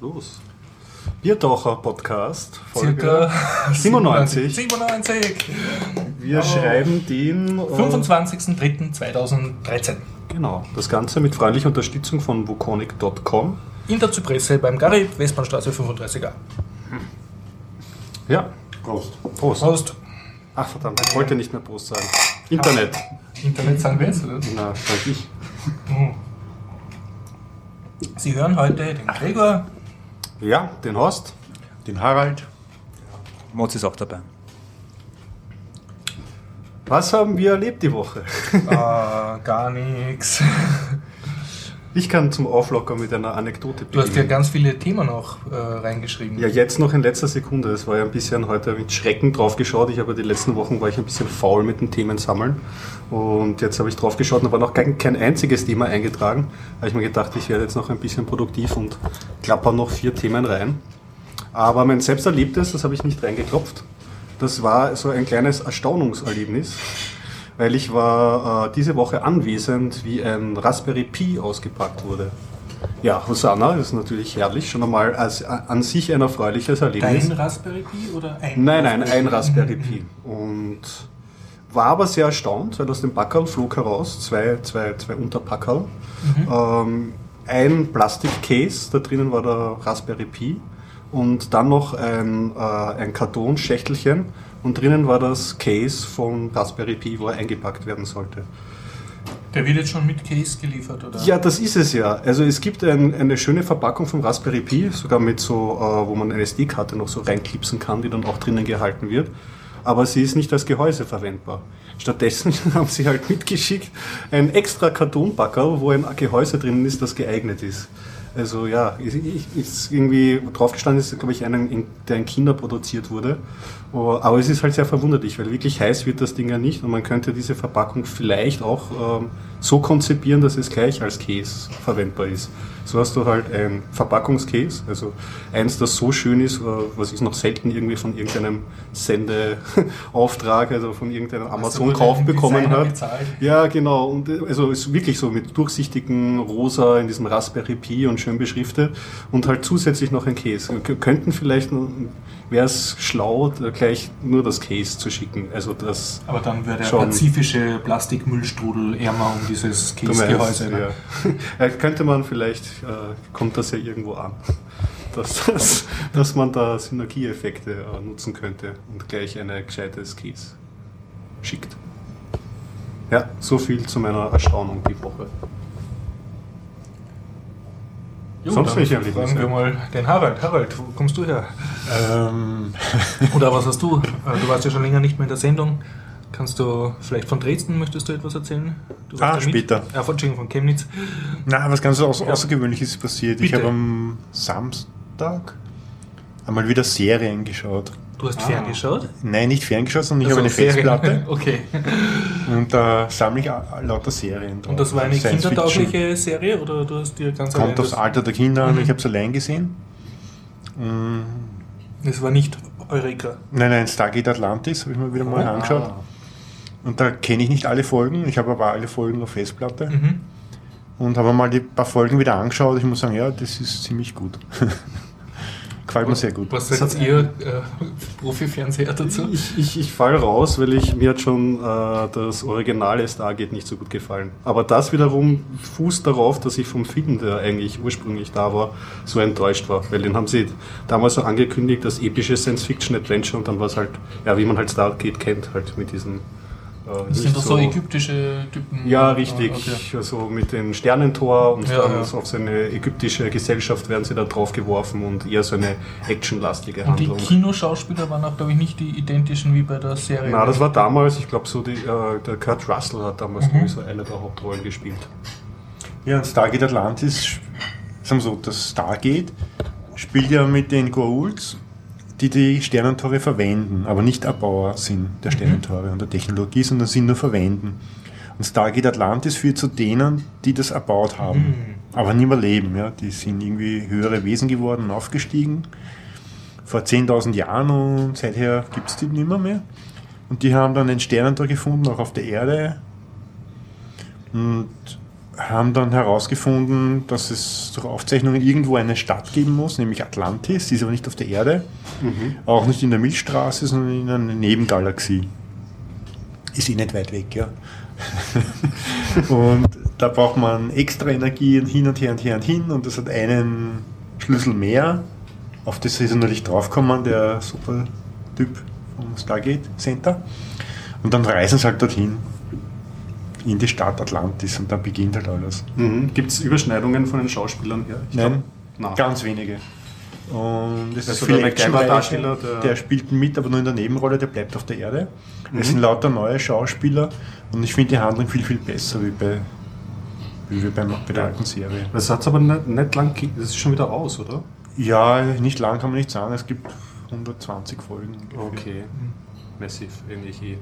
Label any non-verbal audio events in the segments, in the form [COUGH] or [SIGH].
Los. Biertaucher Podcast, Folge Circa [LAUGHS] 97. 97. Wir schreiben den. äh, 25.03.2013. Genau. Das Ganze mit freundlicher Unterstützung von Wukonic.com. In der Zypresse beim Gary, Westbahnstraße 35a. Ja. Prost. Prost. Prost. Ach verdammt, ich wollte nicht mehr Prost sagen. Internet. Internet sagen wir jetzt, oder? Na, sag ich. Sie hören heute den Gregor. Ja, den Horst. Den Harald. Moz ist auch dabei. Was haben wir erlebt die Woche? Ah, gar nichts. [LAUGHS] Ich kann zum Auflockern mit einer Anekdote Du hast ja ganz viele Themen noch äh, reingeschrieben. Ja, jetzt noch in letzter Sekunde. Es war ja ein bisschen heute mit Schrecken drauf geschaut. Ich habe die letzten Wochen war ich ein bisschen faul mit den Themen sammeln. Und jetzt habe ich drauf geschaut und war noch kein, kein einziges Thema eingetragen. Da habe ich mir gedacht, ich werde jetzt noch ein bisschen produktiv und klapper noch vier Themen rein. Aber mein selbst erlebtes, das habe ich nicht reingeklopft. Das war so ein kleines Erstaunungserlebnis, weil ich war äh, diese Woche anwesend, wie ein Raspberry Pi ausgepackt wurde. Ja, Hosanna ist natürlich herrlich, schon einmal als an sich ein erfreuliches Erlebnis. Dein Raspberry Pi oder ein? Nein, nein, ein Raspberry Pi. Und war aber sehr erstaunt, weil aus dem Packerl flog heraus zwei, zwei, zwei Unterpackerl. Ähm, ein Plastikcase, da drinnen war der Raspberry Pi. Und dann noch ein, äh, ein Kartonschächtelchen. Und drinnen war das Case vom Raspberry Pi, wo er eingepackt werden sollte. Der wird jetzt schon mit Case geliefert, oder? Ja, das ist es ja. Also es gibt ein, eine schöne Verpackung vom Raspberry Pi, sogar mit so, äh, wo man eine SD-Karte noch so reinklipsen kann, die dann auch drinnen gehalten wird. Aber sie ist nicht als Gehäuse verwendbar. Stattdessen [LAUGHS] haben sie halt mitgeschickt ein extra Kartonpackerl, wo ein Gehäuse drinnen ist, das geeignet ist. Also ja, ist, ist irgendwie draufgestanden ist, glaube ich, einen, in- der in China produziert wurde. Aber es ist halt sehr verwunderlich, weil wirklich heiß wird das Ding ja nicht und man könnte diese Verpackung vielleicht auch ähm, so konzipieren, dass es gleich als Case verwendbar ist. So hast du halt ein Verpackungscase, also eins, das so schön ist, äh, was ich noch selten irgendwie von irgendeinem Sendeauftrag, also von irgendeinem Amazon-Kauf bekommen habe. Ja, genau. Und äh, also ist wirklich so mit durchsichtigen Rosa in diesem Raspberry Pi und schön beschriftet und halt zusätzlich noch ein Case. Wir könnten vielleicht, wäre es schlau, gleich nur das Case zu schicken. Also das Aber dann wäre der pazifische Plastikmüllstrudel ärmer um dieses Case-Gehäuse. ne? ja. [LAUGHS] ja, könnte man vielleicht, äh, kommt das ja irgendwo an. [LAUGHS] Dass, dass, dass man da Synergieeffekte äh, nutzen könnte und gleich eine gescheites Case schickt. Ja, so viel zu meiner Erstaunung die Woche. Jo, Sonst welche Erlebnisse? fragen wir mal den Harald. Harald, wo kommst du her? Ähm, [LAUGHS] Oder was hast du? Äh, Du warst ja schon länger nicht mehr in der Sendung. Kannst du vielleicht von Dresden, möchtest du etwas erzählen? Du Ah, ja später. Ah, von, von Chemnitz. na, was ganz außer Außergewöhnliches ist passiert. Ich Bitte. habe am Samstag einmal wieder Serien geschaut. Du hast ferngeschaut? Nein, nicht ferngeschaut, sondern ich Also habe eine Ferien. Festplatte [LAUGHS] Okay. und da sammle ich lauter Serien drauf. Und das war eine Science Fiction. kindertaugliche Serie oder du hast dir ganz Kommt aufs das- Alter der Kinder an, Mhm. ich habe es allein gesehen. Mm, Es war nicht Eureka. Nein, nein, Stargate Atlantis habe ich mir wieder mal Oh. angeschaut. Und da kenne ich nicht alle Folgen. Ich habe aber alle Folgen auf Festplatte. Mhm. Und habe mal die paar Folgen wieder angeschaut. Ich muss sagen, ja, das ist ziemlich gut. [LAUGHS] Gefällt mir sehr gut. Was sagt hat- ihr äh, Profi-Fernseher dazu? Ich, ich, ich fall raus, weil ich, mir hat schon äh, das originale Stargate nicht so gut gefallen. Aber das wiederum fußt darauf, dass ich vom Film, der eigentlich ursprünglich da war, so enttäuscht war. Weil den haben sie damals so angekündigt, das epische Science-Fiction-Adventure und dann war es halt, ja, wie man halt Stargate kennt, halt mit diesen... Äh, sind doch so ägyptische Typen. Ja, richtig. Okay. Also mit dem Sternentor und Ja, dann ja. so auf so eine ägyptische Gesellschaft werden sie da drauf geworfen und eher so eine actionlastige Und die Handlung. Kinoschauspieler waren auch, glaube ich, nicht die identischen wie bei der Serie. Na, das war damals, ich glaube so, die, äh, der Kurt Russell hat damals Mhm. so eine der Hauptrollen gespielt. Ja, und Stargate Atlantis, sagen wir so, das Stargate spielt ja mit den Goa'uls, die die Sternentore verwenden, aber nicht Erbauer sind der Sternentore und der Technologie, sondern sie nur verwenden. Und Stargate Atlantis führt zu denen, die das erbaut haben, aber nicht mehr leben. Ja? Die sind irgendwie höhere Wesen geworden und aufgestiegen vor 10.000 Jahren und seither gibt es die nicht mehr, mehr. Und die haben dann ein Sternentor gefunden, auch auf der Erde. Und haben dann herausgefunden, dass es durch Aufzeichnungen irgendwo eine Stadt geben muss, nämlich Atlantis. Die ist aber nicht auf der Erde, auch nicht in der Milchstraße, sondern in einer Nebengalaxie. Ist eh nicht weit weg, ja. [LAUGHS] und da braucht man extra Energie hin und her und her und hin und das hat einen Schlüssel mehr. Auf das ist natürlich draufgekommen, der super Typ vom Stargate Center. Und dann reisen sie halt dorthin in die Stadt Atlantis und dann beginnt halt alles. Mhm. Gibt es Überschneidungen von den Schauspielern her? Ich Nein, glaub, ganz wenige. Und es Also ist viel der Actionreiche. der- der spielt mit, aber nur in der Nebenrolle, der bleibt auf der Erde. Mhm. Es sind lauter neue Schauspieler und ich finde die Handlung viel, viel besser wie bei, wie bei, bei der alten Serie. Das hat aber nicht, nicht lang, das ist schon wieder aus, oder? Ja, nicht lang kann man nicht sagen, es gibt 120 Folgen. ungefähr. Okay. Massiv, ähnlich eh.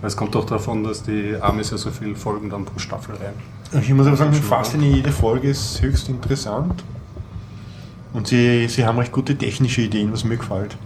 Weil Es kommt doch davon, dass die Amis ja so viele Folgen dann pro Staffel rein. Ich muss aber sagen, fast in jede Folge ist höchst interessant. Und sie, sie haben recht gute technische Ideen, was mir gefällt.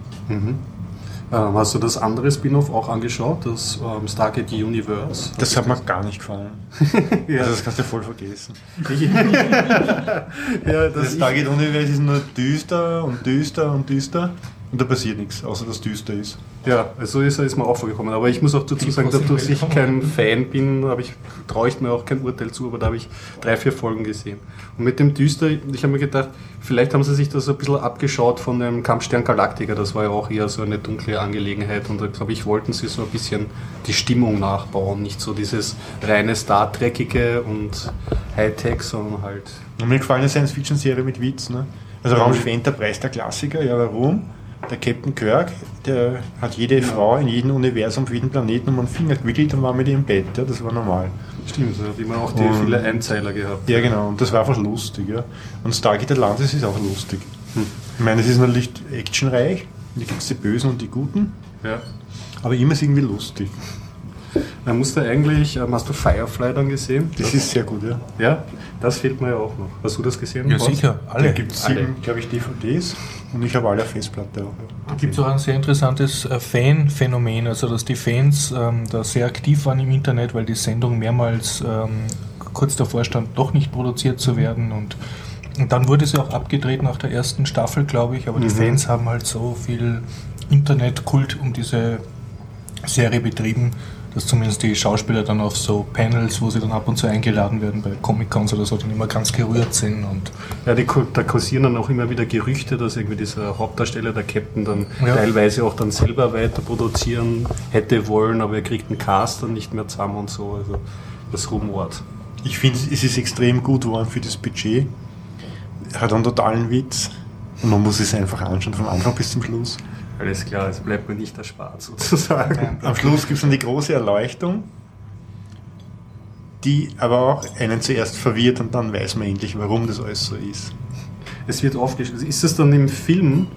Ähm, hast du das andere Spin-off auch angeschaut, das ähm, Stargate Universe? Das hat mir gar nicht gefallen. [LAUGHS] ja, Also das kannst du voll vergessen. [LAUGHS] ja, Das Stargate-Universum ist nur düster und düster und düster und da passiert nichts, außer dass düster ist. Ja, also ist, ist mir auch vorgekommen. Aber ich muss auch dazu sagen, dadurch, dass ich kein Fan bin, habe ich, traue ich mir auch kein Urteil zu, aber da habe ich drei, vier Folgen gesehen. Und mit dem Düster, ich habe mir gedacht, vielleicht haben sie sich das ein bisschen abgeschaut von dem Kampfstern Galactica. Das war ja auch eher so eine dunkle Angelegenheit. Und da glaube ich, wollten sie so ein bisschen die Stimmung nachbauen. Nicht so dieses reine Star Trekige und Hightech, sondern halt. Und mir gefällt eine Science-Fiction-Serie mit Witz. Ne? Also Raumschiff Enterprise, der Klassiker, ja warum? Der Captain Kirk, der hat jede Frau in jedem Universum, auf jedem Planeten um einen Finger gewickelt und war mit ihr im Bett. Ja, das war normal. Stimmt, da hat immer auch die Und- viele Einzeiler gehabt. Ja, genau. Und das war einfach lustig. Ja. Und Stargate Atlantis ist auch lustig. Ich meine, es ist natürlich actionreich. Da gibt es die Bösen und die Guten. Ja. Aber immer ist irgendwie lustig. Man musste eigentlich, ähm, hast du Firefly dann gesehen? Das ist sehr gut, ja. Ja, das fehlt mir ja auch noch. Hast du das gesehen? Ja, Horst? sicher, Da alle. gibt es Alle. sieben, glaube ich, DVDs. Und ich habe alle Festplatte auch. Ja. Da gibt es auch ein sehr interessantes äh, Fan-Phänomen, also dass die Fans ähm, da sehr aktiv waren im Internet, weil die Sendung mehrmals ähm, kurz davor stand, doch nicht produziert zu werden und, und dann wurde sie auch abgedreht nach der ersten Staffel, glaube ich, aber die Mhm. Fans haben halt so viel Internetkult um diese Serie betrieben, dass zumindest die Schauspieler dann auf so Panels, wo sie dann ab und zu eingeladen werden bei Comic-Cons oder so, dann immer ganz gerührt sind und Ja, die, da kursieren dann auch immer wieder Gerüchte, dass irgendwie dieser Hauptdarsteller, der Captain, dann Ja. teilweise auch dann selber weiter produzieren hätte wollen, aber er kriegt einen Cast dann nicht mehr zusammen und so. Also das rumort. Ich finde, es ist extrem gut geworden für das Budget. Hat einen totalen Witz. Und man muss es einfach anschauen, vom Anfang bis zum Schluss. Alles klar, es bleibt mir nicht erspart [LAUGHS] sozusagen. Am Schluss gibt es dann die große Erleuchtung, die aber auch einen zuerst verwirrt und dann weiß man endlich, warum das alles so ist. Es wird aufgeschrieben. Ist das dann im Film,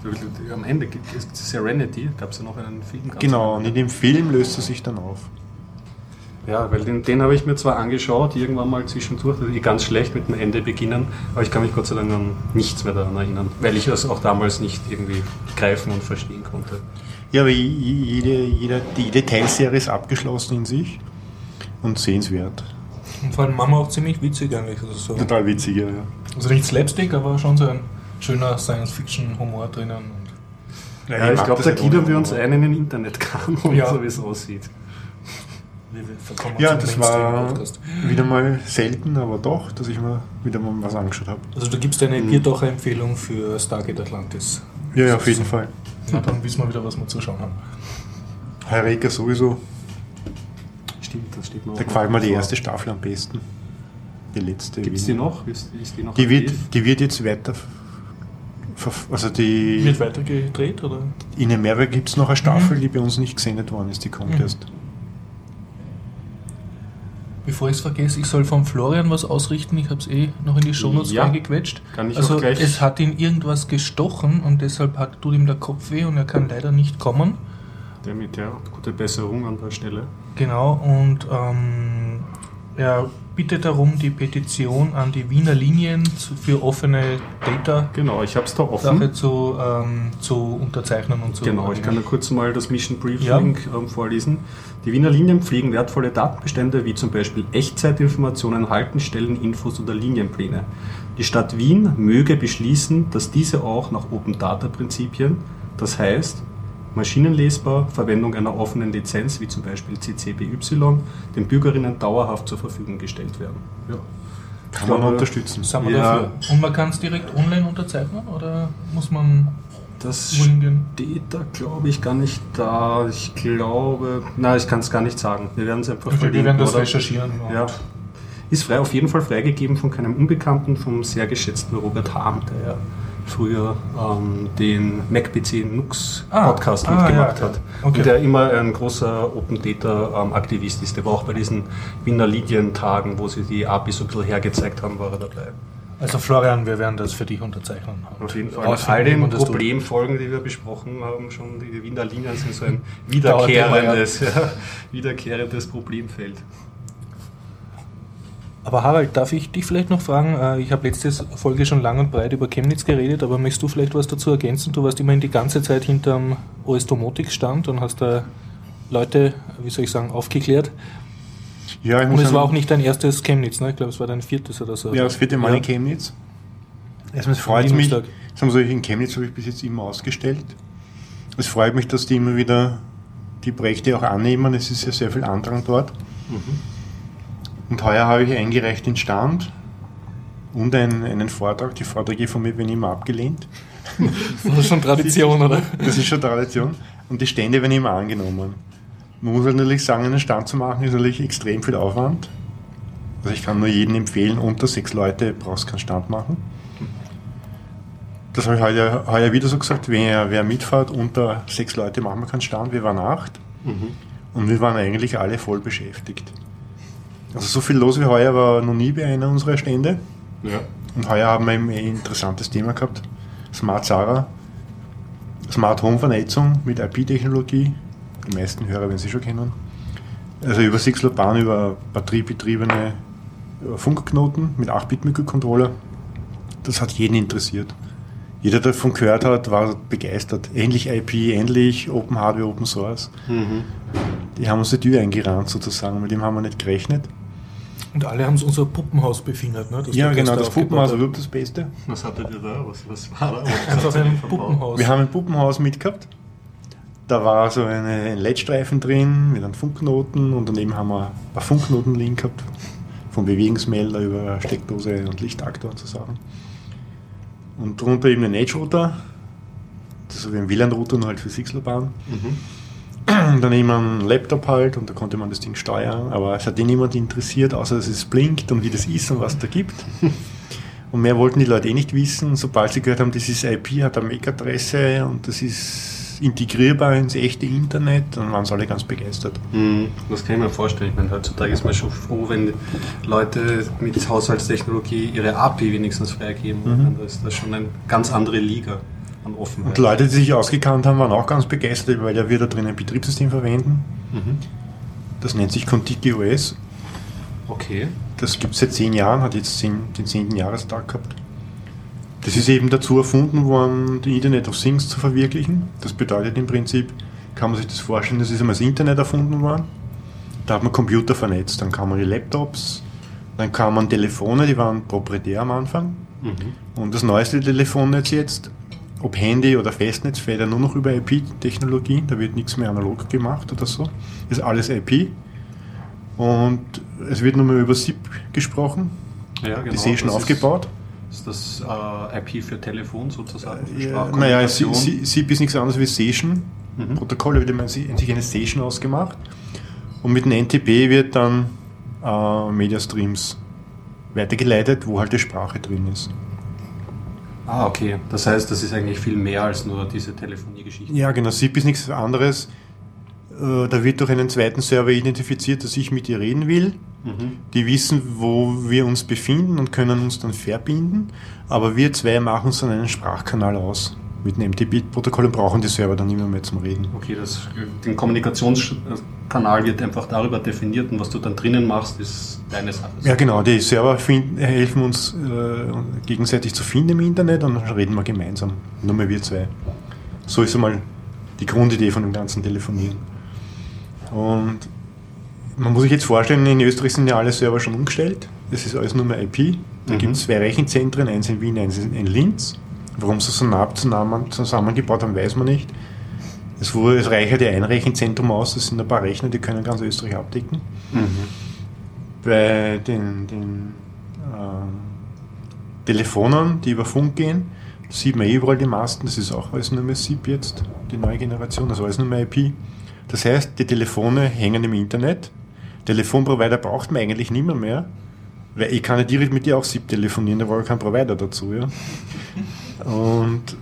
am Ende gibt es Serenity, gab es ja noch einen Film? Genau, und in dem Film löst es sich dann auf. Ja, weil den, den habe ich mir zwar angeschaut, irgendwann mal zwischendurch, eh ganz schlecht mit dem Ende beginnen, aber ich kann mich Gott sei Dank an nichts mehr daran erinnern, weil ich das auch damals nicht irgendwie greifen und verstehen konnte. Ja, aber jede, jede, jede Teilserie ist abgeschlossen in sich und sehenswert. Und vor allem Mama auch ziemlich witzig eigentlich. Also, so. Total witzig, ja. ja. also nicht Slapstick, aber schon so ein schöner Science-Fiction-Humor drinnen. Und Ja, ich glaube, das da gliedern wir uns Humor. ein in den Internetkanon, [LAUGHS] Ja. so wie es aussieht. Ja, das war wieder mal selten, aber doch, dass ich mir wieder mal was angeschaut habe. Also du gibst eine Bierdocher-Empfehlung für Stargate Atlantis. Ja, ja, auf jeden Fall. Na, dann wissen wir wieder, was wir zu schauen haben. Heureka sowieso. Stimmt, das steht mir Da gefällt noch mir die erste Staffel am besten. Die letzte. Gibt es die noch? Ist, ist die noch Die wird, die wird jetzt weiter. Also die. Wird weiter gedreht, oder? In Amerika gibt es noch eine Staffel, die bei uns nicht gesendet worden ist. Die kommt Mhm. erst. Bevor ich es vergesse, ich soll vom Florian was ausrichten. Ich habe es eh noch in die Shownotes Ja. reingequetscht. Kann ich also auch gleich- es hat ihn irgendwas gestochen und deshalb hat, tut ihm der Kopf weh und er kann leider nicht kommen. Der mit der gute Besserung an der Stelle. Genau, und ähm, er bittet darum, die Petition an die Wiener Linien zu, für offene Data Genau, ich habe es da offen. Sache zu, ähm, zu unterzeichnen und zu Genau, ich kann da kurz mal das Mission Briefing Ja. ähm, vorlesen. Die Wiener Linien pflegen wertvolle Datenbestände wie zum Beispiel Echtzeitinformationen, Haltenstellen, Infos oder Linienpläne. Die Stadt Wien möge beschließen, dass diese auch nach Open Data Prinzipien, das heißt maschinenlesbar, Verwendung einer offenen Lizenz wie zum Beispiel CC-BY, den Bürgerinnen dauerhaft zur Verfügung gestellt werden. Ja. Kann man glaube, unterstützen. Sind wir Ja. dafür? Und man kann es direkt online unterzeichnen oder muss man Das steht da, glaube ich, gar nicht da. Ich glaube, na, ich kann es gar nicht sagen. Wir werden es einfach Okay, wir werden das oder? recherchieren. Ja. Ist frei, auf jeden Fall freigegeben von keinem Unbekannten, vom sehr geschätzten Robert Hahn, der ja früher ähm, den MacPC Nux Ah, Podcast ah, mitgemacht ja, hat. okay. Und der immer ein großer Open Data ähm, Aktivist ist. Der war auch bei diesen Wiener Lidien-Tagen, wo sie die API so ein bisschen hergezeigt haben, war er dabei. Also Florian, wir werden das für dich unterzeichnen. Auf jeden Fall. Nach all den. Problemfolgen, die wir besprochen haben, schon die Wiener Linien sind so ein [LAUGHS] wiederkehrendes, ja, wiederkehrendes [LAUGHS] Problemfeld. Aber Harald, darf ich dich vielleicht noch fragen? Äh, Ich habe letzte Folge schon lang und breit über Chemnitz geredet, aber möchtest du vielleicht was dazu ergänzen? Du warst immerhin die ganze Zeit hinterm OS Domotics stand und hast da Leute, wie soll ich sagen, aufgeklärt. Ja, ich Und muss es war auch nicht dein erstes Chemnitz, ne? Ich glaube, es war dein viertes oder so. Ja, das vierte Mal Ja. in Chemnitz. Erstmal es freut Am mich, sagen wir so, in Chemnitz habe ich bis jetzt immer ausgestellt. Es freut mich, dass die immer wieder die Projekte auch annehmen. Es ist ja sehr viel Andrang dort. Und heuer habe ich eingereicht den Stand und einen, einen Vortrag. Die Vorträge von mir werden immer abgelehnt. Das ist schon Tradition, oder? Das ist schon Tradition. Und die Stände werden immer angenommen. Man muss halt natürlich sagen, einen Stand zu machen ist natürlich extrem viel Aufwand. Also ich kann nur jedem empfehlen, unter sechs Leute brauchst du keinen Stand machen. Das habe ich heuer, heuer wieder so gesagt, wer, wer mitfährt, unter sechs Leute machen wir keinen Stand. Wir waren acht und wir waren eigentlich alle voll beschäftigt. Also so viel los wie heuer war noch nie bei einer unserer Stände. Ja. Und heuer haben wir ein interessantes Thema gehabt. Smart Sarah. Smart Home Vernetzung mit IP-Technologie. Die meisten Hörer werden sie schon kennen. Also über Sixlopan, über batteriebetriebene äh, Funkknoten mit 8-Bit-Mikrocontroller. Das hat jeden interessiert. Jeder, der davon gehört hat, war begeistert. Ähnlich IP, ähnlich Open Hardware, Open Source. Die haben uns die Tür eingerannt sozusagen, mit dem haben wir nicht gerechnet. Und alle haben unser Puppenhaus befingert, ne? Das ja, genau, das Puppenhaus war das Beste. Was hattet ihr da? Was, was war da? Einfach ein Puppenhaus. Wir haben ein Puppenhaus mitgehabt. Da war so eine, ein LED-Streifen drin mit einem Funkknoten und daneben haben wir ein paar Funkknoten-Link gehabt. Vom Bewegungsmelder über Steckdose und Lichtaktor und so Sachen. Und drunter eben ein Edge-Router. Das ist so wie ein WLAN-Router, nur halt für Sixelbahn. Daneben ein Laptop halt und da konnte man das Ding steuern, aber es hat eh niemand interessiert, außer dass es blinkt und wie das ist und was da gibt. [LAUGHS] Und mehr wollten die Leute eh nicht wissen. Sobald sie gehört haben, das ist IP, hat eine MAC-Adresse und das ist integrierbar ins echte Internet, dann waren sie alle ganz begeistert. Mhm, Das kann ich mir vorstellen. Ich meine, heutzutage ist man schon froh, wenn Leute mit Haushaltstechnologie ihre API wenigstens freigeben. Mhm. Da ist das schon eine ganz andere Liga an Offenheit. Und Leute, die sich ausgekannt haben, waren auch ganz begeistert, weil ja wir da drin ein Betriebssystem verwenden. Mhm. Das nennt sich Contiki OS. Okay. Das gibt es seit zehn Jahren, hat jetzt zehn, den zehnten Jahrestag gehabt. Das ist eben dazu erfunden worden, die Internet of Things zu verwirklichen. Das bedeutet im Prinzip, kann man sich das vorstellen, das ist einmal das Internet erfunden worden. Da hat man Computer vernetzt, dann kamen die Laptops, dann kamen Telefone, die waren proprietär am Anfang. Mhm. Und das neueste Telefonnetz jetzt, ob Handy oder Festnetz, fährt ja nur noch über IP-Technologie, da wird nichts mehr analog gemacht oder so. Das ist alles IP. Und es wird nur mehr über SIP gesprochen. Ja, genau. die sehe schon Das aufgebaut. Ist, ist das äh, IP für Telefon sozusagen? Für Ja, Sprachkommunikation? naja, Si- Si- SIP ist nichts anderes wie Session. Mhm. Protokoll wird immer sich eine Session ausgemacht. Und mit dem NTP wird dann äh, Media Streams weitergeleitet, wo halt die Sprache drin ist. Ah, okay. Das heißt, das ist eigentlich viel mehr als nur diese Telefoniegeschichte. Ja, genau. SIP ist nichts anderes. Äh, Da wird durch einen zweiten Server identifiziert, dass ich mit dir reden will. Mhm. Die wissen, wo wir uns befinden und können uns dann verbinden. Aber wir zwei machen uns dann einen Sprachkanal aus. Mit einem MTP-Protokoll und brauchen die Server dann immer mehr zum Reden. Okay, das, den Kommunikationskanal wird einfach darüber definiert und was du dann drinnen machst, ist deine Sache. Ja, genau, die Server find, helfen uns äh, gegenseitig zu finden im Internet und dann reden wir gemeinsam. Nur mehr wir zwei. So ist einmal die Grundidee von dem ganzen Telefonieren. Und man muss sich jetzt vorstellen, in Österreich sind ja alle Server schon umgestellt. Das ist alles nur mehr IP. Da Mhm. gibt es zwei Rechenzentren, eins in Wien, eins in Linz. Warum sie so nah zusammen, zusammengebaut haben, weiß man nicht. Es, wurde, es reichert ja ein Rechenzentrum aus, das sind ein paar Rechner, die können ganz Österreich abdecken. Mhm. Bei den, den ähm, Telefonen, die über Funk gehen, sieht man eh überall die Masten, das ist auch alles nur mehr SIP jetzt, die neue Generation, also alles nur mehr IP. Das heißt, die Telefone hängen im Internet. Telefonprovider braucht man eigentlich nicht mehr, mehr weil ich kann ja direkt mit dir auch SIP telefonieren, da war ja kein Provider dazu. Ja. Und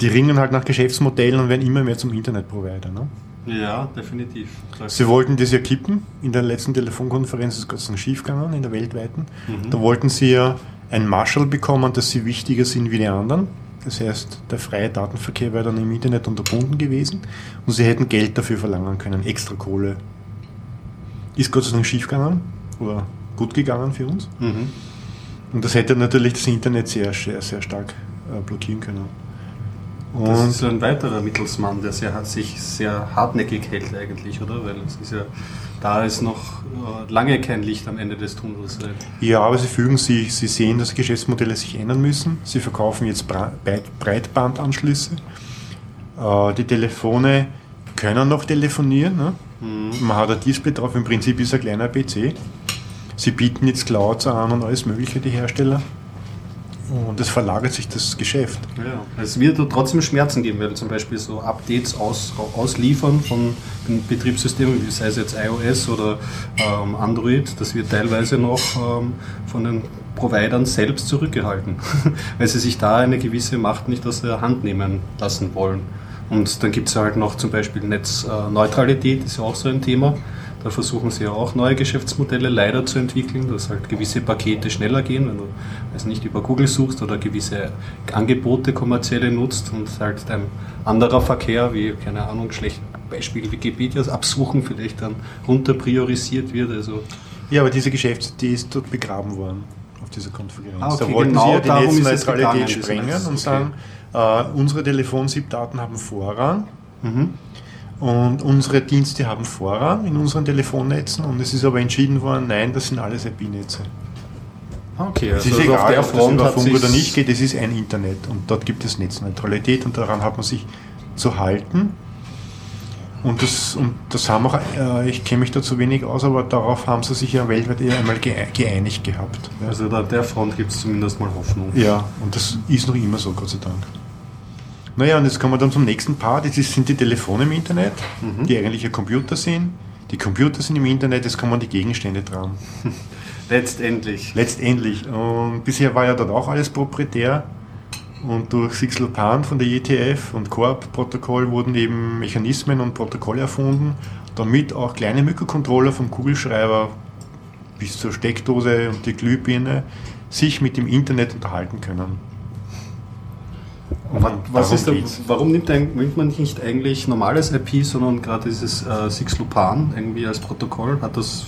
die ringen halt nach Geschäftsmodellen und werden immer mehr zum Internetprovider. Ne? Ja, definitiv. Sie wollten das ja kippen. In der letzten Telefonkonferenz ist es Gott sei Dank schiefgegangen, in der weltweiten. Mhm. Da wollten sie ja ein Marshall bekommen, dass sie wichtiger sind wie die anderen. Das heißt, der freie Datenverkehr wäre dann im Internet unterbunden gewesen und sie hätten Geld dafür verlangen können, extra Kohle. Ist Gott sei Dank schiefgegangen oder gut gegangen für uns. Mhm. Und das hätte natürlich das Internet sehr, sehr, sehr stark blockieren können. Das Und ist ein weiterer Mittelsmann, der sehr, sich sehr hartnäckig hält eigentlich, oder? Weil es ist ja, da ist noch äh, lange kein Licht am Ende des Tunnels. Ja, aber sie fügen sich, sie sehen, dass Geschäftsmodelle sich ändern müssen. Sie verkaufen jetzt Breitbandanschlüsse. Äh, die Telefone können noch telefonieren. Ne? Man hat ein Display drauf, im Prinzip ist ein kleiner PC. Sie bieten jetzt Clouds an und alles Mögliche, die Hersteller. Und es verlagert sich das Geschäft. Ja, es wird trotzdem Schmerzen geben, weil zum Beispiel so Updates aus, ausliefern von Betriebssystemen, wie sei es jetzt iOS oder ähm, Android, das wird teilweise noch ähm, von den Providern selbst zurückgehalten, [LAUGHS] weil sie sich da eine gewisse Macht nicht aus der Hand nehmen lassen wollen. Und dann gibt es halt noch zum Beispiel Netzneutralität, ist ja auch so ein Thema. Da versuchen sie ja auch neue Geschäftsmodelle leider zu entwickeln, dass halt gewisse Pakete schneller gehen, wenn du weiß nicht über Google suchst oder gewisse Angebote kommerzielle nutzt und halt ein anderer Verkehr, wie, keine Ahnung, schlecht Beispiel Wikipedia absuchen, vielleicht dann runter priorisiert wird. Also Ja, aber diese Geschäftsidee ist dort begraben worden auf dieser Konferenz. Ah, okay, da wollten genau sie ja die Netzneutralität sprengen und okay. sagen, äh, unsere Telefon-SIP-Daten haben Vorrang Mhm. Und unsere Dienste haben Vorrang in unseren Telefonnetzen und es ist aber entschieden worden, nein, das sind alles IP-Netze. Okay, Es also, ist also egal, auf der ob das Front über Funk oder nicht geht, es ist ein Internet und dort gibt es Netzneutralität und daran hat man sich zu halten. Und das, und das haben auch, äh, ich kenne mich da zu wenig aus, aber darauf haben sie sich ja weltweit eher einmal gee- geeinigt gehabt. Ja. Also an der Front gibt es zumindest mal Hoffnung. Ja, und das ist noch immer so, Gott sei Dank. Naja, und jetzt kommen wir dann zum nächsten Part. Das ist- sind die Telefone im Internet, die eigentlich ja Computer sind. Die Computer sind im Internet, jetzt kommen die Gegenstände dran. [LAUGHS] Letztendlich. Letztendlich. Und bisher war ja dort auch alles proprietär. Und durch Sixlopan von der ETF und Coop-Protokoll wurden eben Mechanismen und Protokolle erfunden, damit auch kleine Mikrocontroller vom Kugelschreiber bis zur Steckdose und die Glühbirne sich mit dem Internet unterhalten können. Was Darum ist da, warum nimmt, ein- nimmt man nicht eigentlich normales IP, sondern gerade dieses äh, Sixlopan irgendwie als Protokoll? Hat das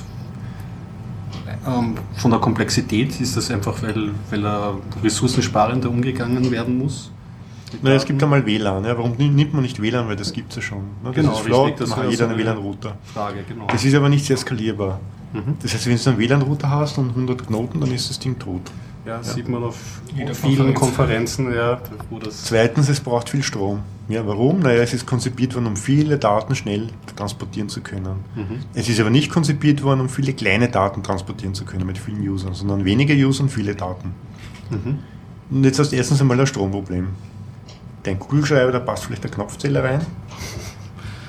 ähm, von der Komplexität, ist das einfach, weil, weil er ressourcensparender umgegangen werden muss? Mit Na, es gibt einmal WLAN. Ja. Warum nimmt man nicht WLAN? Weil das gibt es ja schon. Ne? Das Genau, ist richtig, flott, das hat jeder so einen eine- WLAN-Router. Frage, genau. Das ist aber nicht sehr skalierbar. Mhm. Das heißt, wenn du einen WLAN-Router hast und 100 Knoten, dann ist das Ding tot. Ja, sieht man auf Jeder vielen Konferenz. Konferenzen, ja, wo das. Zweitens, es braucht viel Strom. Ja, warum? Naja, es ist konzipiert worden, um viele Daten schnell transportieren zu können. Mhm. Es ist aber nicht konzipiert worden, um viele kleine Daten transportieren zu können mit vielen Usern, sondern weniger User und viele Daten. Mhm. Und jetzt hast du erstens einmal ein Stromproblem. Dein Kugelschreiber, da passt vielleicht der Knopfzähler rein.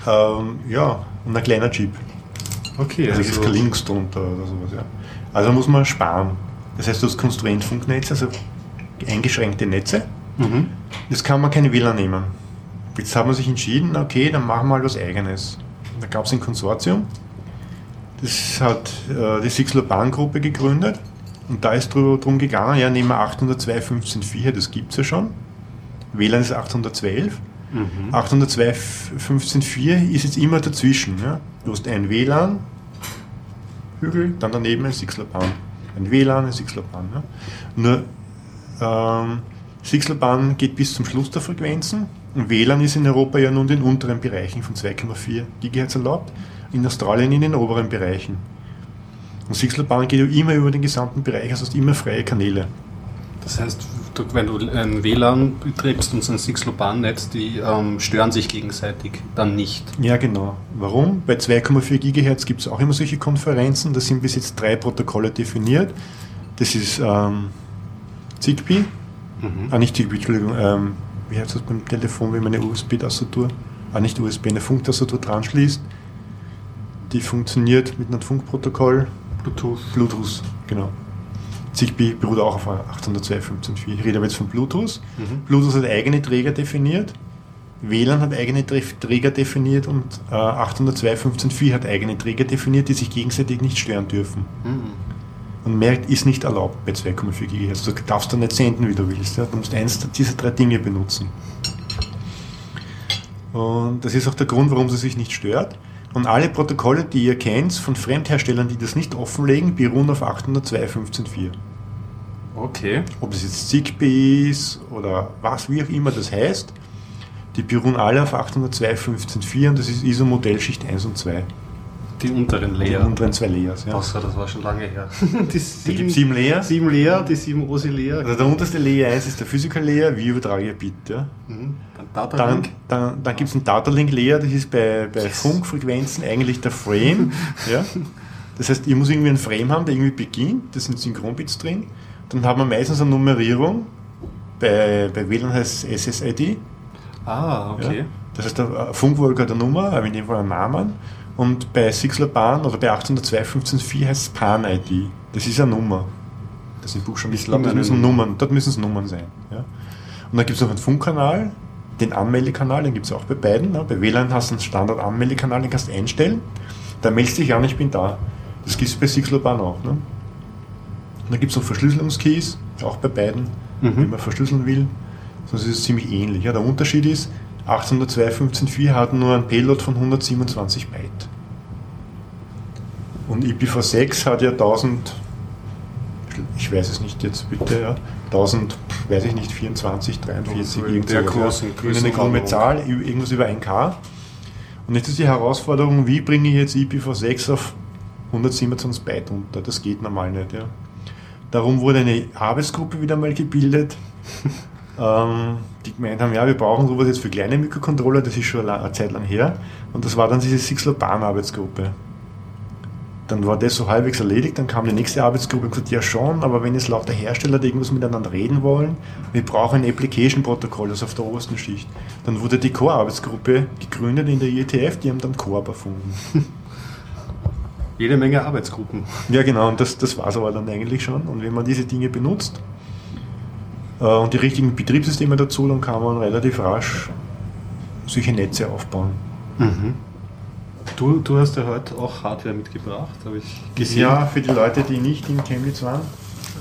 Ähm, ja, und ein kleiner Chip. Okay, Also, ist kein Links drunter oder sowas. Ja. Also muss man sparen. Das heißt, du hast Konstruentfunknetze, also eingeschränkte Netze. Mhm. Das kann man keine WLAN nehmen. Jetzt hat man sich entschieden, okay, dann machen wir halt was Eigenes. Da gab es ein Konsortium, das hat äh, die Sixlopan-Gruppe gegründet und da ist darum gegangen, ja, nehmen wir 802.15.4, das gibt es ja schon. WLAN ist 812. 802.15.4 ist jetzt immer dazwischen. Ja? Du hast ein WLAN, Hügel, dann daneben ein Sixelbahn. Ein WLAN, ein Sixelbahn. Ja? Nur ähm, Sixelbahn geht bis zum Schluss der Frequenzen. Und WLAN ist in Europa ja nur in den unteren Bereichen von 2,4 GHz erlaubt, in Australien in den oberen Bereichen. Und Sixelbahn geht ja immer über den gesamten Bereich, also hast immer freie Kanäle. Das heißt, du, wenn du ein WLAN betreibst und so ein Sixloban-Netz, die ähm, stören sich gegenseitig dann nicht. Ja, genau. Warum? Bei 2,4 GHz gibt es auch immer solche Konferenzen. Da sind bis jetzt drei Protokolle definiert. Das ist ähm, Zigbee, Mhm. ah nicht Zigbee, Entschuldigung, ähm, wie heißt das beim Telefon, wenn man eine USB-Tastatur, ah nicht USB, eine Funktastatur dran schließt. Die funktioniert mit einem Funkprotokoll. Bluetooth. Bluetooth, genau. Zigbee beruht auch auf 802.15.4. Ich rede aber jetzt von Bluetooth. Mhm. Bluetooth hat eigene Träger definiert. WLAN hat eigene Träger definiert und äh, 802.15.4 hat eigene Träger definiert, die sich gegenseitig nicht stören dürfen. Mhm. Und mehr ist nicht erlaubt bei 2,4 GHz. Du darfst dann nicht senden, wie du willst. Ja? Du musst eins dieser drei Dinge benutzen. Und das ist auch der Grund, warum sie sich nicht stört. Und alle Protokolle, die ihr kennt, von Fremdherstellern, die das nicht offenlegen, beruhen auf 802.15.4. Okay. Ob es jetzt Zigbee ist oder was, wie auch immer das heißt, die beruhen alle auf 802.15.4 und das ist ISO Modellschicht 1 und 2. Die unteren Die Layer. unteren zwei Layers. Ja. Außer das war schon lange her. [LAUGHS] die Da gibt sieben Layers. Sieben Layer, die sieben OSI Layer. Also der unterste Layer 1 ist der Physical Layer, wie übertrage ich Bit. Ja. Mhm. Dann Data Dann, Link. dann, dann gibt es einen Data Link Layer, das ist bei, bei Funkfrequenzen eigentlich der Frame. [LAUGHS] ja. Das heißt, ich muss irgendwie einen Frame haben, der irgendwie beginnt, da sind Synchronbits drin. Dann haben wir meistens eine Nummerierung. Bei, bei WLAN heißt es SSID. Ah, okay. Ja. Das heißt, der Funkwolke hat eine Nummer, aber in dem Fall einen Namen. Und bei Sixler Bahn oder bei 802.15.4 heißt es Pan-ID. Das ist eine Nummer. Das sind Buchstaben. Ich glaube, das müssen Nummer. Nummern, dort müssen es Nummern sein. Ja. Und dann gibt es noch einen Funkkanal, den Anmeldekanal, den gibt es auch bei beiden. Ne. Bei WLAN hast du einen Standard-Anmeldekanal, den kannst du einstellen. Da meldest du dich an, ich bin da. Das gibt es bei Sixler Bahn auch. Ne. Und dann gibt es noch Verschlüsselungskeys, auch bei beiden, Mhm. wenn man verschlüsseln will. Sonst ist es ziemlich ähnlich. Ja, der Unterschied ist, 802.15.4 hat nur einen Payload von 127 Byte. Und IPv6 hat ja 1000, ich weiß es nicht jetzt bitte, ja, 1000, weiß ich nicht, 24, 43, So in der sowas, ja. großen Irgendeine krumme. Zahl, irgendwas über 1K. Und jetzt ist die Herausforderung, wie bringe ich jetzt IPv6 auf 127 Byte unter? Das geht normal nicht, ja. Darum wurde eine Arbeitsgruppe wieder mal gebildet, [LAUGHS] ähm, die gemeint haben, ja, wir brauchen sowas jetzt für kleine Mikrocontroller, das ist schon eine eine Zeit lang her. Und das war dann diese Sixler-Bahn-Arbeitsgruppe. Dann war das so halbwegs erledigt, dann kam die nächste Arbeitsgruppe und gesagt, ja schon, aber wenn jetzt lauter Hersteller die irgendwas miteinander reden wollen, wir brauchen ein Application-Protokoll, das auf der obersten Schicht. Dann wurde die Core-Arbeitsgruppe gegründet in der IETF, die haben dann Core erfunden. [LAUGHS] Jede Menge Arbeitsgruppen. Ja, genau, und das, das war es aber dann eigentlich schon. Und wenn man diese Dinge benutzt äh, und die richtigen Betriebssysteme dazu, dann kann man relativ rasch solche Netze aufbauen. Mhm. Du, du hast ja heute auch Hardware mitgebracht, habe ich gesehen. Ja, für die Leute, die nicht in Chemnitz waren.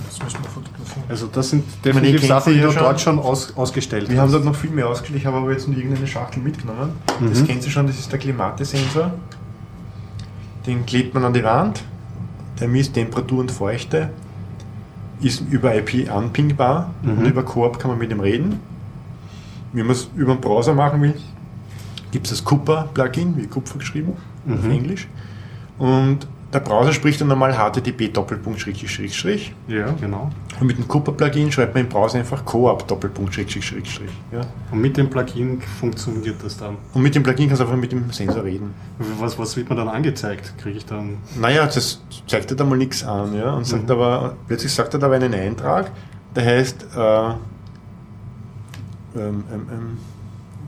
Das müssen wir fotografieren. Also das sind definitiv Sachen, die ja du dort schon aus, ausgestellt Wir haben hast. dort noch viel mehr ausgestellt, ich habe aber jetzt nur irgendeine Schachtel mitgenommen. Das Mhm. kennst du schon, das ist der Klimatesensor. Den klebt man an die Wand, der misst Temperatur und Feuchte, ist über IP anpingbar Mhm. und über Coop kann man mit ihm reden. Wenn man es über den Browser machen will, gibt es das Cooper-Plugin, wie Kupfer geschrieben, auf Mhm. Englisch. Und der Browser spricht dann normal HTTP Doppelpunkt Schrägstrich Schrägstrich. Ja, genau. Und mit dem Cooper-Plugin schreibt man im Browser einfach Coop Doppelpunkt Schrägstrich Schrägstrich. Ja. Und mit dem Plugin funktioniert das dann. Und mit dem Plugin kannst du einfach mit dem Sensor reden. Was, was wird mir dann angezeigt? Kriege ich dann. Naja, das zeigt dir da mal nichts an, ja. Und sagt Mhm. aber, plötzlich sagt er da aber einen Eintrag, der heißt, äh, ähm, ähm, ähm,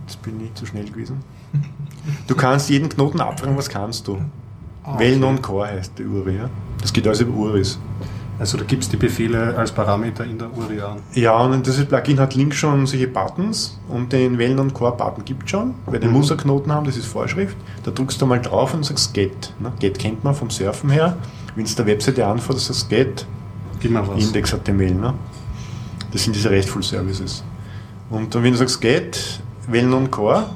jetzt bin ich zu schnell gewesen. Du kannst jeden Knoten abfragen, was kannst du? Ah, well okay. known core heißt der URI, ja. Das geht also über URIs. Also da gibt es die Befehle als Parameter in der URI an. Ja, und dieses Plugin hat links schon solche Buttons und den Well known core Button gibt schon, weil die Mhm. muss einen Knoten haben, das ist Vorschrift. Da drückst du mal drauf und sagst Get. Ne? Get kennt man vom Surfen her. Wenn es der Webseite anfährst, sagst Get Gib mal was. Index.html. Ne? Das sind diese RESTful Services. Und wenn du sagst get, well non core,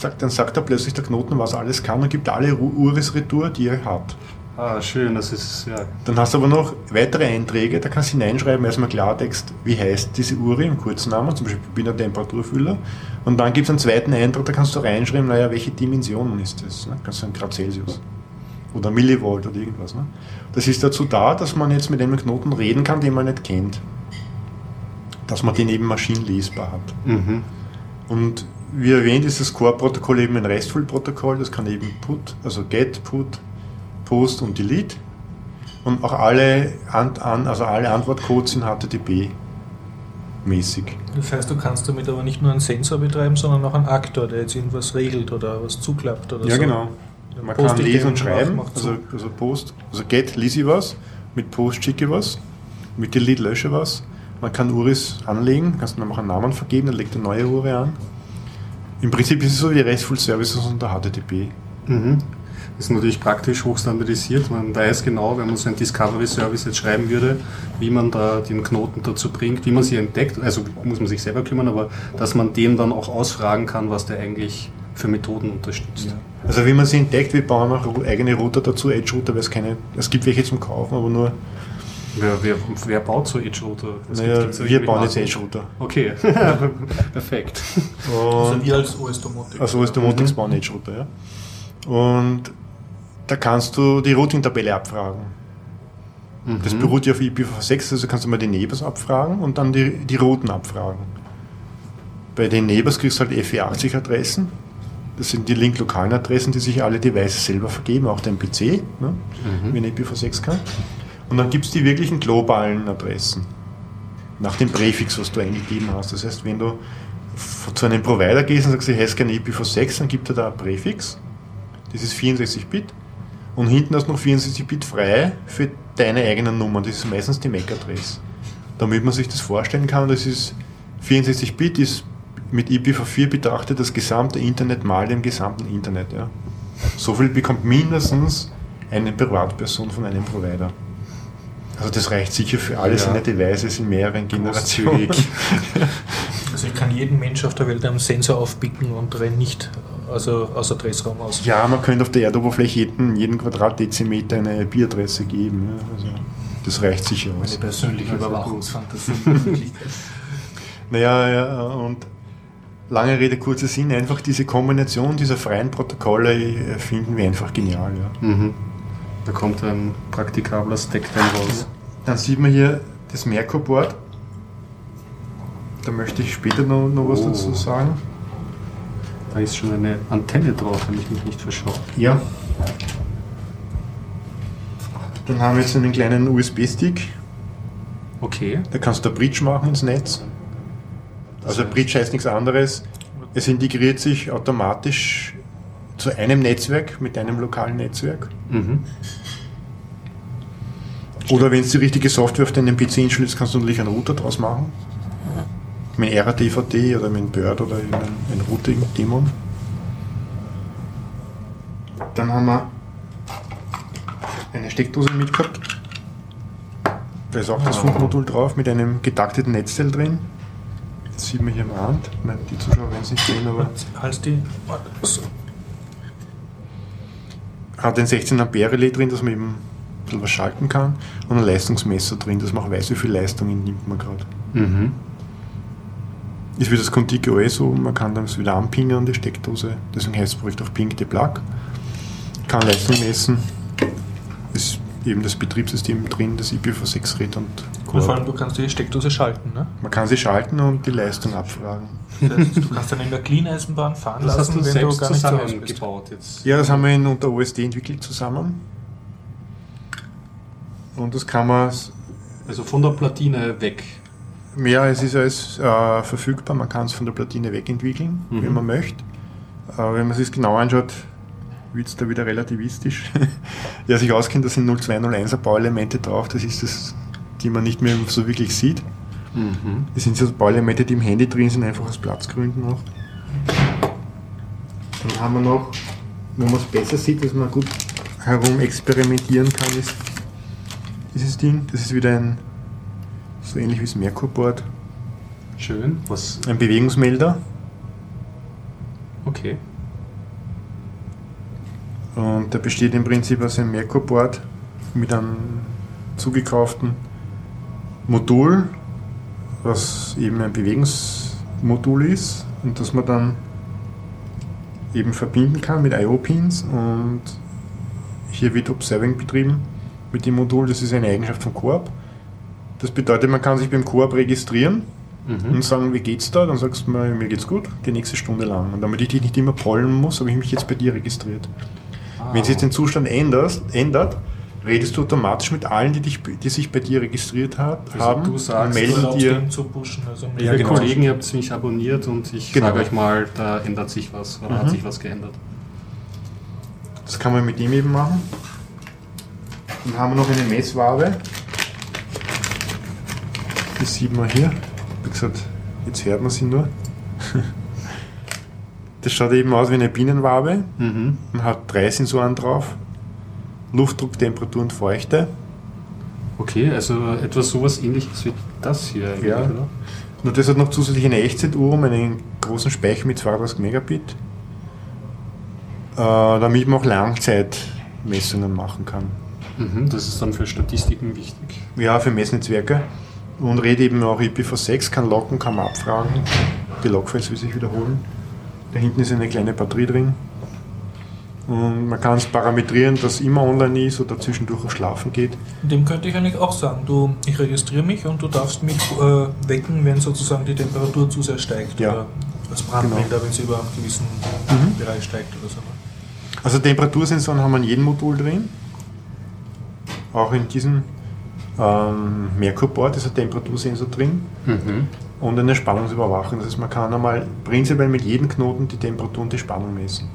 sagt, dann sagt er plötzlich der Knoten, was er alles kann und gibt alle Uris retour, die er hat. Ah, schön, das ist, ja. Dann hast du aber noch weitere Einträge, da kannst du hineinschreiben, erstmal Klartext, wie heißt diese Uri im Kurznamen, zum Beispiel bin Temperaturfüller. Und dann gibt es einen zweiten Eintrag, da kannst du reinschreiben, naja, welche Dimensionen ist das? Ne? Kannst du sagen, Grad Celsius. Oder Millivolt oder irgendwas. Ne? Das ist dazu da, dass man jetzt mit einem Knoten reden kann, den man nicht kennt. Dass man den eben maschinenlesbar hat. Mhm. Und wie erwähnt, ist das Core-Protokoll eben ein RESTful-Protokoll. Das kann eben Put, also Get, Put, Post und Delete. Und auch alle, also alle Antwortcodes sind HTTP-mäßig. Das heißt, du kannst damit aber nicht nur einen Sensor betreiben, sondern auch einen Aktor, der jetzt irgendwas regelt oder was zuklappt oder Ja, so. genau. Dann Man poste kann lesen und schreiben. Also, also Post, also Get lese ich was, mit Post schicke ich was, mit Delete lösche was. Man kann Uris anlegen, kannst du dann auch einen Namen vergeben, dann legt eine neue Ure an. Im Prinzip ist es so wie RESTful Services unter HTTP. Mhm. Das ist natürlich praktisch hochstandardisiert. Man weiß genau, wenn man so einen Discovery-Service jetzt schreiben würde, wie man da den Knoten dazu bringt, wie man sie entdeckt. Also muss man sich selber kümmern, aber dass man dem dann auch ausfragen kann, was der eigentlich für Methoden unterstützt. Also wie man sie entdeckt, wir bauen auch eigene Router dazu, Edge-Router, weil es keine, es gibt welche zum Kaufen, aber nur, Wer, wer, wer baut so Edge-Router? Naja, gibt- gibt's wir bauen jetzt? Edge-Router. Okay, [LAUGHS] perfekt. Also Und wir als OS Domotic. Also OS Domotics bauen Edge-Router, ja. Und da kannst du die Routing-Tabelle abfragen. Das Mhm. beruht ja auf IPv6, also kannst du mal die Neighbors abfragen und dann die, die Routen abfragen. Bei den Neighbors kriegst du halt FE80-Adressen. Das sind die link-lokalen Adressen, die sich alle Devices selber vergeben, auch dein PC, ne, Mhm. wenn IPv6 kann. Und dann gibt es die wirklichen globalen Adressen. Nach dem Präfix, was du eingegeben hast. Das heißt, wenn du zu einem Provider gehst und sagst, ich heiße gerne IPv6, dann gibt er da ein Präfix. Das ist 64-Bit. Und hinten hast du noch 64-Bit frei für deine eigenen Nummern. Das ist meistens die MAC-Adresse. Damit man sich das vorstellen kann, das ist 64-Bit ist mit IPv4 betrachtet das gesamte Internet mal dem gesamten Internet. Ja. So viel bekommt mindestens eine Privatperson von einem Provider. Also das reicht sicher für alle Ja. seine Devices in mehreren Generationen. [LAUGHS] Also ich kann jeden Mensch auf der Welt einen Sensor aufpicken und renne nicht also aus Adressraum aus. Ja, man könnte auf der Erdoberfläche jeden, jeden Quadratdezimeter eine IP-Adresse geben. Ja. Also das reicht sicher aus. Eine persönliche Also Überwachungsfantasie. [LAUGHS] Naja, ja, und lange Rede, kurzer Sinn, einfach diese Kombination dieser freien Protokolle äh, finden wir einfach genial. Ja. Mhm. Da kommt ein praktikabler Stack dann raus. Dann sieht man hier das Merkur-Board. Da möchte ich später noch, noch was Oh. dazu sagen. Da ist schon eine Antenne drauf, wenn ich mich nicht verschaue. Ja. Dann haben wir jetzt einen kleinen USB-Stick. Okay. Da kannst du eine Bridge machen ins Netz. Also Bridge heißt nichts anderes. Es integriert sich automatisch zu einem Netzwerk mit einem lokalen Netzwerk. Mhm. Oder wenn es die richtige Software auf deinem PC installierst, kannst du natürlich einen Router draus machen. Mit RADVD oder mit Bird oder ein, ein Routing-Daemon. Dann haben wir eine Steckdose mitgehabt. Da ist auch das Funkmodul drauf mit einem getakteten Netzteil drin. Das sieht man hier am Rand. Ich meine, Die Zuschauer werden es nicht sehen, aber Als die. So. Hat ein 16 Ampere Relais drin, dass man eben ein bisschen was schalten kann und ein Leistungsmesser drin, dass man auch weiß, wie viel Leistung nimmt man gerade. Mhm. Ist wie das Contigo OS so, man kann dann wieder anpingen an die Steckdose, deswegen heißt das Projekt auch Ping the Plug. Kann Leistung messen, ist eben das Betriebssystem drin, das IPv6 redet und Und vor Core. allem, du kannst die Steckdose schalten. Ne? Man kann sie schalten und die Leistung abfragen. Das heißt, du kannst dann in der Clean-Eisenbahn fahren Das hast lassen, du wenn du gar zusammengebaut jetzt. Ja, das haben wir in unter OSD entwickelt zusammen. Und das kann man Also von der Platine weg. Ja, es ist alles äh, verfügbar, man kann es von der Platine wegentwickeln, Mhm. wenn man möchte. Aber wenn man sich genau anschaut, wird es da wieder relativistisch. [LAUGHS] Wer sich auskennt, da sind 0201er Bauelemente drauf, das ist das, die man nicht mehr so wirklich sieht. Mhm. Das sind so Bauelemente, die im Handy drin sind, einfach aus Platzgründen noch. Dann haben wir noch, wo man es besser sieht, dass man gut herum experimentieren kann, ist dieses Ding. Das ist wieder ein, so ähnlich wie das Merkur-Board. Schön. Was? Ein Bewegungsmelder. Okay. Und der besteht im Prinzip aus einem Merkur-Board mit einem zugekauften Modul, was eben ein Bewegungsmodul ist und das man dann eben verbinden kann mit IO-Pins und hier wird Observing betrieben mit dem Modul. Das ist eine Eigenschaft von Coop. Das bedeutet, man kann sich beim Coop registrieren Mhm. und sagen, wie geht's da? Dann sagst du mir, mir geht's gut, die nächste Stunde lang. Und damit ich dich nicht immer pollen muss, habe ich mich jetzt bei dir registriert. Ah. Wenn sich den Zustand änderst, ändert, redest du automatisch mit allen, die, dich, die sich bei dir registriert hat, Also haben du sagst, und Du melden erlaubst dir. zu pushen. Also Liebe Ja, genau. Kollegen, ihr habt mich abonniert und ich Genau. sage euch mal, da ändert sich was oder Mhm. hat sich was geändert. Das kann man mit dem eben machen. Dann haben wir noch eine Messwabe. Das sieht man hier. Wie gesagt, jetzt hört man sie nur. [LAUGHS] Das schaut eben aus wie eine Bienenwabe Mhm. und hat drei Sensoren drauf. Luftdruck, Temperatur und Feuchte. Okay, also etwas sowas ähnliches wie das hier eigentlich, Ja. oder? Nur das hat noch zusätzlich eine Echtzeituhr um einen großen Speicher mit 32 Megabit, äh, damit man auch Langzeitmessungen machen kann. Mhm, das ist dann für Statistiken wichtig. Ja, für Messnetzwerke. Und rede eben auch IPv6, kann locken, kann man abfragen. Die Logfiles will sich wiederholen. Da hinten ist eine kleine Batterie drin. Und man kann es parametrieren, dass immer online ist oder zwischendurch auch schlafen geht. Dem könnte ich eigentlich auch sagen, du, ich registriere mich und du darfst mich äh, wecken, wenn sozusagen die Temperatur zu sehr steigt. Ja. Oder als Brandmelder, wenn sie über einen gewissen Bereich steigt oder so. Also Temperatursensoren haben wir in jedem Modul drin. Auch in diesem ähm, Merkur-Board ist ein Temperatursensor drin. Mhm. und eine Spannungsüberwachung. Das heißt, man kann einmal prinzipiell mit jedem Knoten die Temperatur und die Spannung messen.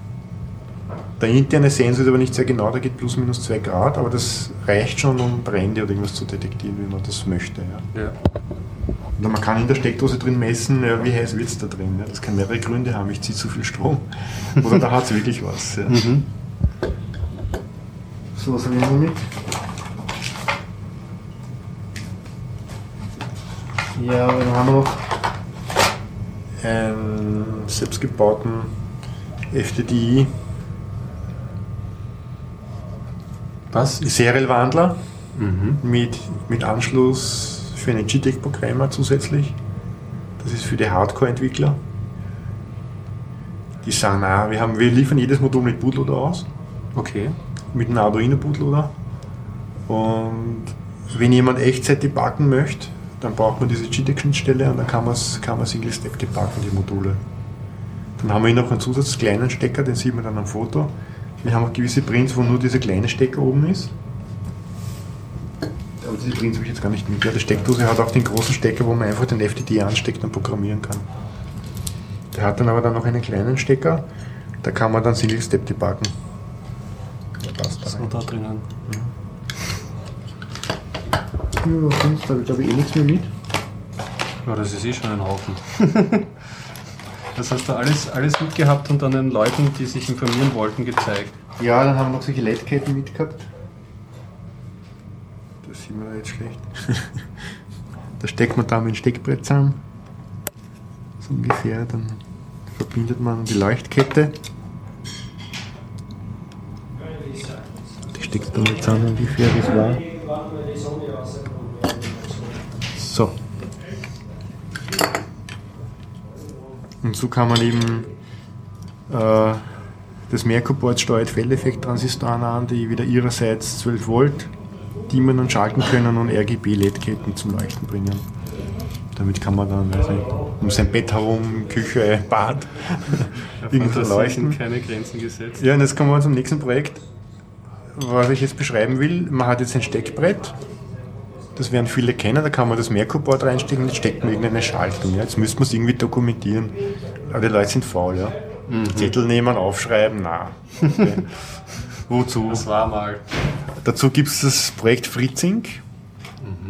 Der interne Sensor ist aber nicht sehr genau, da geht plus minus 2 Grad, aber das reicht schon, um Brände oder irgendwas zu detektieren, wie man das möchte. Ja. Ja. Oder man kann in der Steckdose drin messen, ja, wie heiß wird es da drin. Ja. Das kann mehrere Gründe haben, ich ziehe zu viel Strom. [LAUGHS] Oder da hat es wirklich was. Ja. Mhm. So, was habe ich noch mit? Ja, dann haben wir noch einen selbstgebauten FTDI Was. Serialwandler Mhm. mit, mit Anschluss für einen GTEC-Programmer zusätzlich. Das ist für die Hardcore-Entwickler. Die sagen, ah, wir, haben, wir liefern jedes Modul mit Bootloader aus. Okay. mit einem Arduino Bootloader. Und wenn jemand Echtzeit debuggen möchte, dann braucht man diese GTEC-Schnittstelle und dann kann man kann man Single-Step debuggen, die Module. Dann haben wir hier noch einen zusätzlichen kleinen Stecker, den sieht man dann am Foto. Wir haben auch gewisse Prints, wo nur dieser kleine Stecker oben ist. Aber diese Prints habe ich jetzt gar nicht mit. Ja, die Steckdose hat auch den großen Stecker, wo man einfach den FTD ansteckt und programmieren kann. Der hat dann aber dann noch einen kleinen Stecker, da kann man dann Single-Step debuggen. Der passt da So rein. da drinnen. Ja, sonst habe ich glaube ich eh nichts mehr mit. Ja, das ist eh schon ein Haufen. [LAUGHS] das hast du alles, alles mitgehabt und dann den Leuten, die sich informieren wollten, gezeigt. Ja, dann haben wir noch solche LED-Ketten mitgehabt. Das sieht man jetzt schlecht. [LAUGHS] da steckt man da mit dem Steckbrett zusammen. So ungefähr. Dann verbindet man die Leuchtkette. Die steckt dann zusammen ungefähr, wie es war. So. Und so kann man eben äh, das Merkur-Board steuert Feldeffekt-Transistoren an, die wieder ihrerseits 12 Volt dimmen und schalten können und RGB-LED-Ketten zum Leuchten bringen. Damit kann man dann nicht, um sein Bett herum, Küche, Bad, [LAUGHS] irgendwo leuchten. sind keine Grenzen gesetzt. Ja, und jetzt kommen wir zum nächsten Projekt, was ich jetzt beschreiben will. Man hat jetzt ein Steckbrett, das werden viele kennen, da kann man das Merkur-Board reinstecken, jetzt steckt man irgendeine Schaltung. Ja. Jetzt müsste man es irgendwie dokumentieren. Aber die Leute sind faul, ja. Zettel nehmen, aufschreiben, na. Okay. [LAUGHS] Wozu? Das war mal. Dazu gibt es das Projekt Fritzing.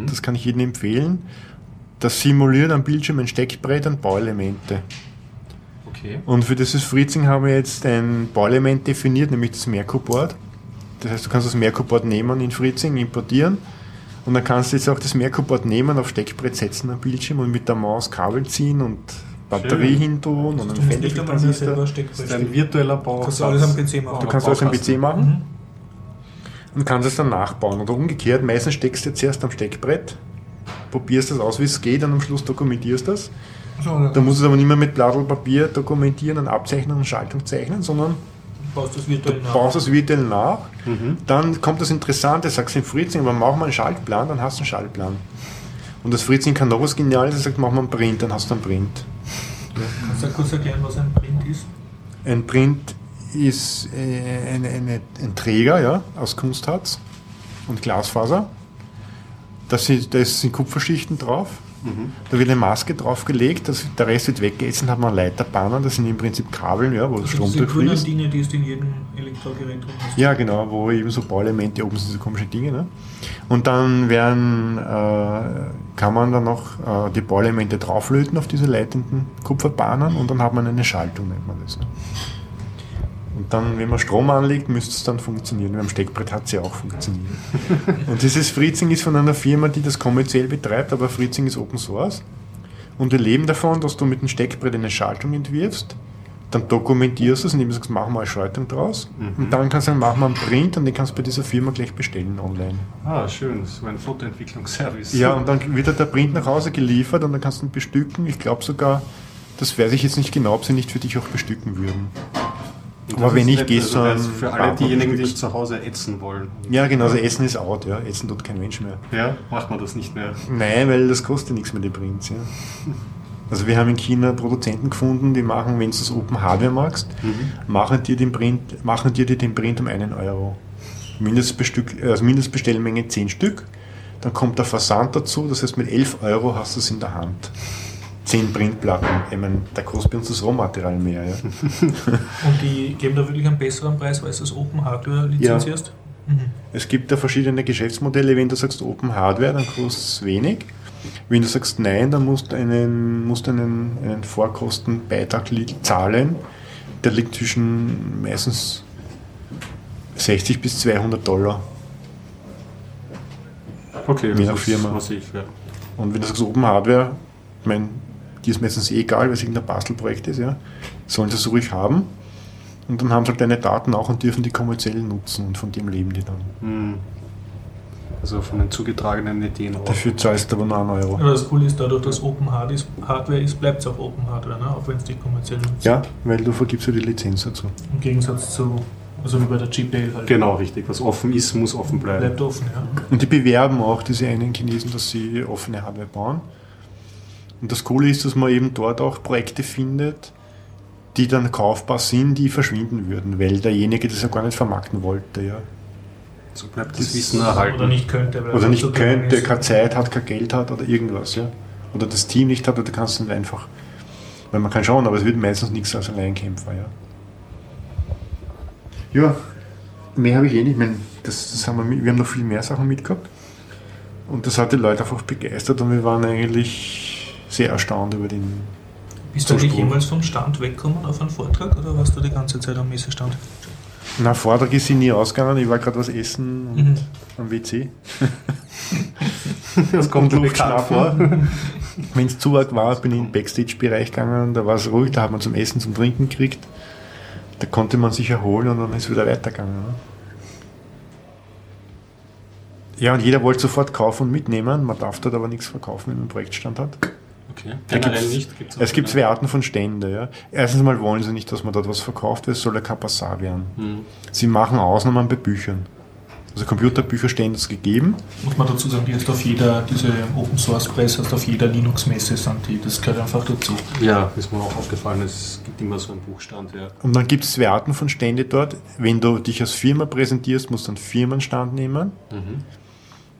Das kann ich jedem empfehlen. Das simuliert am Bildschirm ein Steckbrett und Bauelemente. Okay. Und für dieses Fritzing haben wir jetzt ein Bauelement definiert, nämlich das Merkur-Board. Das heißt, du kannst das Merkur-Board nehmen in Fritzing, importieren Und dann kannst du jetzt auch das Merkur-Board nehmen, auf Steckbrett setzen am Bildschirm und mit der Maus Kabel ziehen und Batterie hin tun und einen. Steckbrett Das ist ein stecken. virtueller Bau. Kannst du alles am PC machen. Du kannst alles am PC machen Mhm. und kannst es dann nachbauen. Oder umgekehrt, meistens steckst du zuerst am Steckbrett, probierst das aus, wie es geht und am Schluss dokumentierst das. So, Da musst du es aber nicht mehr mit Blatt Papier dokumentieren und abzeichnen und Schaltung zeichnen, sondern baust das virtuell nach. baust das virtuell nach. Dann kommt das Interessante, sagst du im Fritzing, aber mach mal einen Schaltplan, dann hast du einen Schaltplan. Und das Fritzing kann noch was Geniales, er sagt, mach mal einen Print, dann hast du einen Print. Kannst du kurz erklären, was ein Print ist? Ein Print ist äh, eine, eine, ein Träger ja, aus Kunstharz und Glasfaser. Da sind, da sind Kupferschichten drauf. Da wird eine Maske draufgelegt, das, der Rest wird weggegessen, hat man Leiterbahnen, das sind im Prinzip Kabeln, ja, wo der Strom durchfließt. Dinge, die es in jedem Elektrogerät drin ist. Ja, genau, wo eben so Bauelemente oben sind, diese komischen Dinge. Ne? Und dann werden, äh, kann man dann noch äh, die Bauelemente drauflöten auf diese leitenden Kupferbahnen und dann hat man eine Schaltung, nennt man das. Ne? Und dann, wenn man Strom anlegt, müsste es dann funktionieren. Beim Steckbrett hat es ja auch funktioniert. [LAUGHS] und dieses Fritzing ist von einer Firma, die das kommerziell betreibt, aber Fritzing ist Open Source. Und wir leben davon, dass du mit dem Steckbrett eine Schaltung entwirfst, dann dokumentierst du es, indem du sagst, mach mal eine Schaltung draus. Und dann kannst du sagen, mach mal einen Print und den kannst du bei dieser Firma gleich bestellen online. Ah, schön. So ein Fotoentwicklungsservice. Ja, und dann wird dir der Print nach Hause geliefert und dann kannst du ihn bestücken. Ich glaube sogar, das weiß ich jetzt nicht genau, ob sie nicht für dich auch bestücken würden. Und aber wenn gehst du also das für alle diejenigen, die zu Hause ätzen wollen. Ja, genau, also Essen ist out, ja. Essen tut kein Mensch mehr. Ja, macht man das nicht mehr. Nein, weil das kostet nichts mehr, die Prints. Ja. Also wir haben in China Produzenten gefunden, die machen, wenn du das Open Hardware magst, machen dir den Print, machen dir den Print um einen Euro. Mindestbestück, also Mindestbestellmenge 10 Stück. Dann kommt der Versand dazu, das heißt mit 11 Euro hast du es in der Hand. 10 Printplatten. Ich meine, da kostet bei uns das Rohmaterial mehr. Ja. [LAUGHS] Und die geben da wirklich einen besseren Preis, weil du das Open Hardware lizenzierst? Es gibt da verschiedene Geschäftsmodelle. Wenn du sagst Open Hardware, dann kostet es wenig. Wenn du sagst Nein, dann musst du einen, musst du einen, einen Vorkostenbeitrag zahlen. Der liegt zwischen meistens 60 bis 200 Dollar. Okay, Je das nach ist Firma. massiv, ja. Und wenn du sagst Open Hardware, ich meine, die ist meistens eh egal, weil es irgendein Bastelprojekt ist, ja, sollen sie es ruhig haben. Und dann haben sie halt deine Daten auch und dürfen die kommerziell nutzen und von dem leben die dann. Hm. Also von den zugetragenen Ideen auch. Dafür zahlst du aber nur einen Euro. Aber das Coole ist, dadurch, dass Open Hard ist, Hardware ist, bleibt es auch Open Hardware, ne? auch wenn es die kommerziell nutzt. Ja, weil du vergibst ja die Lizenz dazu. Im Gegensatz zu, also wie bei der GPL halt. Genau, richtig. Was offen ist, muss offen bleiben. Bleibt offen, ja. Und die bewerben auch diese einen Chinesen, dass sie offene Hardware bauen. Und das Coole ist, dass man eben dort auch Projekte findet, die dann kaufbar sind, die verschwinden würden, weil derjenige das ja gar nicht vermarkten wollte. Ja. So bleibt das Wissen erhalten. Oder nicht könnte. weil Oder er nicht so könnte, keine Zeit hat, kein Geld hat oder irgendwas. Ja. Oder das Team nicht hat, oder kannst du nicht einfach. Weil man kann schauen, aber es wird meistens nichts als Alleinkämpfer. Ja, ja mehr habe ich eh nicht. Ich meine, das, das haben wir, wir haben noch viel mehr Sachen mitgehabt. Und das hat die Leute einfach begeistert und wir waren eigentlich sehr erstaunt über den. Bist du eigentlich Zuspruch. jemals vom Stand weggekommen auf einen Vortrag oder warst du die ganze Zeit am Messestand? Na, Vortrag ist sie nie ausgegangen, ich war gerade was essen und Mhm. am WC. [LAUGHS] Das kommt bekannt vor. Wenn es zu arg war, bin ich in den Backstage-Bereich gegangen, da war es ruhig, da hat man zum Essen, zum Trinken gekriegt. Da konnte man sich erholen und dann ist es wieder weitergegangen. Ne? Ja, und jeder wollte sofort kaufen und mitnehmen. Man darf dort aber nichts verkaufen, wenn man einen Projektstand hat. Okay. Generell gibt's- nicht. Gibt's Es gibt zwei Arten von Stände. Ja. Erstens mal wollen sie nicht, dass man dort was verkauft, weil es soll ja kein Bazar werden. Hm. Sie machen Ausnahmen bei Büchern. Also Computerbücherstände ist gegeben. Muss man dazu sagen, die ist auf jeder, diese Open Source Press hast auf jeder Linux-Messe sind die, das gehört einfach dazu. Ja, ist mir auch aufgefallen, es gibt immer so einen Buchstand. Ja. Und dann gibt es zwei Arten von Stände dort. Wenn du dich als Firma präsentierst, musst du einen Firmenstand nehmen. Mhm.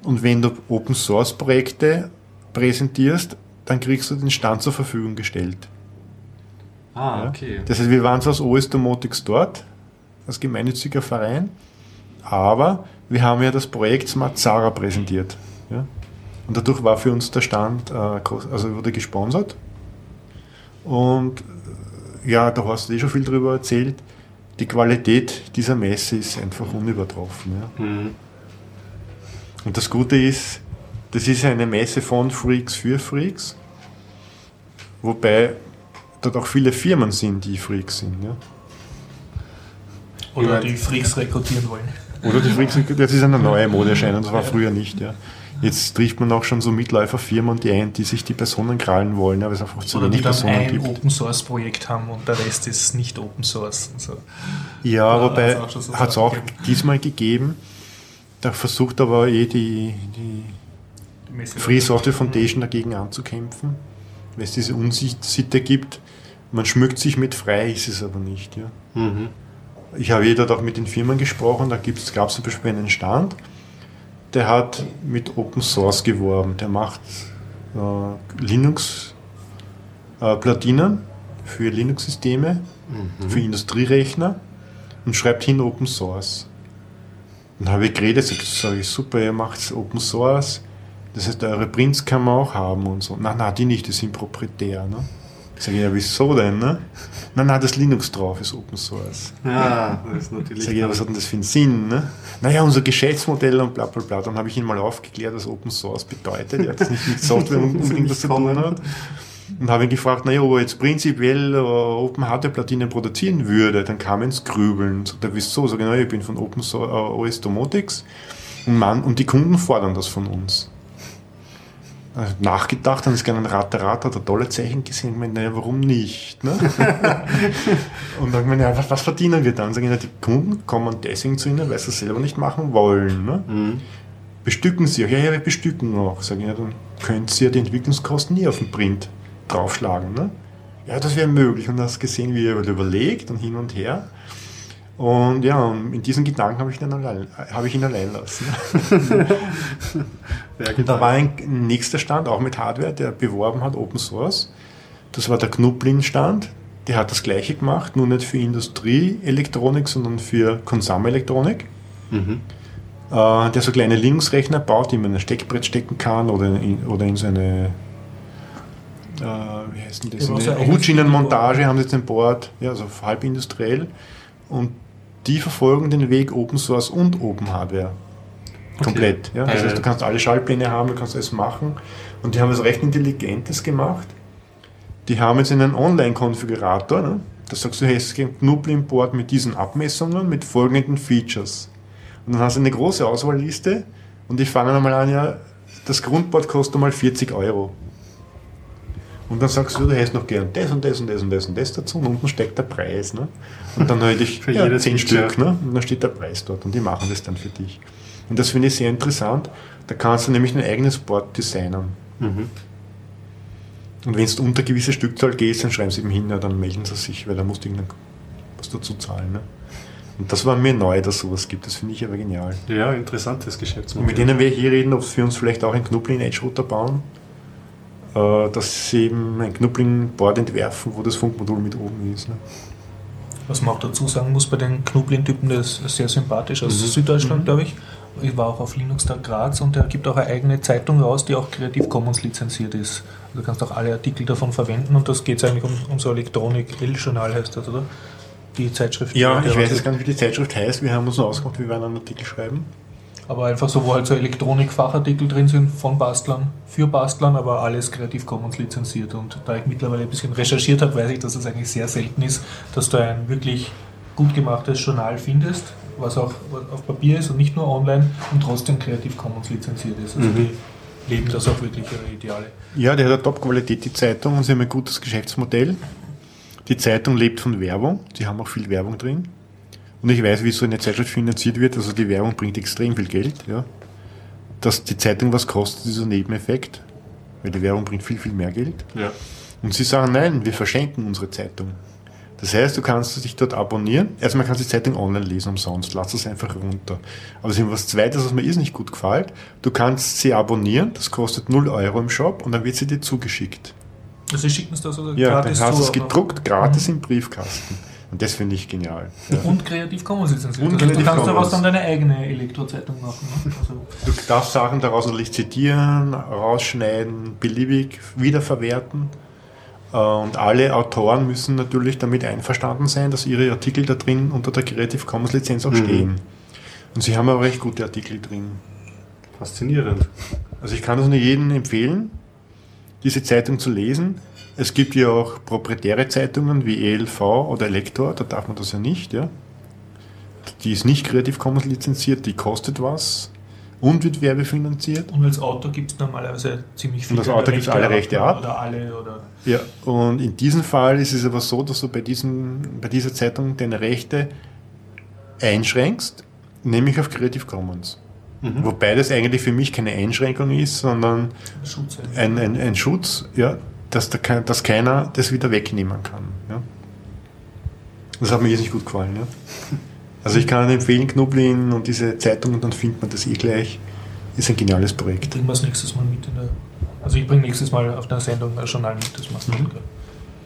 Und wenn du Open Source Projekte präsentierst, dann kriegst du den Stand zur Verfügung gestellt. Ah, Ja. okay. Das heißt, wir waren zwar als OS Domotics dort, als gemeinnütziger Verein, aber wir haben ja das Projekt Smart Zara präsentiert. Ja? Und dadurch war für uns der Stand, äh, also wurde gesponsert. Und äh, ja, da hast du eh schon viel drüber erzählt. Die Qualität dieser Messe ist einfach unübertroffen. Ja? Mhm. Und das Gute ist, Das ist eine Messe von Freaks für Freaks, wobei dort auch viele Firmen sind, die Freaks sind. Ja. Oder die Freaks rekrutieren wollen. Oder die Freaks, das ist eine [LAUGHS] neue Modeerscheinung, das war früher nicht. Ja. Jetzt trifft man auch schon so Mitläuferfirmen, die ein, die sich die Personen krallen wollen, aber es einfach zu Oder die wenig dann Personen ein gibt. Open Source Projekt haben und der Rest ist nicht Open Source. So. Ja, wobei hat's auch hat es auch gegeben. diesmal gegeben. Da versucht aber eh die, die Die Free Software Foundation dagegen anzukämpfen, weil es diese Unsitte gibt. Man schmückt sich mit frei, ist es aber nicht. Ja. Mhm. Ich habe dort auch mit den Firmen gesprochen, da gab es zum Beispiel einen Stand, der hat mit Open Source geworben. Der macht äh, Linux-Platinen für Linux-Systeme, für Industrierechner und schreibt hin Open Source. Dann habe ich geredet, sag, sag ich, super, ihr macht Open Source, das heißt, eure Prints kann man auch haben und so. Nein, nein, die nicht, die sind proprietär. Ne? Ich sage, ja, wieso denn? Ne? Nein, nein, das Linux drauf ist Open Source. Ja, das ist natürlich. Ich sage, ja, was hat denn das für einen Sinn? Ne? Naja, unser Geschäftsmodell und bla bla bla. Dann habe ich ihn mal aufgeklärt, was Open Source bedeutet. Er hat das nicht mit [LAUGHS] Software unbedingt was zu tun hat. Und habe ihn gefragt, naja, ob er jetzt prinzipiell äh, Open Hardware Platinen produzieren würde, dann kam er ins Grübeln. Sagt er, wieso? Sag ich, naja, ich bin von Open Source, äh, OS Domotics und, man, und die Kunden fordern das von uns. Also nachgedacht, dann ist gerne ein Ratter, hat ein tolle Zeichen gesehen. Ich meine, naja, warum nicht? Ne? [LAUGHS] und dann meine ich, was, was verdienen wir dann? Sagen, ja, die Kunden kommen deswegen zu Ihnen, weil sie es selber nicht machen wollen. Ne? Mhm. Bestücken Sie auch? Ja, ja, wir bestücken auch. Sagen, ja, dann können Sie ja die Entwicklungskosten nie auf den Print draufschlagen. Ne? Ja, das wäre möglich. Und hast gesehen, wie er überlegt und hin und her. Und ja, in diesen Gedanken habe ich, ihn allein, habe ich ihn allein lassen. [LAUGHS] Da war ein nächster Stand, auch mit Hardware, der beworben hat, Open Source. Das war der Knublin-Stand. Der hat das gleiche gemacht, nur nicht für Industrieelektronik, sondern für Konsumelektronik. Mhm. Äh, der so kleine Linux-Rechner baut, die man in ein Steckbrett stecken kann oder in, oder in so eine, äh, wie heißt denn das, ein Hutschienenmontage haben sie jetzt an Bord, ja, also halb industriell. Und die verfolgen den Weg Open Source und Open Hardware. Komplett. Ja? Das Äh. heißt, du kannst alle Schaltpläne haben, du kannst alles machen. Und die haben was recht Intelligentes gemacht. Die haben jetzt einen Online-Konfigurator. Ne? Da sagst du, hey, es gibt Knubbel-Import mit diesen Abmessungen, mit folgenden Features. Und dann hast du eine große Auswahlliste und die fangen einmal an, ja, das Grundboard kostet mal 40 Euro. Und dann sagst du, du hättest noch gern das und das und das und das und das dazu und unten steckt der Preis. Ne? Und dann halt ich [LAUGHS] Für ja, jedes 10 Feature. Stück ne? und dann steht der Preis dort und die machen das dann für dich. Und das finde ich sehr interessant. Da kannst du nämlich ein eigenes Board designen. Mhm. Und wenn du unter gewisse Stückzahl gehst, dann schreiben sie eben hin, ja, dann melden sie sich, weil da musst du irgendein was dazu zahlen. Ne? Und das war mir neu, dass sowas gibt. Das finde ich aber genial. Ja, interessantes Und Geschäftsmodell. mit denen wir hier reden, ob sie für uns vielleicht auch ein Knublin Edge Router bauen, äh, dass sie eben ein Knublin Board entwerfen, wo das Funkmodul mit oben ist. Ne? Was man auch dazu sagen muss bei den Knublin-Typen, der ist sehr sympathisch aus Mhm. Süddeutschland, glaube ich. Ich war auch auf Linux Tag Graz und der gibt auch eine eigene Zeitung raus, die auch Creative Commons lizenziert ist. Also du kannst auch alle Artikel davon verwenden und das geht eigentlich um, um so Elektronik, L-Journal heißt das, oder? Die Zeitschrift. Ja, ich weiß jetzt gar nicht, wie die Zeitschrift heißt. Wir haben uns nur ausgemacht, wir werden einen Artikel schreiben. Aber einfach so, wo halt so Elektronik-Fachartikel drin sind von Bastlern, für Bastlern, aber alles Creative Commons lizenziert. Und da ich mittlerweile ein bisschen recherchiert habe, weiß ich, dass es eigentlich sehr selten ist, dass du ein wirklich gut gemachtes Journal findest, was auch auf Papier ist und nicht nur online und trotzdem Creative Commons lizenziert ist. Also die leben das auch wirklich ihre Ideale. Ja, der hat eine Top-Qualität, die Zeitung, und sie haben ein gutes Geschäftsmodell. Die Zeitung lebt von Werbung, sie haben auch viel Werbung drin. Und ich weiß, wie so eine Zeitschrift finanziert wird, also die Werbung bringt extrem viel Geld. Ja. Dass die Zeitung was kostet, ist ein Nebeneffekt, weil die Werbung bringt viel, viel mehr Geld. Ja. Und sie sagen, nein, wir verschenken unsere Zeitung. Das heißt, du kannst dich dort abonnieren. Erstmal kannst du die Zeitung online lesen umsonst. Lass es einfach runter. Aber es ist was Zweites, was mir nicht gut gefällt. Du kannst sie abonnieren. Das kostet 0 Euro im Shop und dann wird sie dir zugeschickt. Also sie schicken es da so Ja, dann gratis hast du es gedruckt, gratis im Briefkasten. Und das finde ich genial. Ja. Und Creative Commons lizenziert. Und heißt, du kannst daraus dann deine eigene Elektrozeitung machen. Ne? Also, Du darfst Sachen daraus natürlich zitieren, rausschneiden, beliebig wiederverwerten. Äh, Und alle Autoren müssen natürlich damit einverstanden sein, dass ihre Artikel da drin unter der Creative Commons Lizenz auch Mhm. stehen. Und sie haben aber recht gute Artikel drin. Faszinierend. Also ich kann das nur jedem empfehlen, diese Zeitung zu lesen. Es gibt ja auch proprietäre Zeitungen wie ELV oder Elektor, da darf man das ja nicht, ja. Die ist nicht Creative Commons lizenziert, die kostet was und wird werbefinanziert. Und als Autor gibt es normalerweise ziemlich viele Und als Autor gibt's alle Rechte ab. Oder alle oder. Ja, und in diesem Fall ist es aber so, dass du bei, diesem, bei dieser Zeitung deine Rechte einschränkst, nämlich auf Creative Commons. Wobei das eigentlich für mich keine Einschränkung ist, sondern Schutz. ein, ein, ein Schutz, ja, dass, da dass keiner das wieder wegnehmen kann. Ja. Das hat mir jetzt nicht gut gefallen. Ja. Also ich kann empfehlen, Knublin und diese Zeitungen, dann findet man das eh gleich. Ist ein geniales Projekt. Bringen wir es nächstes Mal mit in der. Also ich bringe nächstes Mal auf der Sendung ein Journal mit, das machst du gell?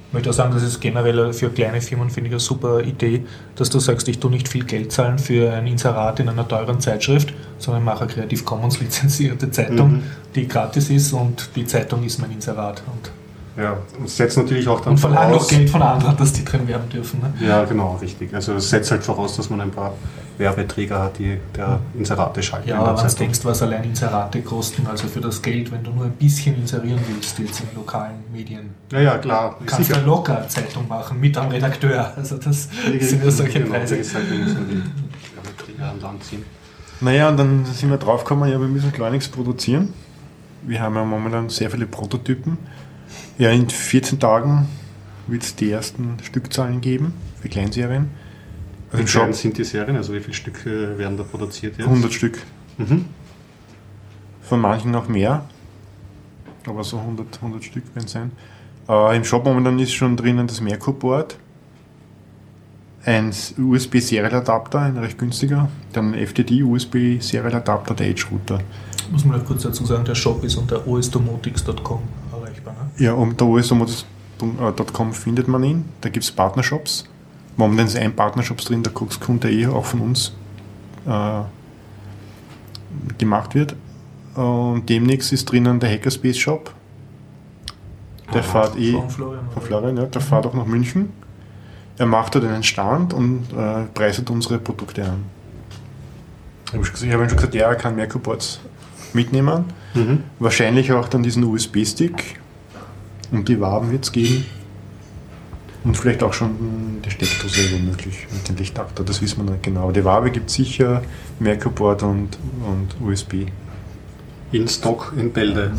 Ich möchte auch sagen, das ist generell für kleine Firmen, finde ich, eine super Idee, dass du sagst, ich tue nicht viel Geld zahlen für ein Inserat in einer teuren Zeitschrift, sondern mache eine Creative Commons lizenzierte Zeitung, Mhm. die gratis ist und die Zeitung ist mein Inserat. Und, Ja, und setzt natürlich auch dann und verlange noch voraus. Geld von anderen, dass die drin werben dürfen. Ne? Ja, genau, richtig. Also es setzt halt voraus, dass man ein paar Werbeträger hat, die der Inserate schalten. Ja, aber wenn du denkst, was allein Inserate kosten, also für das Geld, wenn du nur ein bisschen inserieren willst, jetzt in lokalen Medien, Ja, ja, klar. kannst du ja locker eine Zeitung machen mit einem Redakteur. Also das sind ja solche genau, Preise. gesagt, Werbeträger an Land ziehen. Naja, und dann sind wir draufgekommen, ja, wir müssen Kleiniges produzieren. Wir haben ja momentan sehr viele Prototypen. Ja, in 14 Tagen wird es die ersten Stückzahlen geben für Kleinserien. Also Wie im klein Shop sind die Serien? Also wie viele Stücke werden da produziert jetzt? 100 Stück. Mhm. Von manchen noch mehr. Aber so 100, 100 Stück werden es sein. Äh, Im Shop momentan ist schon drinnen das Merkur-Board. Ein USB-Serial-Adapter, ein recht günstiger. Dann ein FTD-USB-Serial-Adapter, der Edge-Router. Muss man noch kurz dazu sagen, der Shop ist unter osdomotics.com? Ja, unter osdomotics.com findet man ihn. Da gibt es Partnershops. Momentan ist ein Partnershops drin, der eh auch von uns äh, gemacht wird. Und demnächst ist drinnen der Hackerspace Shop. Der fährt eh Von Florian. von Florian, ja, der fährt auch nach München. Er macht dort einen Stand und äh, preiset unsere Produkte an. Ich habe schon gesagt, ja, er kann Merkur-Boards mitnehmen. Mhm. Wahrscheinlich auch dann diesen USB-Stick und die Waben wird es geben. Und vielleicht auch schon die Steckdose womöglich mit dem Lichtadapter, das wissen wir nicht genau. Aber die Wabe gibt es sicher, Merkur-Board und, und USB. In Stock in Bälde.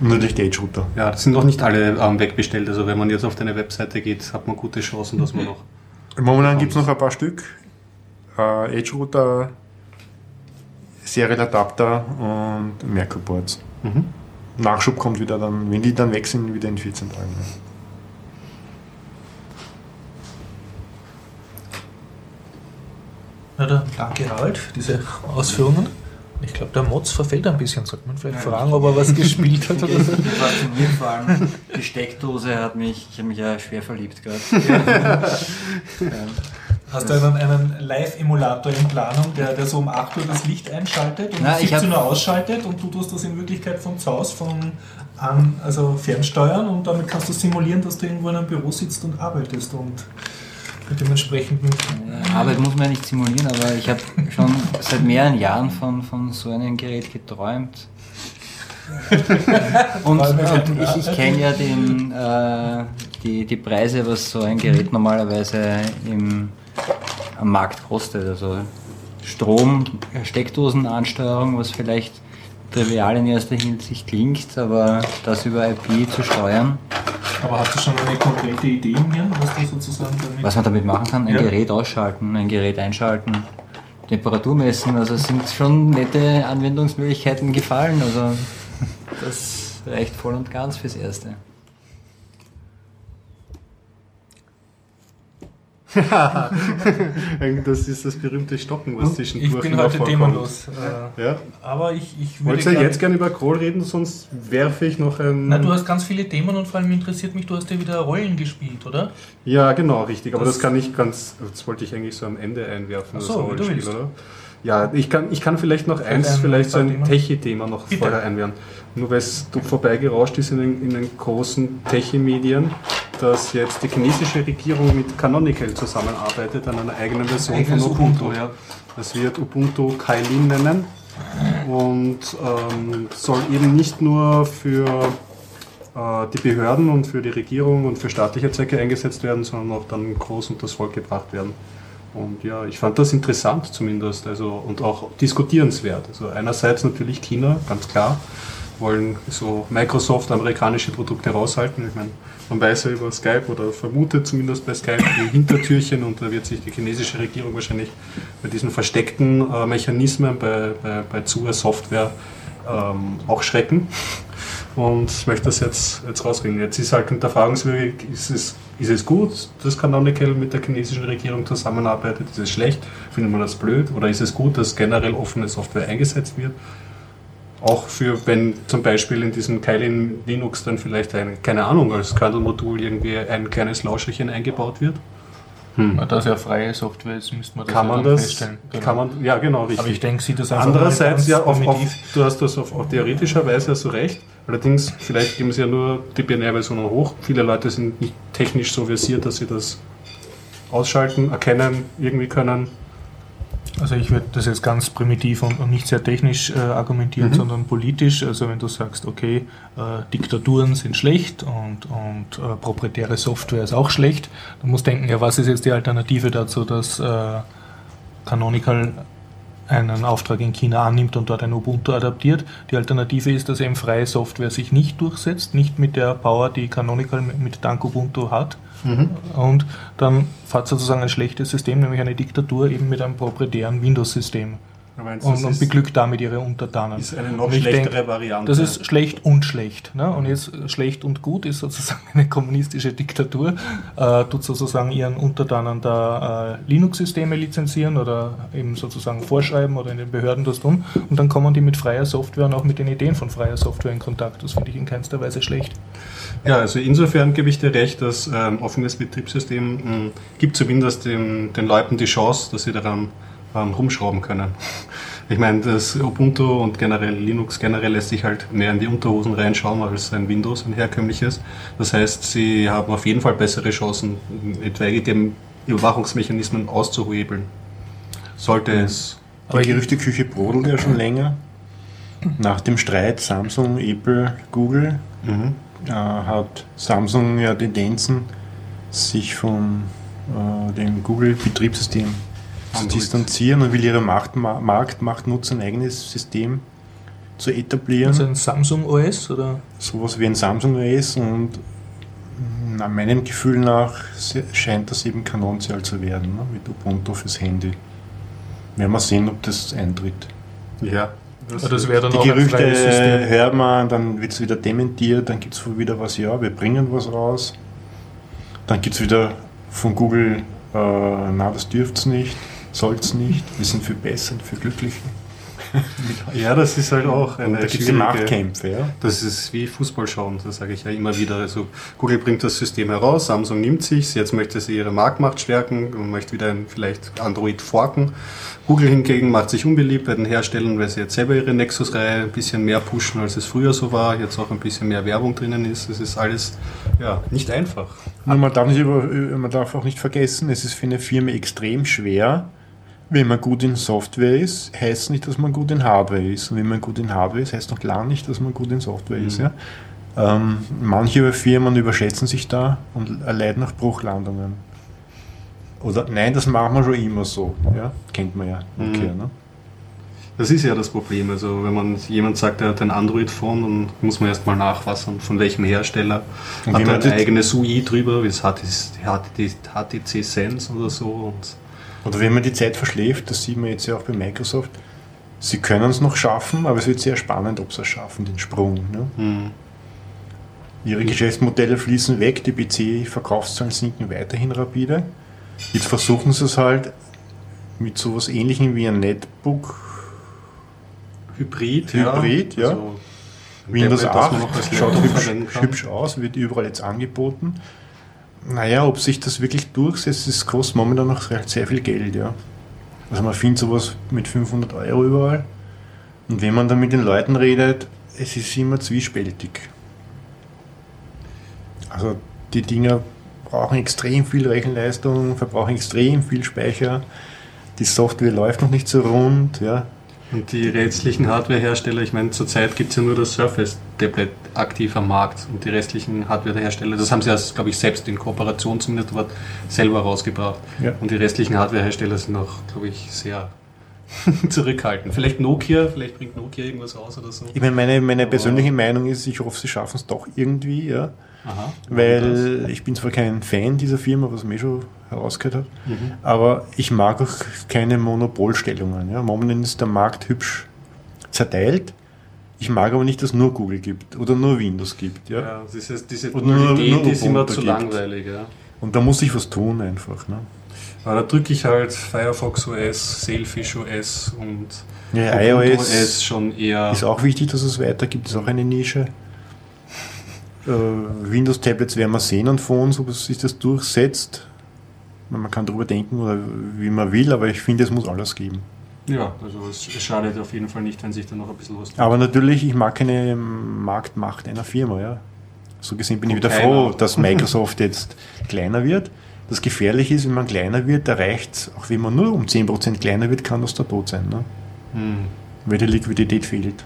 Und natürlich der Edge-Router. Ja, das sind noch nicht alle ähm, wegbestellt. Also wenn man jetzt auf deine Webseite geht, hat man gute Chancen, dass man noch. Momentan gibt es noch ein paar Stück. Äh, Edge-Router, Serial-Adapter und Merkur-Boards. Mhm. Nachschub kommt wieder dann, wenn die dann weg sind, wieder in 14 Tagen. Na dann, danke Harald für diese Ausführungen. Ich glaube, der Mods verfällt ein bisschen. Sollte man vielleicht Ja, fragen, ob er was [LAUGHS] gespielt hat oder so. Fasziniert vor allem. Die Steckdose hat mich, ich habe mich ja schwer verliebt gerade. [LAUGHS] Hast du einen, einen Live-Emulator in Planung, der, der so um 8 Uhr das Licht einschaltet und um ich 17 hab- Uhr ausschaltet und du tust das in Wirklichkeit von zu Hause von an, also fernsteuern und damit kannst du simulieren, dass du irgendwo in einem Büro sitzt und arbeitest und mit dem entsprechenden Arbeit muss man ja nicht simulieren, aber ich habe schon seit mehreren Jahren von, von so einem Gerät geträumt. [LAUGHS] Und, und ich, ich kenne ja den, äh, die, die Preise, was so ein Gerät normalerweise im, am Markt kostet. Also Strom, Steckdosenansteuerung, was vielleicht trivial in erster Hinsicht klingt, aber das über IP zu steuern, Aber hast du schon eine konkrete Idee Hirn, was du sozusagen damit. was man damit machen kann, ein Ja. Gerät ausschalten, ein Gerät einschalten, Temperatur messen, also sind schon nette Anwendungsmöglichkeiten gefallen, also das [LAUGHS] reicht voll und ganz fürs Erste. [LAUGHS] das ist das berühmte Stocken, was zwischendurch ich bin heute themalos. Äh, Ja. aber ich, ich würde. Wollt ihr jetzt gerne über Kroll reden, sonst werfe ich noch ein. Na, du hast ganz viele Themen und vor allem interessiert mich, du hast ja wieder Rollen gespielt, oder? Ja, genau, richtig. Aber das, Das- kann ich ganz. Das wollte ich eigentlich so am Ende einwerfen, Ach so, das Rollenspiel, oder? Ja, ich kann, ich kann vielleicht noch eins, ein vielleicht so ein Thema? Techie-Thema noch Bitte. vorher einwerfen. Nur weil es vorbeigerauscht ist in den, in den großen Techie-Medien, dass jetzt die chinesische Regierung mit Canonical zusammenarbeitet an einer eigenen Version Eigenes von Ubuntu. Ubuntu, ja. Das wird Ubuntu Kailin nennen. und ähm, soll eben nicht nur für äh, die Behörden und für die Regierung und für staatliche Zwecke eingesetzt werden, sondern auch dann groß unter das Volk gebracht werden. Und ja, ich fand das interessant zumindest also, und auch diskutierenswert. Also einerseits natürlich China, ganz klar, wollen so Microsoft amerikanische Produkte raushalten. Ich meine, man weiß ja über Skype oder vermutet zumindest bei Skype die Hintertürchen und da wird sich die chinesische Regierung wahrscheinlich bei diesen versteckten äh, Mechanismen bei, bei, bei Zua Software ähm, auch schrecken. Und ich möchte das jetzt, jetzt rausbringen. Jetzt ist halt hinterfragungswürdig, ist es, ist es gut, dass Canonical mit der chinesischen Regierung zusammenarbeitet? Ist es schlecht? Findet man das blöd? Oder ist es gut, dass generell offene Software eingesetzt wird? Auch für, wenn zum Beispiel in diesem Kylin Linux dann vielleicht ein, keine Ahnung, als Kernel-Modul irgendwie ein kleines Lauscherchen eingebaut wird. Hm. Da es ja freie Software ist, müsste man das Kann ja man das, feststellen. Genau. kann man, ja genau, richtig. Aber ich denke, sieht das einfach Andererseits, ja, auf, auf, du hast das auf, auf theoretischer Weise so recht. Allerdings, vielleicht geben sie ja nur die BNR-Versionen hoch. Viele Leute sind nicht technisch so versiert, dass sie das ausschalten, erkennen, irgendwie können. Also ich würde das jetzt ganz primitiv und, und nicht sehr technisch äh, argumentieren, Mhm. sondern politisch. Also wenn du sagst, okay, äh, Diktaturen sind schlecht und, und äh, proprietäre Software ist auch schlecht, dann musst du denken, ja, was ist jetzt die Alternative dazu, dass äh, Canonical einen Auftrag in China annimmt und dort ein Ubuntu adaptiert. Die Alternative ist, dass eben freie Software sich nicht durchsetzt, nicht mit der Power, die Canonical mit, dank Ubuntu hat. Und dann fährt sozusagen ein schlechtes System, nämlich eine Diktatur, eben mit einem proprietären Windows-System. Meinst, Und, und beglückt damit ihre Untertanen. ist eine noch schlechtere denk, Variante. Das ist schlecht und schlecht. Ne? Und jetzt äh, schlecht und gut ist sozusagen [LAUGHS] eine kommunistische Diktatur, äh, tut sozusagen ihren Untertanen da äh, Linux-Systeme lizenzieren oder eben sozusagen vorschreiben oder in den Behörden das tun. Und dann kommen die mit freier Software und auch mit den Ideen von freier Software in Kontakt. Das finde ich in keinster Weise schlecht. Ja, also insofern gebe ich dir recht, dass ähm, offenes Betriebssystem mh, gibt zumindest den, den Leuten die Chance, dass sie daran ähm, rumschrauben können. Ich meine, das Ubuntu und generell Linux generell lässt sich halt mehr in die Unterhosen reinschauen als ein Windows, ein herkömmliches. Das heißt, sie haben auf jeden Fall bessere Chancen, etwaige dem Überwachungsmechanismen auszuhebeln. Sollte es. Die Gerüchteküche brodelt ja schon länger. Nach dem Streit Samsung, Apple, Google Mhm. äh, hat Samsung ja Tendenzen, sich von äh, dem Google-Betriebssystem zu distanzieren und will ihre Macht, Ma Marktmacht nutzen, ein eigenes System zu etablieren. Also ein Samsung OS oder? sowas wie ein Samsung OS und nach meinem Gefühl nach scheint das eben kanonzial zu werden, ne? mit Ubuntu fürs Handy. Werden wir sehen, ob das eintritt. Ja. Das wäre dann Die auch Gerüchte hört man, dann wird es wieder dementiert, dann gibt es wieder was, ja, wir bringen was raus. Dann gibt es wieder von Google, äh, na, das dürft's nicht, soll's nicht, wir sind viel besser und viel glücklicher. [LAUGHS] ja, das ist halt auch Und eine da gibt es die schwierige- Machtkämpfe, ja. Das ist wie Fußball schauen, das sage ich ja immer wieder. Also Google bringt das System heraus, Samsung nimmt sich, jetzt möchte sie ihre Marktmacht stärken und möchte wieder ein, vielleicht Android forken. Google hingegen macht sich unbeliebt bei den Herstellern, weil sie jetzt selber ihre Nexus-Reihe ein bisschen mehr pushen, als es früher so war, jetzt auch ein bisschen mehr Werbung drinnen ist. Es ist alles ja, nicht einfach. Nur man darf, nicht über, man darf auch nicht vergessen, es ist für eine Firma extrem schwer, wenn man gut in Software ist, heißt nicht, dass man gut in Hardware ist. Und wenn man gut in Hardware ist, heißt noch lange nicht, dass man gut in Software ist. Ja? Ähm, manche Firmen überschätzen sich da und erleiden auch Bruchlandungen. Oder nein, das machen wir schon immer so. Ja? Kennt man ja. Okay, ne? Das ist ja das Problem. Also wenn man jemand sagt, er hat ein Android-Phone, dann muss man erstmal nachfassen, von welchem Hersteller. Und hat er ein eigenes UI drüber, wie es HTC, HTC Sense oder so. Und Oder wenn man die Zeit verschläft, das sieht man jetzt ja auch bei Microsoft, sie können es noch schaffen, aber es wird sehr spannend, ob sie es schaffen, den Sprung. Ne? hm. Ihre Geschäftsmodelle fließen weg, die PC-Verkaufszahlen sinken weiterhin rapide. Jetzt versuchen sie es halt mit sowas ähnlichem wie ein Netbook, Hybrid, Hybrid, ja. Also ein Windows Tablet, das 8, man noch als schaut hübsch, hübsch aus, wird überall jetzt angeboten. Naja, ob sich das wirklich durchsetzt, das kostet momentan noch sehr viel Geld, ja. Also man findet sowas mit 500 Euro überall. Und wenn man dann mit den Leuten redet, es ist immer zwiespältig. Also die Dinger brauchen extrem viel Rechenleistung, verbrauchen extrem viel Speicher. Die Software läuft noch nicht so rund, ja. Und die restlichen Hardware-Hersteller, ich meine, zurzeit gibt es ja nur das Surface-Tablet aktiv am Markt und die restlichen Hardware-Hersteller, das haben sie erst, glaube ich, selbst in Kooperation zumindest dort selber rausgebracht. Ja. Und die restlichen Hardware-Hersteller sind noch, glaube ich, sehr [LAUGHS] zurückhaltend. Vielleicht Nokia, vielleicht bringt Nokia irgendwas raus oder so. Ich meine, meine, meine persönliche Meinung ist, ich hoffe, sie schaffen es doch irgendwie, ja. Aha. Weil ich bin zwar kein Fan dieser Firma, was ich mir schon herausgehört habe, Mhm. aber ich mag auch keine Monopolstellungen. Ja. Momentan ist der Markt hübsch zerteilt. Ich mag aber nicht, dass nur Google gibt oder nur Windows gibt. Ja. Ja, diese, diese Und nur- Dualität nur ist immer zu gibt. langweilig. Ja. Und da muss ich was tun einfach. Ne. Da drücke ich halt Firefox OS, Sailfish OS und Ja, iOS OS schon eher. ist auch wichtig, dass es weitergibt, ist auch eine Nische. Äh, Windows-Tablets werden wir sehen und Phones, ob es sich das durchsetzt. Man kann darüber denken, oder wie man will, aber ich finde, es muss alles geben. Ja, also es, schadet auf jeden Fall nicht, wenn sich da noch ein bisschen was tut. Aber natürlich, ich mag keine Marktmacht einer Firma. Ja. So gesehen bin ich Und wieder keiner. froh, dass Microsoft jetzt [LAUGHS] kleiner wird. Das Gefährliche ist, wenn man kleiner wird, da reicht auch wenn man nur um 10% kleiner wird, kann das der Tod sein. Ne? Hm. Weil die Liquidität fehlt.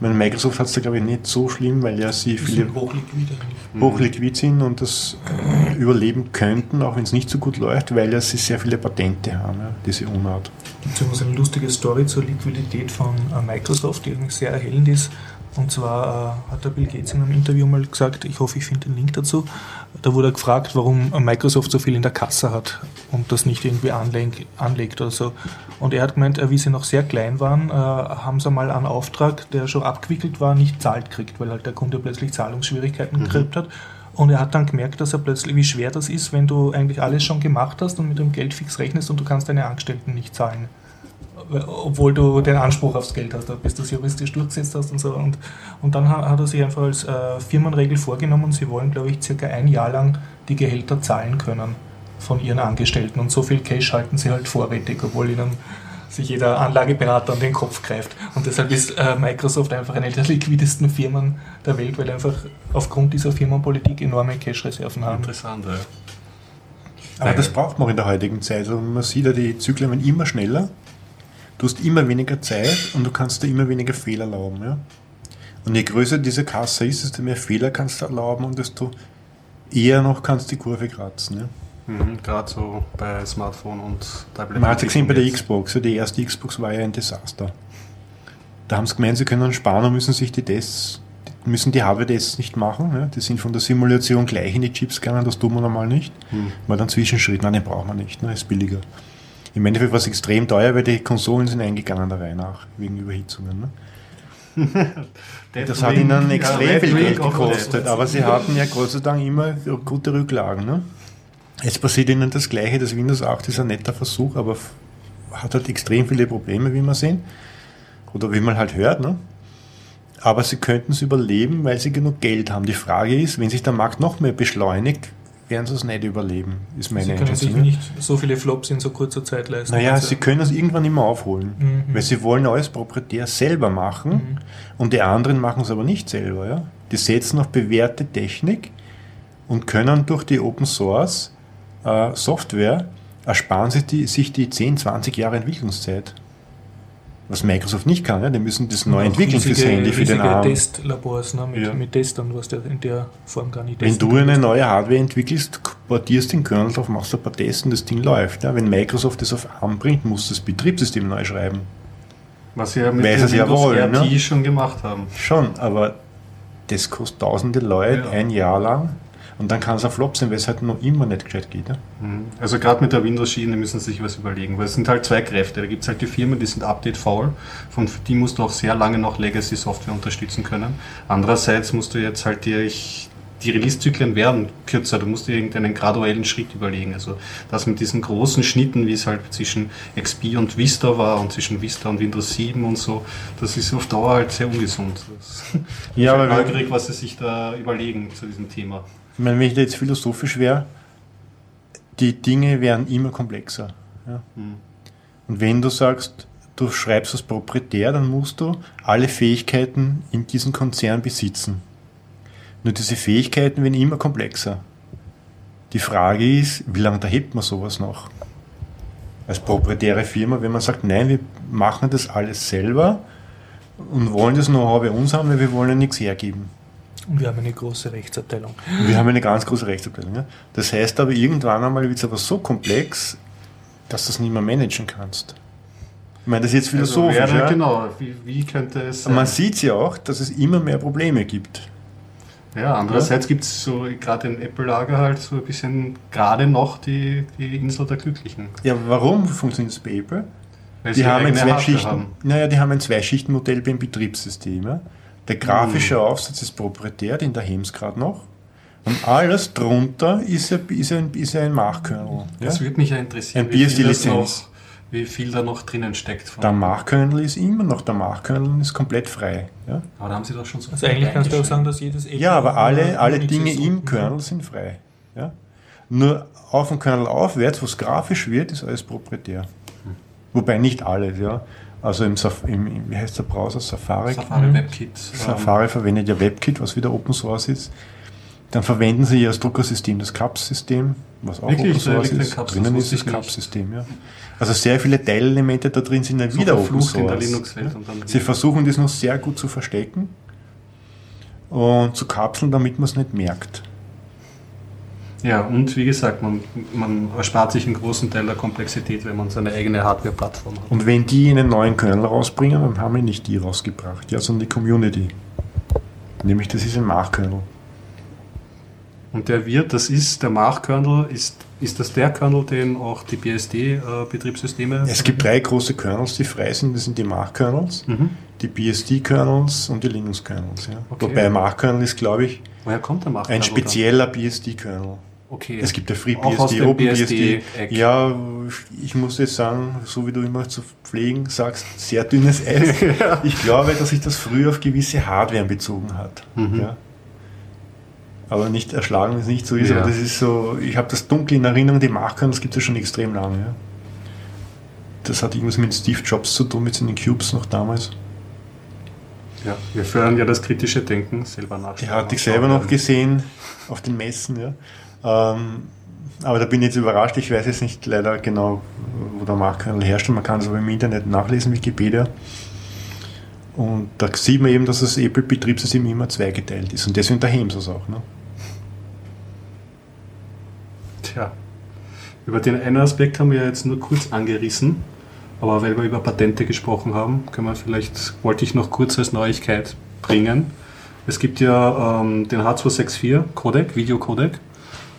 Meine, Microsoft hat es da glaube ich nicht so schlimm, weil ja sie viele sind hochliquide eigentlich. hochliquid sind und das äh, überleben könnten, auch wenn es nicht so gut läuft, weil ja sie sehr viele Patente haben, ja, diese Unart. Gibt es übrigens eine lustige Story zur Liquidität von äh, Microsoft, die eigentlich sehr erhellend ist. Und zwar äh, hat der Bill Gates in einem Interview mal gesagt, ich hoffe, ich finde den Link dazu, da wurde er gefragt, warum Microsoft so viel in der Kasse hat und das nicht irgendwie anleg anlegt oder so. Und er hat gemeint, äh, wie sie noch sehr klein waren, äh, haben sie mal einen Auftrag, der schon abgewickelt war, nicht zahlt kriegt, weil halt der Kunde plötzlich Zahlungsschwierigkeiten gekriegt hat. Und er hat dann gemerkt, dass er plötzlich, wie schwer das ist, wenn du eigentlich alles schon gemacht hast und mit dem Geld fix rechnest und du kannst deine Angestellten nicht zahlen obwohl du den Anspruch aufs Geld hast, bis du es juristisch durchgesetzt hast und so. Und, und dann ha- hat er sich einfach als äh, Firmenregel vorgenommen, sie wollen, glaube ich, circa ein Jahr lang die Gehälter zahlen können von ihren Angestellten. Und so viel Cash halten sie halt vorrätig, obwohl ihnen sich jeder Anlageberater an den Kopf greift. Und deshalb ist äh, Microsoft einfach eine der liquidesten Firmen der Welt, weil einfach aufgrund dieser Firmenpolitik enorme Cash-Reserven haben. Interessant, ja. Aber das braucht man auch in der heutigen Zeit. Also man sieht ja, die Zyklen werden immer schneller. Du hast immer weniger Zeit und du kannst dir immer weniger Fehler erlauben. Ja? Und je größer diese Kasse ist, desto mehr Fehler kannst du erlauben und desto eher noch kannst du die Kurve kratzen. Ja? Mhm, Gerade so bei Smartphone und Tablet. Man hat es gesehen bei der. Xbox. Die erste Xbox war ja ein Desaster. Da haben sie gemeint, sie können sparen und müssen sich die Tests, müssen die Hardware-Tests nicht machen. Ja? Die sind von der Simulation gleich in die Chips gegangen, das tun wir normal nicht. Hm. War dann Zwischenschritt, nein, den braucht man nicht, ne? ist billiger. Im Endeffekt war es extrem teuer, weil die Konsolen sind eingegangen der Reihe nach, wegen Überhitzungen. Ne? [LAUGHS] Das hat ihnen ja, extrem Red viel Geld gekostet, aber sie hatten ja Gott sei Dank immer gute Rücklagen. Ne? Jetzt passiert ihnen das Gleiche, das Windows 8 ist ein netter Versuch, aber hat halt extrem viele Probleme, wie wir sehen. Oder wie man halt hört. Ne? Aber sie könnten es überleben, weil sie genug Geld haben. Die Frage ist, wenn sich der Markt noch mehr beschleunigt, werden sie es nicht überleben, ist meine Sie können sich nicht so viele Flops in so kurzer Zeit leisten. Naja, Also- sie können es irgendwann immer aufholen, Mhm. weil sie wollen alles proprietär selber machen Mhm. und die anderen machen es aber nicht selber. Ja? Die setzen auf bewährte Technik und können durch die Open Source äh, Software ersparen sich die, sich die 10, 20 Jahre Entwicklungszeit. Was Microsoft nicht kann, ja? die müssen das neu entwickeln fürs Handy, für den Arm. Testlabors ne, mit, Ja. mit Testern, was der in der Form gar nicht Wenn du eine neue Hardware entwickelst, portierst den Kernel drauf, machst ein paar Tests und das Ding läuft. Ja? Wenn Microsoft das auf ARM bringt, muss das Betriebssystem neu schreiben. Was sie ja mit Weil dem sie es ja Windows wollen, RT ne? schon gemacht haben. Schon, aber das kostet tausende Leute Ja. ein Jahr lang und dann kann es ein Flop sein, weil es halt noch immer nicht gescheit geht. Ja? Mhm. Also gerade mit der Windows-Schiene müssen sie sich was überlegen, weil es sind halt zwei Kräfte. Da gibt es halt die Firmen, die sind update-faul, von die musst du auch sehr lange noch Legacy-Software unterstützen können. Andererseits musst du jetzt halt dir, die Release-Zyklen werden kürzer, du musst dir irgendeinen graduellen Schritt überlegen. Also das mit diesen großen Schnitten, wie es halt zwischen XP und Vista war und zwischen Vista und Windows 7 und so, das ist auf Dauer halt sehr ungesund. Das Ja, ich bin aber wenn- neugierig, was sie sich da überlegen zu diesem Thema. Ich meine, wenn ich da jetzt philosophisch wäre, die Dinge werden immer komplexer. Ja? Mhm. Und wenn du sagst, du schreibst das proprietär, dann musst du alle Fähigkeiten in diesem Konzern besitzen. Nur diese Fähigkeiten werden immer komplexer. Die Frage ist, wie lange da hebt man sowas noch? als proprietäre Firma, wenn man sagt, nein, wir machen das alles selber und wollen das Know-how bei uns haben, weil wir wollen ja nichts hergeben. Und wir haben eine große Rechtsabteilung. Wir haben eine ganz große Rechtsabteilung. Ja? Das heißt aber, irgendwann einmal wird es aber so komplex, dass du es nicht mehr managen kannst. Ich meine, das ist jetzt philosophisch. Also wäre, ja? Genau, wie, wie könnte es Man sein? sieht ja auch, dass es immer mehr Probleme gibt. Ja, andererseits gibt es so gerade im Apple-Lager halt so ein bisschen gerade noch die, die Insel der Glücklichen. Ja, warum funktioniert das bei Apple? Weil Die sie haben, ein Hardware Zweischichten, haben. naja, die haben ein Zweischichtenmodell beim Betriebssystem. Ja? Der grafische Aufsatz ist proprietär, den daheim es gerade noch. Und alles drunter ist ja, ist ja, ein, ist ja ein Machkernel. Ja? Das würde mich ja interessieren, Ein wie, viel das BSD-Lizenz. noch, wie viel da noch drinnen steckt. Von. Der Machkernel ist immer noch, der Machkernel ist komplett frei. Ja, Aber da haben sie doch schon so Also viel eigentlich kannst du auch sagen, dass jedes ja aber alle, alle Dinge ist im unten. Kernel sind frei. Ja? Nur auf dem Kernel aufwärts, wo es grafisch wird, ist alles proprietär. Wobei nicht alles, ja. Also im, Saf im, wie heißt der Browser? Safari? Safari Mhm. WebKit. Safari verwendet ja WebKit, was wieder Open Source ist. Dann verwenden sie ja das Druckersystem, das CAPS-System, was auch Wirklich? Open Source ist. CAPS, Drinnen das ist das. CAPS-System, ja. Also sehr viele Teilelemente da drin sind dann So wieder Open verflucht in der Source. Dann- Sie versuchen das noch sehr gut zu verstecken und zu kapseln, damit man es nicht merkt. Ja, und wie gesagt, man, man erspart sich einen großen Teil der Komplexität, wenn man seine eigene Hardware-Plattform hat. Und wenn die einen neuen Kernel rausbringen, dann haben wir nicht die rausgebracht, ja, sondern die Community. Nämlich das ist ein Mach-Kernel. Und der wird, das ist der Mach-Kernel, ist, ist das der Kernel, den auch die BSD-Betriebssysteme Es gibt drei große Kernels, die frei sind. Das sind die Mach-Kernels, Mhm. die BSD-Kernels und die Linux-Kernels. Ja. Okay. Wobei Mach-Kernel ist, glaube ich, Woher kommt der Mach-Kernel? ein spezieller BSD-Kernel. Okay. Es gibt ja FreeBSD, OpenBSD. Ja, ich muss jetzt sagen, so wie du immer zu pflegen sagst, sehr dünnes Eis. [LAUGHS] Ich glaube, dass sich das früher auf gewisse Hardware bezogen hat. Mhm. Ja. Aber nicht erschlagen, wenn es nicht so ist. Ja. Aber das ist so, ich habe das dunkel in Erinnerung, die Machkern, das gibt es ja schon extrem lange. Das hat irgendwas mit Steve Jobs zu tun, mit seinen Cubes noch damals. Ja, wir fördern ja das kritische Denken selber nach. Die hatte ich selber noch gesehen auf den Messen. Ja. Ähm, aber da bin ich jetzt überrascht. Ich weiß jetzt nicht leider genau, wo der Marktkernel herrscht. Man kann es aber im Internet nachlesen, Wikipedia. Und da sieht man eben, dass das Apple-Betriebssystem immer zweigeteilt ist. Und deswegen daheim es auch. Ne? Tja, über den einen Aspekt haben wir jetzt nur kurz angerissen, aber weil wir über Patente gesprochen haben, können wir vielleicht, wollte ich noch kurz als Neuigkeit bringen. Es gibt ja ähm, den H264 Codec, Videocodec,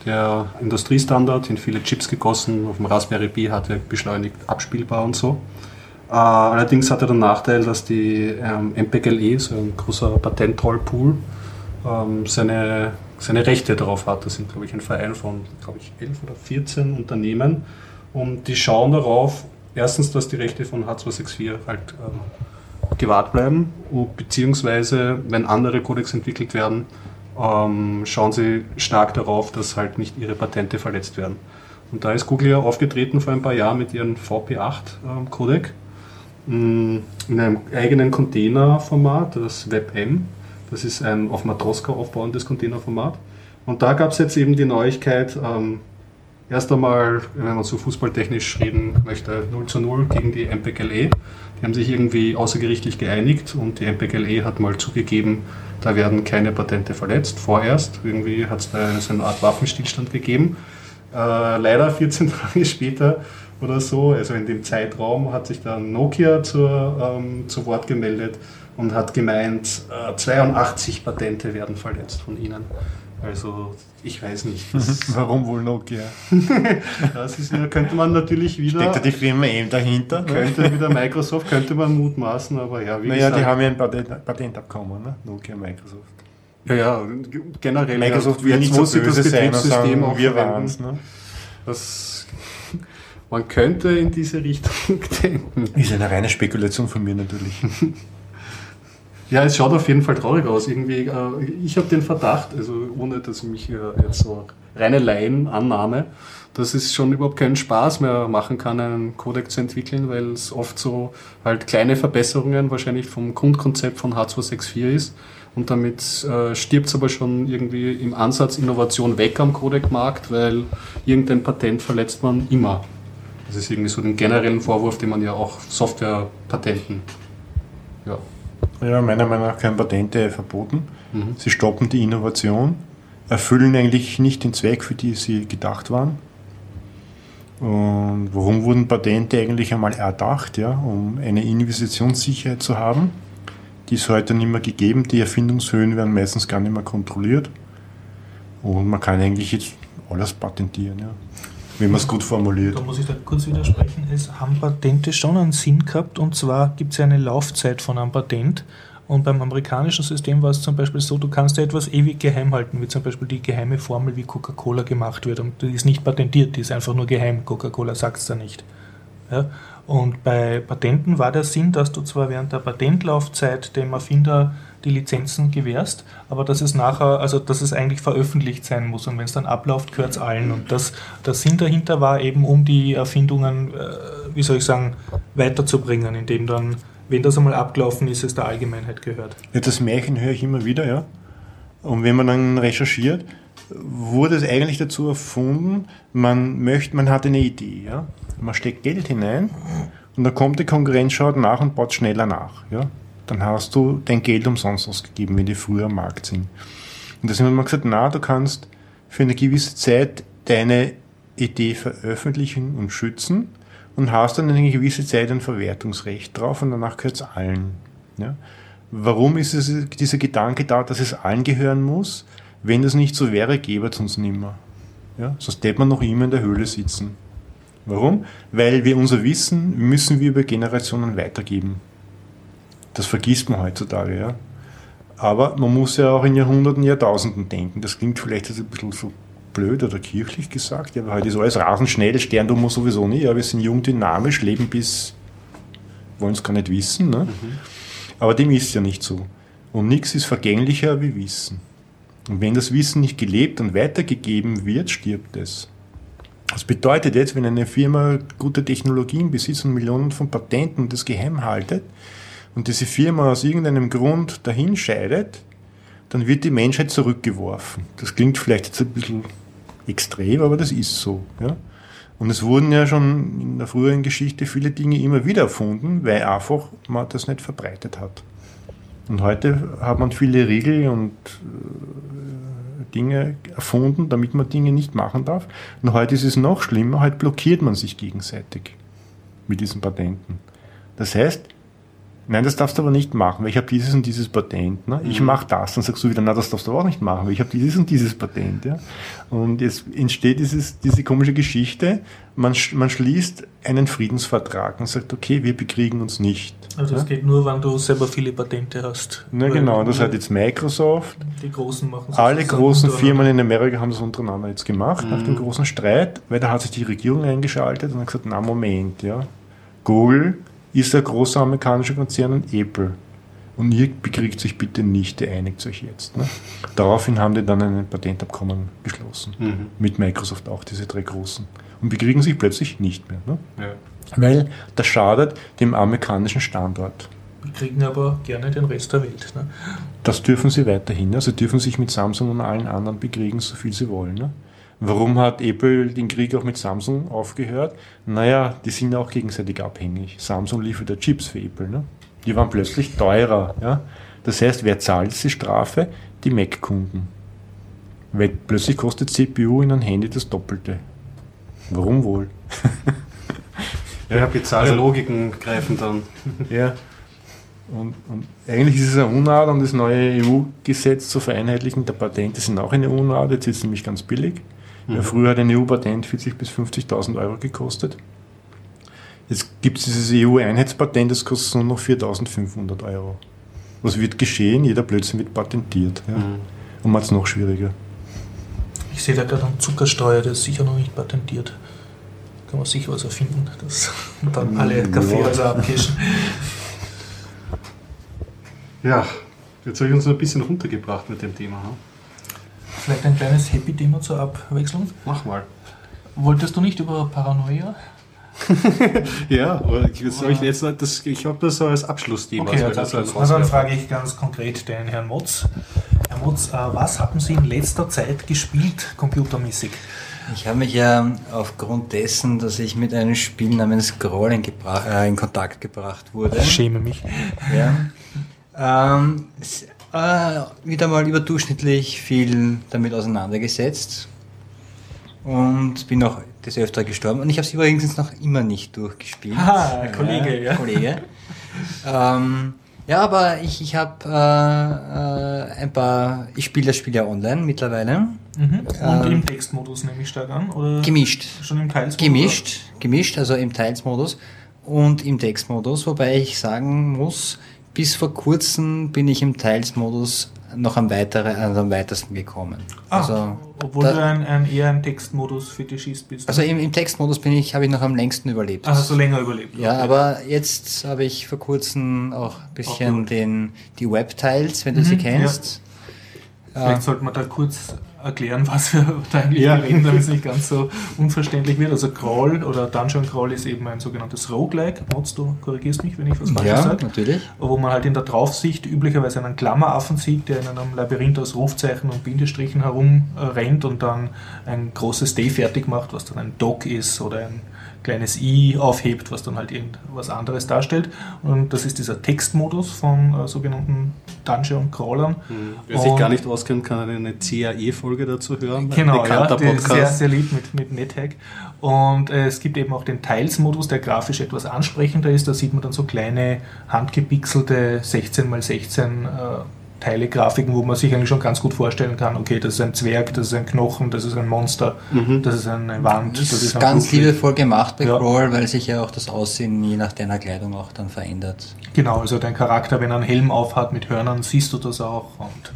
der Industriestandard, in viele Chips gegossen, auf dem Raspberry Pi Hardware beschleunigt, abspielbar und so. Äh, allerdings hat er den Nachteil, dass die ähm, MPGLE, so ein großer Patentrollpool, ähm, seine, seine Rechte darauf hat. Das sind, glaube ich, ein Verein von, glaube ich, 11 oder 14 Unternehmen. Und die schauen darauf, erstens, dass die Rechte von H264 halt ähm, gewahrt bleiben, beziehungsweise, wenn andere Codecs entwickelt werden, ähm, schauen sie stark darauf, dass halt nicht ihre Patente verletzt werden. Und da ist Google ja aufgetreten vor ein paar Jahren mit ihrem VP8-Codec in einem eigenen Containerformat, das WebM. Das ist ein auf Matroska aufbauendes Containerformat. Und da gab es jetzt eben die Neuigkeit, ähm, erst einmal, wenn man so fußballtechnisch reden möchte, 0 zu 0 gegen die MPGLE. Die haben sich irgendwie außergerichtlich geeinigt und die MPGLE hat mal zugegeben, da werden keine Patente verletzt, vorerst. Irgendwie hat es da so eine Art Waffenstillstand gegeben. Äh, leider [LAUGHS] 14 Tage später oder so, also in dem Zeitraum, hat sich dann Nokia zur, ähm, zu Wort gemeldet und hat gemeint, äh, 82 Patente werden verletzt von ihnen. Also ich weiß nicht. Das, Warum wohl Nokia? [LAUGHS] das ist, könnte man natürlich wieder, Steckt da die Firma eben dahinter? Ne? könnte wieder Microsoft, könnte man mutmaßen, aber ja, wie Naja, gesagt. die haben ja ein Patent, Patentabkommen, ne? Nokia, Microsoft. ja, ja, generell. Microsoft ja, will nicht so böse sein und Betriebssystem sagen, auch wir verwenden, waren's. Ne? Das, man könnte in diese Richtung [LAUGHS] denken. Ist eine reine Spekulation von mir natürlich. [LAUGHS] Ja, es schaut auf jeden Fall traurig aus. Irgendwie, äh, ich habe den Verdacht, also ohne dass ich mich äh, jetzt so reine Laienannahme, dass es schon überhaupt keinen Spaß mehr machen kann, einen Codec zu entwickeln, weil es oft so halt kleine Verbesserungen wahrscheinlich vom Grundkonzept von H264 ist. Und damit äh, stirbt es aber schon irgendwie im Ansatz Innovation weg am Codec-Markt, weil irgendein Patent verletzt man immer. Das ist irgendwie so den generellen Vorwurf, den man ja auch Softwarepatenten. Ja. Ja, meiner Meinung nach können Patente verboten. Sie stoppen die Innovation, erfüllen eigentlich nicht den Zweck, für die sie gedacht waren. Und warum wurden Patente eigentlich einmal erdacht? Ja? Um eine Investitionssicherheit zu haben. Die ist heute nicht mehr gegeben. Die Erfindungshöhen werden meistens gar nicht mehr kontrolliert. Und man kann eigentlich jetzt alles patentieren, ja? Wenn man es gut formuliert. Da muss ich da kurz widersprechen. Es haben Patente schon einen Sinn gehabt und zwar gibt es ja eine Laufzeit von einem Patent. Und beim amerikanischen System war es zum Beispiel so, du kannst ja etwas ewig geheim halten, wie zum Beispiel die geheime Formel, wie Coca-Cola gemacht wird. Und die ist nicht patentiert, die ist einfach nur geheim. Coca-Cola sagt es da nicht. Ja? Und bei Patenten war der Sinn, dass du zwar während der Patentlaufzeit dem Erfinder die Lizenzen gewährst, aber dass es nachher, also dass es eigentlich veröffentlicht sein muss und wenn es dann abläuft, gehört es allen. Und das, der Sinn dahinter war eben, um die Erfindungen, äh, wie soll ich sagen, weiterzubringen, indem dann, wenn das einmal abgelaufen ist, es der Allgemeinheit gehört. Ja, das Märchen höre ich immer wieder, ja. Und wenn man dann recherchiert, wurde es eigentlich dazu erfunden, man möchte, man hat eine Idee, ja. Man steckt Geld hinein und dann kommt die Konkurrenz, schaut nach und baut schneller nach, ja. Dann hast du dein Geld umsonst ausgegeben, wenn die früher am Markt sind. Und deswegen hat man gesagt, na, du kannst für eine gewisse Zeit deine Idee veröffentlichen und schützen und hast dann eine gewisse Zeit ein Verwertungsrecht drauf und danach gehört es allen. Ja? Warum ist es dieser Gedanke da, dass es allen gehören muss? Wenn das nicht so wäre, gäbe es uns nimmer. Ja? Sonst hätte man noch immer in der Höhle sitzen. Warum? Weil wir unser Wissen müssen wir über Generationen weitergeben. Das vergisst man heutzutage, ja. Aber man muss ja auch in Jahrhunderten, Jahrtausenden denken. Das klingt vielleicht jetzt ein bisschen so blöd oder kirchlich gesagt, ja, aber heute ist alles rasend schnell, Stern tun wir sowieso nicht. Ja, wir sind jung, dynamisch, leben bis, wollen es gar nicht wissen. Ne? Aber dem ist ja nicht so. Und nichts ist vergänglicher wie Wissen. Und wenn das Wissen nicht gelebt und weitergegeben wird, stirbt es. Das bedeutet jetzt, wenn eine Firma gute Technologien besitzt und Millionen von Patenten das geheim haltet und diese Firma aus irgendeinem Grund dahin scheidet, dann wird die Menschheit zurückgeworfen. Das klingt vielleicht jetzt ein bisschen extrem, aber das ist so. Ja? Und es wurden ja schon in der früheren Geschichte viele Dinge immer wieder erfunden, weil einfach man das nicht verbreitet hat. Und heute hat man viele Regeln und äh, Dinge erfunden, damit man Dinge nicht machen darf. Und heute ist es noch schlimmer, heute blockiert man sich gegenseitig mit diesen Patenten. Das heißt, nein, das darfst du aber nicht machen, weil ich habe dieses und dieses Patent. Ne? Ich mache das, dann sagst du wieder, na, das darfst du auch nicht machen, weil ich habe dieses und dieses Patent. Ja? Und jetzt entsteht dieses, diese komische Geschichte, man, man schließt einen Friedensvertrag und sagt, okay, wir bekriegen uns nicht. Also das ja? geht nur, wenn du selber viele Patente hast. Na Weil genau, das hat jetzt Microsoft, Die Großen machen es alle großen. Firmen in Amerika haben das untereinander jetzt gemacht, nach dem großen Streit, weil da hat sich die Regierung eingeschaltet und hat gesagt, na Moment, ja, Google ist ein großer amerikanischer Konzern Apple. Und ihr bekriegt sich bitte nicht, ihr einigt euch jetzt. Ne? Daraufhin haben die dann ein Patentabkommen geschlossen. Mit Microsoft auch, diese drei großen. Und bekriegen sich plötzlich nicht mehr. Ne? Ja. Weil das schadet dem amerikanischen Standort. Wir kriegen aber gerne den Rest der Welt. Ne? Das dürfen sie weiterhin. Also dürfen sich mit Samsung und allen anderen bekriegen, so viel sie wollen. Ne? Warum hat Apple den Krieg auch mit Samsung aufgehört? Naja, die sind auch gegenseitig abhängig. Samsung liefert ja Chips für Apple. Ne? Die waren plötzlich teurer. Ja? Das heißt, wer zahlt die Strafe? Die Mac-Kunden. Weil plötzlich kostet CPU in einem Handy das Doppelte. Warum wohl? [LAUGHS] Ja, bizarre Logiken greifen dann. [LAUGHS] Ja. Und, und eigentlich ist es eine Unart und das neue EU-Gesetz zur Vereinheitlichung der Patente sind auch eine Unart. Jetzt ist es nämlich ganz billig. Ja, früher hat ein EU-Patent 40.000 bis 50.000 Euro gekostet. Jetzt gibt es dieses EU-Einheitspatent, das kostet nur noch 4.500 Euro. Was wird geschehen? Jeder Blödsinn wird patentiert. Ja. Und macht es noch schwieriger. Ich sehe da gerade einen Zuckersteuer, der ist sicher noch nicht patentiert. Kann man sicher was erfinden, dass [LAUGHS] dann alle Kaffeehäuser abkischen. Ja, jetzt habe ich uns noch ein bisschen runtergebracht mit dem Thema. Hm? Vielleicht ein kleines Happy-Thema zur Abwechslung. Mach mal. Wolltest du nicht über Paranoia? [LAUGHS] Ja, aber ich, das hab ich, jetzt, noch- das, ich habe das so als Abschlussthema. Okay, also, also, das also, als dann frage ich ganz konkret den Herrn Motz. Herr Motz, äh, was haben Sie in letzter Zeit gespielt, computermäßig? Ich habe mich ja aufgrund dessen, dass ich mit einem Spiel namens gebra- äh, in Kontakt gebracht wurde, Ich schäme mich. ja, ähm, äh, wieder mal überdurchschnittlich viel damit auseinandergesetzt und bin auch des Öfteren gestorben. Und ich habe es übrigens noch immer nicht durchgespielt. Ah, Kollege, ja. Kollege. ähm, ja, aber ich, ich habe äh, äh, ein paar, ich spiele das Spiel ja online mittlerweile. Mhm. Und Ähm, im Textmodus nehme ich stark an? Oder Gemischt. Schon im Teilsmodus? Gemischt, gemischt, also im Teilsmodus und im Textmodus, wobei ich sagen muss, bis vor kurzem bin ich im Teilsmodus noch am, weitere, also am weitesten gekommen. Ah, also, obwohl da- du ein, ein, eher ein Textmodus-Fetischist bist. also im, im Textmodus bin ich, habe ich noch am längsten überlebt. Ah, hast du länger überlebt. Ja, Okay. aber jetzt habe ich vor kurzem auch ein bisschen Auch den, die Webtiles, wenn du sie Mhm, kennst. Vielleicht sollte man da kurz erklären, was wir [LAUGHS] da eigentlich Ja. reden, damit es nicht ganz so unverständlich wird. Also Crawl oder Dungeon Crawl ist eben ein sogenanntes Roguelike. Mods, du korrigierst mich, wenn ich was falsches Ja, sage. natürlich. Wo man halt in der Draufsicht üblicherweise einen Klammeraffen sieht, der in einem Labyrinth aus Rufzeichen und Bindestrichen herumrennt und dann ein großes D fertig macht, was dann ein Dog ist oder ein kleines I aufhebt, was dann halt irgendwas anderes darstellt. Und das ist dieser Textmodus von äh, sogenannten Dungeon-Crawlern. Wer sich gar nicht auskennt, kann eine CAE-Folge dazu hören. Genau, ja, ist sehr, Podcast. sehr lieb mit, mit NetHack. Und äh, es gibt eben auch den Teils-Modus, der grafisch etwas ansprechender ist. Da sieht man dann so kleine handgepixelte 16x16 äh, Teile-Grafiken, wo man sich eigentlich schon ganz gut vorstellen kann, okay, das ist ein Zwerg, das ist ein Knochen, das ist ein Monster, das ist eine Wand, Das das ist ganz Blutbild. liebevoll gemacht bei Ja. Crawl, weil sich ja auch das Aussehen je nach deiner Kleidung auch dann verändert. Genau, also dein Charakter, wenn er einen Helm aufhat mit Hörnern, siehst du das auch. Und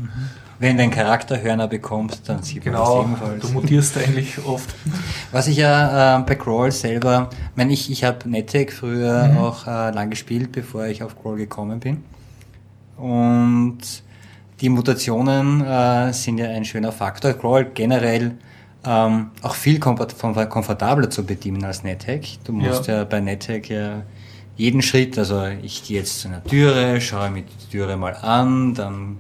Wenn dein Charakter Hörner bekommt, dann sieht man genau, das ebenfalls. du mutierst eigentlich oft. [LAUGHS] Was ich ja äh, bei Crawl selber, ich meine, ich, ich habe NetHack früher Mhm. auch äh, lang gespielt, bevor ich auf Crawl gekommen bin. Und die Mutationen äh, sind ja ein schöner Faktor. Crawl generell ähm, auch viel komfort komfortabler zu bedienen als NetHack. Du musst ja, bei NetHack ja jeden Schritt, also ich gehe jetzt zu einer Türe, schaue mir die Türe mal an, dann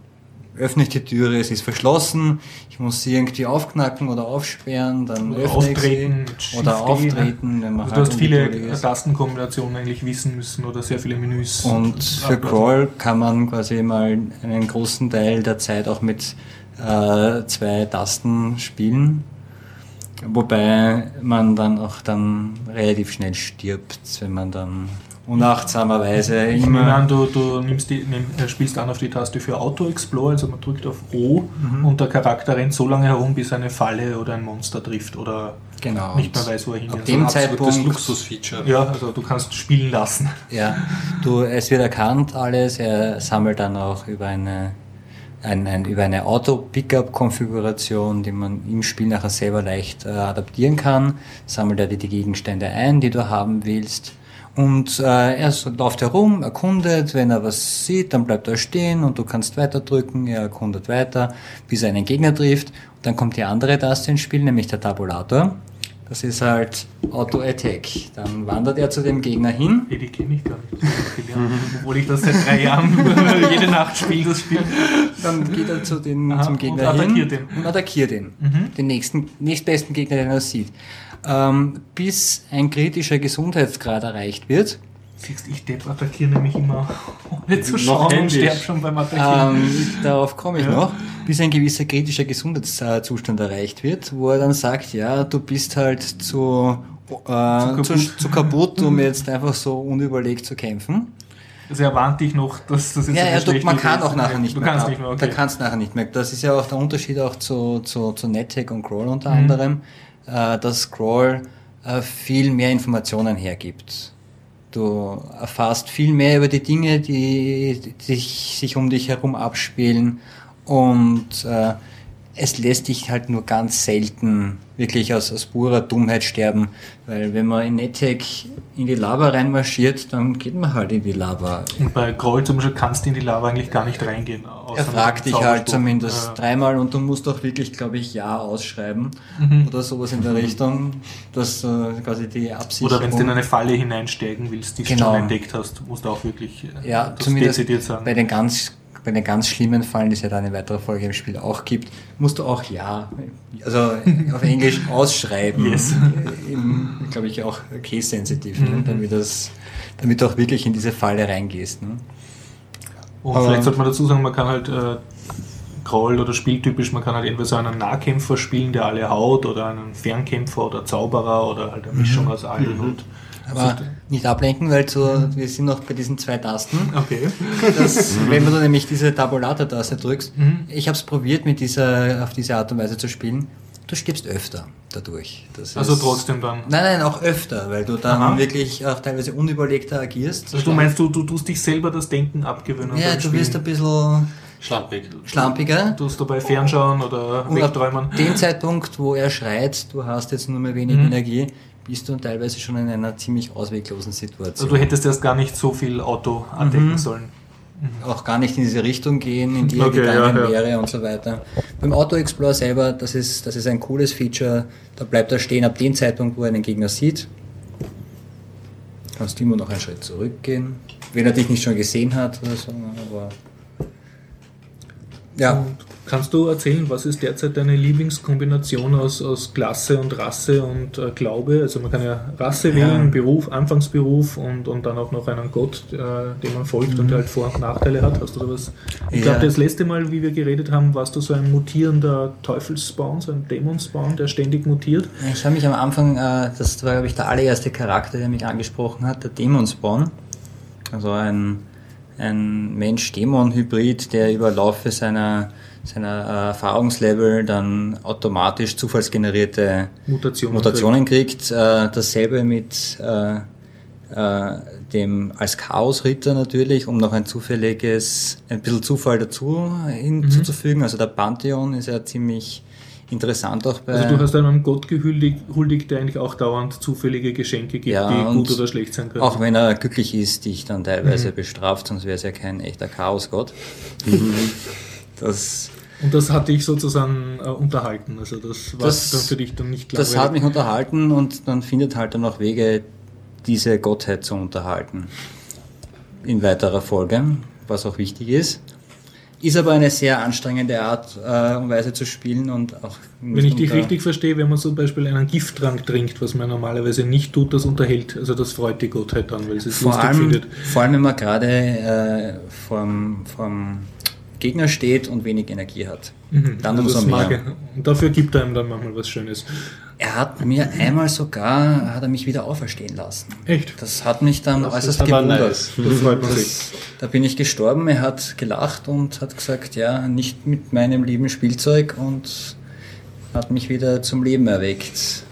öffne ich die Türe, es ist verschlossen, ich muss sie irgendwie aufknacken oder aufsperren, dann Oder auftreten oder auftreten, wenn man Also halt du hast viele. Tastenkombinationen eigentlich wissen müssen oder sehr viele Menüs. Und für Crawl kann man quasi mal einen großen Teil der Zeit auch mit äh, zwei Tasten spielen. Wobei man dann auch dann relativ schnell stirbt, wenn man dann unachtsamerweise immer. an, du, du nimmst die, nimm, äh, spielst an auf die Taste für Auto Explore, also man drückt auf O Mhm. und der Charakter rennt so lange herum, bis eine Falle oder ein Monster trifft oder Genau. nicht mehr weiß, wo er hin ab dem Absolutes Zeitpunkt- Luxusfeature. Ja, also du kannst spielen lassen. Ja, du, es wird erkannt alles, er sammelt dann auch über eine, ein, ein, über eine Auto-Pickup-Konfiguration, die man im Spiel nachher selber leicht äh, adaptieren kann, sammelt er dir die Gegenstände ein, die du haben willst. Und äh, er läuft herum, erkundet, wenn er was sieht, dann bleibt er stehen und du kannst weiter drücken, er erkundet weiter, bis er einen Gegner trifft. Und dann kommt die andere Taste ins Spiel, nämlich der Tabulator. Das ist halt Auto-Attack. Dann wandert er zu dem Gegner hin Nee, die kenne ich gar nicht. Obwohl ich das seit drei Jahren [LAUGHS] jede Nacht spiele, das Spiel. Dann geht er zu den, Aha, zum und Gegner attackiert hin ihn. Mhm. und attackiert ihn. Den nächsten, nächstbesten Gegner, den er sieht. Ähm, bis ein kritischer Gesundheitsgrad erreicht wird. Siehst, ich Depp attackiere nämlich immer [LAUGHS] ohne zu schauen und sterbe schon beim Attackieren. Ähm, darauf komme ich Ja. noch. Bis ein gewisser kritischer Gesundheitszustand erreicht wird, wo er dann sagt, ja, du bist halt zu, äh, kaputt. zu, zu kaputt, um jetzt einfach so unüberlegt zu kämpfen. Also er warnt dich noch, dass das jetzt Ja, ja, du, man kann ist. auch nachher Ja, nicht du mehr. kannst nicht mehr, Da okay. kannst nachher nicht mehr. Das ist ja auch der Unterschied auch zu, zu, zu NetHack und Crawl unter Mhm. anderem, dass Crawl äh, viel mehr Informationen hergibt. Du erfährst viel mehr über die Dinge, die, die sich, sich um dich herum abspielen und äh, es lässt dich halt nur ganz selten wirklich aus, aus purer Dummheit sterben, weil wenn man in NetHack in die Lava reinmarschiert, dann geht man halt in die Lava. Und bei Crawl zum Beispiel kannst du in die Lava eigentlich gar nicht reingehen. Er fragt dich halt zumindest Ja. dreimal und du musst auch wirklich, glaube ich, Ja ausschreiben Mhm. oder sowas in der Richtung, dass äh, quasi die Absicht. Oder wenn du in eine Falle hineinsteigen willst, die du Genau. schon entdeckt hast, musst du auch wirklich äh, ja, das zumindest dezidiert sagen. bei den ganz bei den ganz schlimmen Fallen, die es ja dann in weiterer Folge im Spiel auch gibt, musst du auch ja, also auf Englisch [LAUGHS] ausschreiben. Yes. Glaube ich auch case-sensitiv, ne? damit, das, damit du auch wirklich in diese Falle reingehst. Ne? Und Aber- vielleicht sollte man dazu sagen, man kann halt äh, Groll oder spieltypisch, man kann halt entweder so einen Nahkämpfer spielen, der alle haut, oder einen Fernkämpfer oder Zauberer oder halt eine Mischung aus allen. Und Aber nicht ablenken, weil zu, wir sind noch bei diesen zwei Tasten. okay. dass, wenn du nämlich diese Tabulator-Taste drückst, Mhm. ich habe es probiert, mit dieser, auf diese Art und Weise zu spielen, du stirbst öfter dadurch. Das Also ist- trotzdem dann. Nein, nein, auch öfter, weil du dann Aha. wirklich auch teilweise unüberlegter agierst. Also du meinst, du, du tust dich selber das Denken abgewöhnen ja, du wirst ein Spielen. bisschen Schlampig. schlampiger. Du tust dabei fernschauen oder Und ab wegträumen. dem Zeitpunkt, wo er schreit, du hast jetzt nur mehr wenig Mhm. Energie, bist du teilweise schon in einer ziemlich ausweglosen Also Situation. du hättest erst gar nicht so viel Auto andecken Mhm. sollen. auch gar nicht in diese Richtung gehen, in die er Okay, gegangen ja, ja. wäre und so weiter. Beim Auto Explorer selber, das ist, das ist ein cooles Feature. Da bleibt er stehen ab dem Zeitpunkt, wo er den Gegner sieht. Kannst immer noch einen Schritt zurückgehen, wenn er dich nicht schon gesehen hat oder so. Aber ja, Und kannst du erzählen, was ist derzeit deine Lieblingskombination aus, aus Klasse und Rasse und äh, Glaube? Also man kann ja Rasse wählen, Beruf, Anfangsberuf und, und dann auch noch einen Gott, äh, dem man folgt und der halt Vor- und Nachteile hat. Hast du da was? Ich Ja. glaube, das letzte Mal, wie wir geredet haben, warst du so ein mutierender Teufelspawn, so ein Dämonspawn, der ständig mutiert. ich habe mich am Anfang, äh, das war glaube ich der allererste Charakter, der mich angesprochen hat, der Demonspawn. Also ein, ein Mensch-Dämon-Hybrid, der über Laufe seiner, seiner äh, Erfahrungslevel dann automatisch zufallsgenerierte Mutationen. Mutationen kriegt. Äh, dasselbe mit äh, äh, dem als Chaosritter natürlich, um noch ein zufälliges, ein bisschen Zufall dazu hinzuzufügen. Also der Pantheon ist ja ziemlich interessant auch bei. Also du hast einem Gott gehuldigt, huldigt, der eigentlich auch dauernd zufällige Geschenke gibt, Ja, die gut oder schlecht sein können. Auch wenn er glücklich ist, dich dann Mhm. teilweise bestraft, sonst wäre es ja kein echter Chaosgott. [LAUGHS] das, Und das hat dich sozusagen äh, unterhalten. Also das war Das- dann für dich dann nicht das langweilig. hat mich unterhalten und man findet halt dann auch Wege, diese Gottheit zu unterhalten. In weiterer Folge, was auch wichtig ist. Ist aber eine sehr anstrengende Art äh, und Weise zu spielen und auch. Wenn ich dich richtig verstehe, wenn man zum Beispiel einen Gifttrank trinkt, was man normalerweise nicht tut, das unterhält. Also das freut die Gottheit dann, weil sie es Vor lustig allem, findet. vor allem, wenn man gerade äh, vorm, vorm Gegner steht und wenig Energie hat. Mhm. Dann Also umso das mehr. Und dafür gibt er ihm dann manchmal was Schönes. Er hat mir einmal sogar, hat er mich wieder auferstehen lassen. Echt? Das hat mich dann äußerst aber gewundert. nice. Das freut man sich. Das, da bin ich gestorben, er hat gelacht und hat gesagt, ja, nicht mit meinem lieben Spielzeug und hat mich wieder zum Leben erweckt.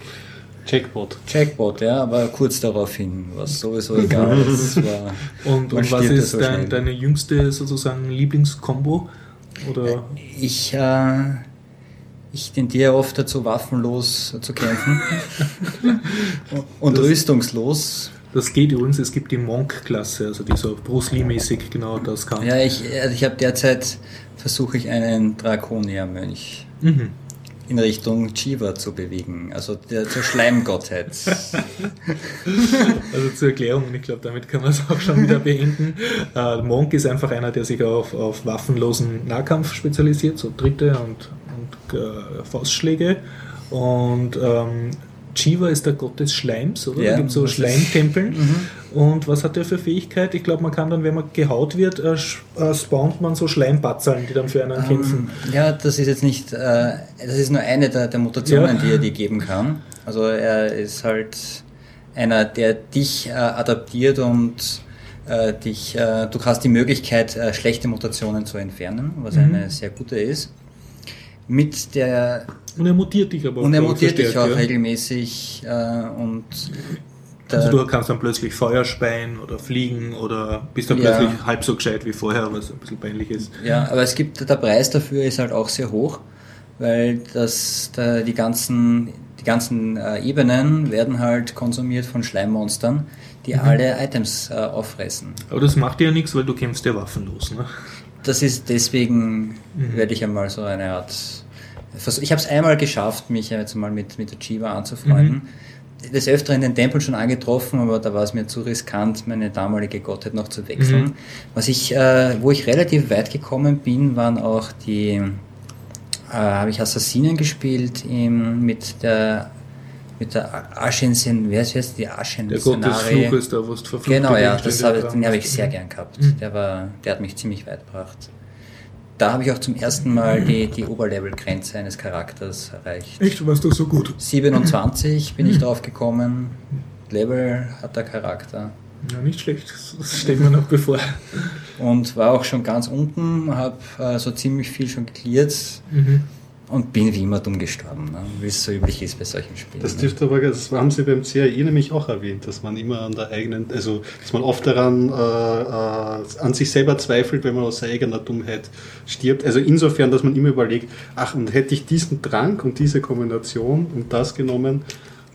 Jackpot. Jackpot, ja, aber kurz daraufhin war es sowieso egal. [LAUGHS] War, Und, und was ist so dein, deine jüngste sozusagen Lieblingskombo? Oder Ich, äh, ich tendiere oft dazu, waffenlos zu kämpfen [LAUGHS] und rüstungslos. das geht übrigens, es gibt die Monk-Klasse, also die so Bruce Lee-mäßig genau das kann. Ja, ich, also ich habe derzeit versuche ich einen Draconia-Mönch Mhm. In Richtung Chiva zu bewegen, also der zur Schleimgottheit. Also zur Erklärung, ich glaube, damit kann man es auch schon wieder beenden. [LAUGHS] Äh, Monk ist einfach einer, der sich auf, auf waffenlosen Nahkampf spezialisiert, so Tritte und, und äh, Faustschläge. Und ähm, Shiva ist der Gott des Schleims, oder? Ja, da gibt es so Schleimtempeln. Und was hat der für Fähigkeit? Ich glaube, man kann dann, wenn man gehaut wird, äh, äh, spawnt man so Schleimpatzeln, die dann für einen kämpfen. Ähm, ja, das ist jetzt nicht, äh, das ist nur eine der, der Mutationen, Ja. die er dir geben kann. Also er ist halt einer, der dich äh, adaptiert und äh, dich, du hast die Möglichkeit, schlechte Mutationen zu entfernen, was Mhm. eine sehr gute ist. Mit der Und er mutiert dich aber und er mutiert dich auch ja. regelmäßig äh, und Also du kannst dann plötzlich Feuer speien oder fliegen oder bist dann Ja. plötzlich halb so gescheit wie vorher, was ein bisschen peinlich ist. Ja, aber es gibt, der Preis dafür ist halt auch sehr hoch, weil das, da, die ganzen, die ganzen äh, Ebenen werden halt konsumiert von Schleimmonstern, die Mhm. alle Items äh, auffressen. Aber das macht dir ja nichts, weil du kämpfst ja waffenlos. Ne? Das ist deswegen, Mhm. werde ich einmal so eine Art. Ich habe es einmal geschafft, mich jetzt mal mit, mit der Chiva anzufreunden. Mhm. des Öfteren den Tempel schon angetroffen, aber da war es mir zu riskant, meine damalige Gottheit noch zu wechseln. Mhm. Was ich, äh, wo ich relativ weit gekommen bin, waren auch die, äh, habe ich Assassinen gespielt im, mit der mit der Aschensen, wer ist jetzt die Aschen? Der Gott des Fluches, da wo du verfluchte Genau, ja, das habe, den habe ich sehr gern gehabt. Mhm. Der, war, der hat mich ziemlich weit gebracht. Da habe ich auch zum ersten Mal die, die Oberlevel-Grenze eines Charakters erreicht. Echt, warst du so gut? 27 bin Mhm. ich drauf gekommen. Level hat der Charakter. Ja, nicht schlecht. Das steht mir noch bevor. Und war auch schon ganz unten, habe äh, so ziemlich viel schon geklärt Mhm. Und bin wie immer dumm gestorben, ne? wie es so üblich ist bei solchen Spielen. Das ne? dürfte aber, das haben Sie beim CAI nämlich auch erwähnt, dass man immer an der eigenen, also dass man oft daran äh, äh, an sich selber zweifelt, wenn man aus eigener Dummheit stirbt. Also insofern, dass man immer überlegt, ach, und hätte ich diesen Trank und diese Kombination und das genommen,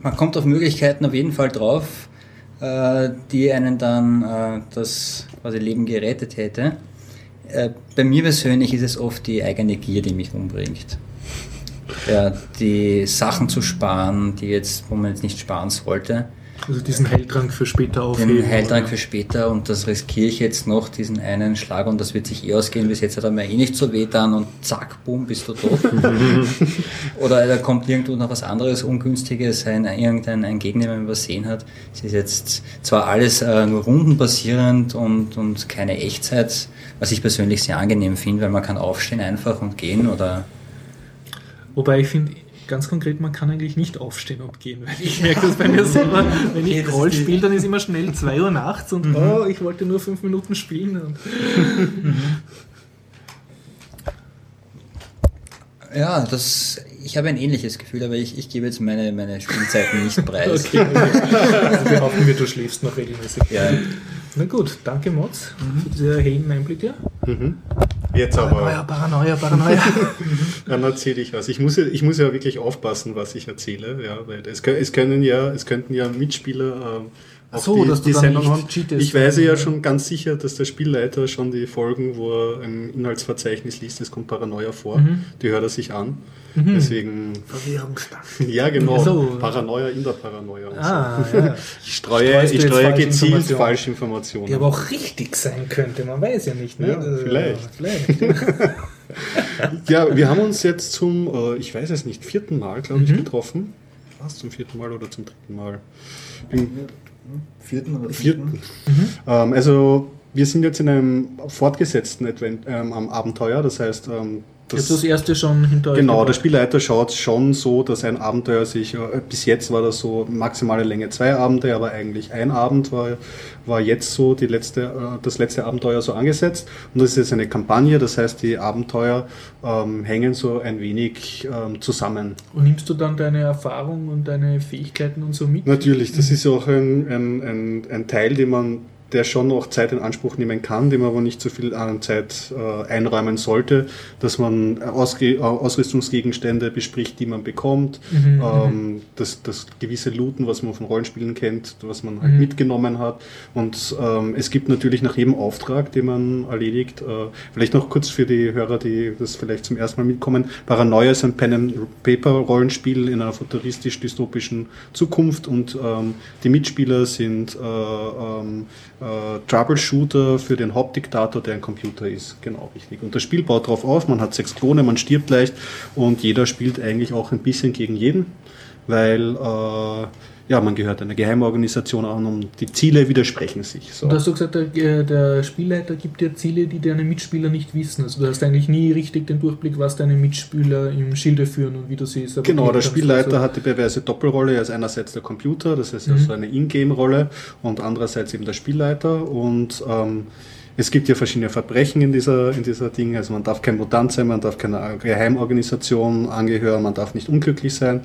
Man kommt auf Möglichkeiten auf jeden Fall drauf, äh, die einen dann äh, das quasi Leben gerettet hätte. Äh, bei mir persönlich ist es oft die eigene Gier, die mich umbringt. Ja, die Sachen zu sparen, die jetzt, wo man jetzt nicht sparen sollte. Also diesen Heiltrank für später aufheben. Den Heiltrank für später und das riskiere ich jetzt noch, diesen einen Schlag und das wird sich eh ausgehen, bis jetzt hat er mir eh nicht so weh dann und zack, boom, bist du tot. [LAUGHS] Oder da kommt irgendwo noch was anderes Ungünstiges, ein, irgendein ein Gegner, den man übersehen hat. Es ist jetzt zwar alles äh, nur rundenbasierend und, und keine Echtzeit, was ich persönlich sehr angenehm finde, weil man kann aufstehen einfach und gehen oder Wobei ich finde, ganz konkret, man kann eigentlich nicht aufstehen und gehen. Weil ich merke das bei mir selber, [LAUGHS] wenn ich Call die- spiele, dann ist immer schnell 2 Uhr nachts und oh, ich wollte nur 5 Minuten spielen. Und [LAUGHS] ja, das, ich habe ein ähnliches Gefühl, aber ich, ich gebe jetzt meine, meine Spielzeiten nicht [LAUGHS] preis. okay, okay. Also behaupten wir, du schläfst noch regelmäßig. Ja, Na gut, danke Mods für diese hellen Einblicke. Jetzt Paranoia, aber, Paranoia, [LAUGHS] Paranoia. dann erzähle ich was. Ich muss, ja- ich muss ja wirklich aufpassen, was ich erzähle, ja, weil es, es können ja, es könnten ja Mitspieler Ach auf so, dass du dann Sendung nicht haben. Ich weiß ja schon ganz sicher, dass der Spielleiter schon die Folgen, wo er ein Inhaltsverzeichnis liest, es kommt Paranoia vor, Mhm. die hört er sich an. Deswegen, Verwirrungsstark. [LAUGHS] ja genau, so. Paranoia in der Paranoia. und Ah, ja. [LAUGHS] Ich streue, ich streue falsche gezielt Informationen? Falschinformationen. Die aber auch richtig sein könnte, man weiß ja nicht. Ne? Ja, Also, vielleicht. vielleicht. [LAUGHS] Ja, wir haben uns jetzt zum, äh, ich weiß es nicht, vierten Mal, glaube Mhm. ich, getroffen. Was, zum vierten Mal oder zum dritten Mal? Bin, vierten oder vierten. Ähm, also, wir sind jetzt in einem fortgesetzten Advent, ähm, am Abenteuer, das heißt, ähm, Jetzt das erste schon hinter. Genau, der. Spielleiter schaut schon so, dass ein Abenteuer sich, bis jetzt war das so maximale Länge zwei Abende, aber eigentlich ein Abend war, war jetzt so die letzte, äh, das letzte Abenteuer so angesetzt. Und das ist jetzt eine Kampagne, das heißt, die Abenteuer ähm, hängen so ein wenig ähm, zusammen. Und nimmst du dann deine Erfahrung und deine Fähigkeiten und so mit? Natürlich, das ist ja auch ein, ein, ein, ein Teil, den man, der schon noch Zeit in Anspruch nehmen kann, dem man aber nicht so viel an Zeit äh, einräumen sollte, dass man Ausge äh, Ausrüstungsgegenstände bespricht, die man bekommt, Mhm, ähm, das, das gewisse Looten, was man von Rollenspielen kennt, was man halt Mhm. mitgenommen hat. Und ähm, es gibt natürlich nach jedem Auftrag, den man erledigt, äh, vielleicht noch kurz für die Hörer, die das vielleicht zum ersten Mal mitkommen, Paranoia ist ein Pen-and-Paper-Rollenspiel in einer futuristisch-dystopischen Zukunft und ähm, die Mitspieler sind äh, ähm, äh, Troubleshooter für den Hauptdiktator, der ein Computer ist. Genau, richtig. Und das Spiel baut darauf auf, man hat sechs Klone, man stirbt leicht und jeder spielt eigentlich auch ein bisschen gegen jeden, weil äh, ja, man gehört einer Geheimorganisation an und die Ziele widersprechen sich. So. Und hast du gesagt, der, äh, der Spielleiter gibt dir Ziele, die deine Mitspieler nicht wissen. Also du hast eigentlich nie richtig den Durchblick, was deine Mitspieler im Schilde führen und wie du sie sabotieren Genau, der. Spielleiter Also, hat die perverse Doppelrolle. Er ist einerseits der Computer, das heißt Mhm. also eine Ingame-Rolle, und andererseits eben der Spielleiter. Und ähm, es gibt ja verschiedene Verbrechen in dieser, in dieser Ding. Also man darf kein Mutant sein, man darf keiner Geheimorganisation angehören, man darf nicht unglücklich sein.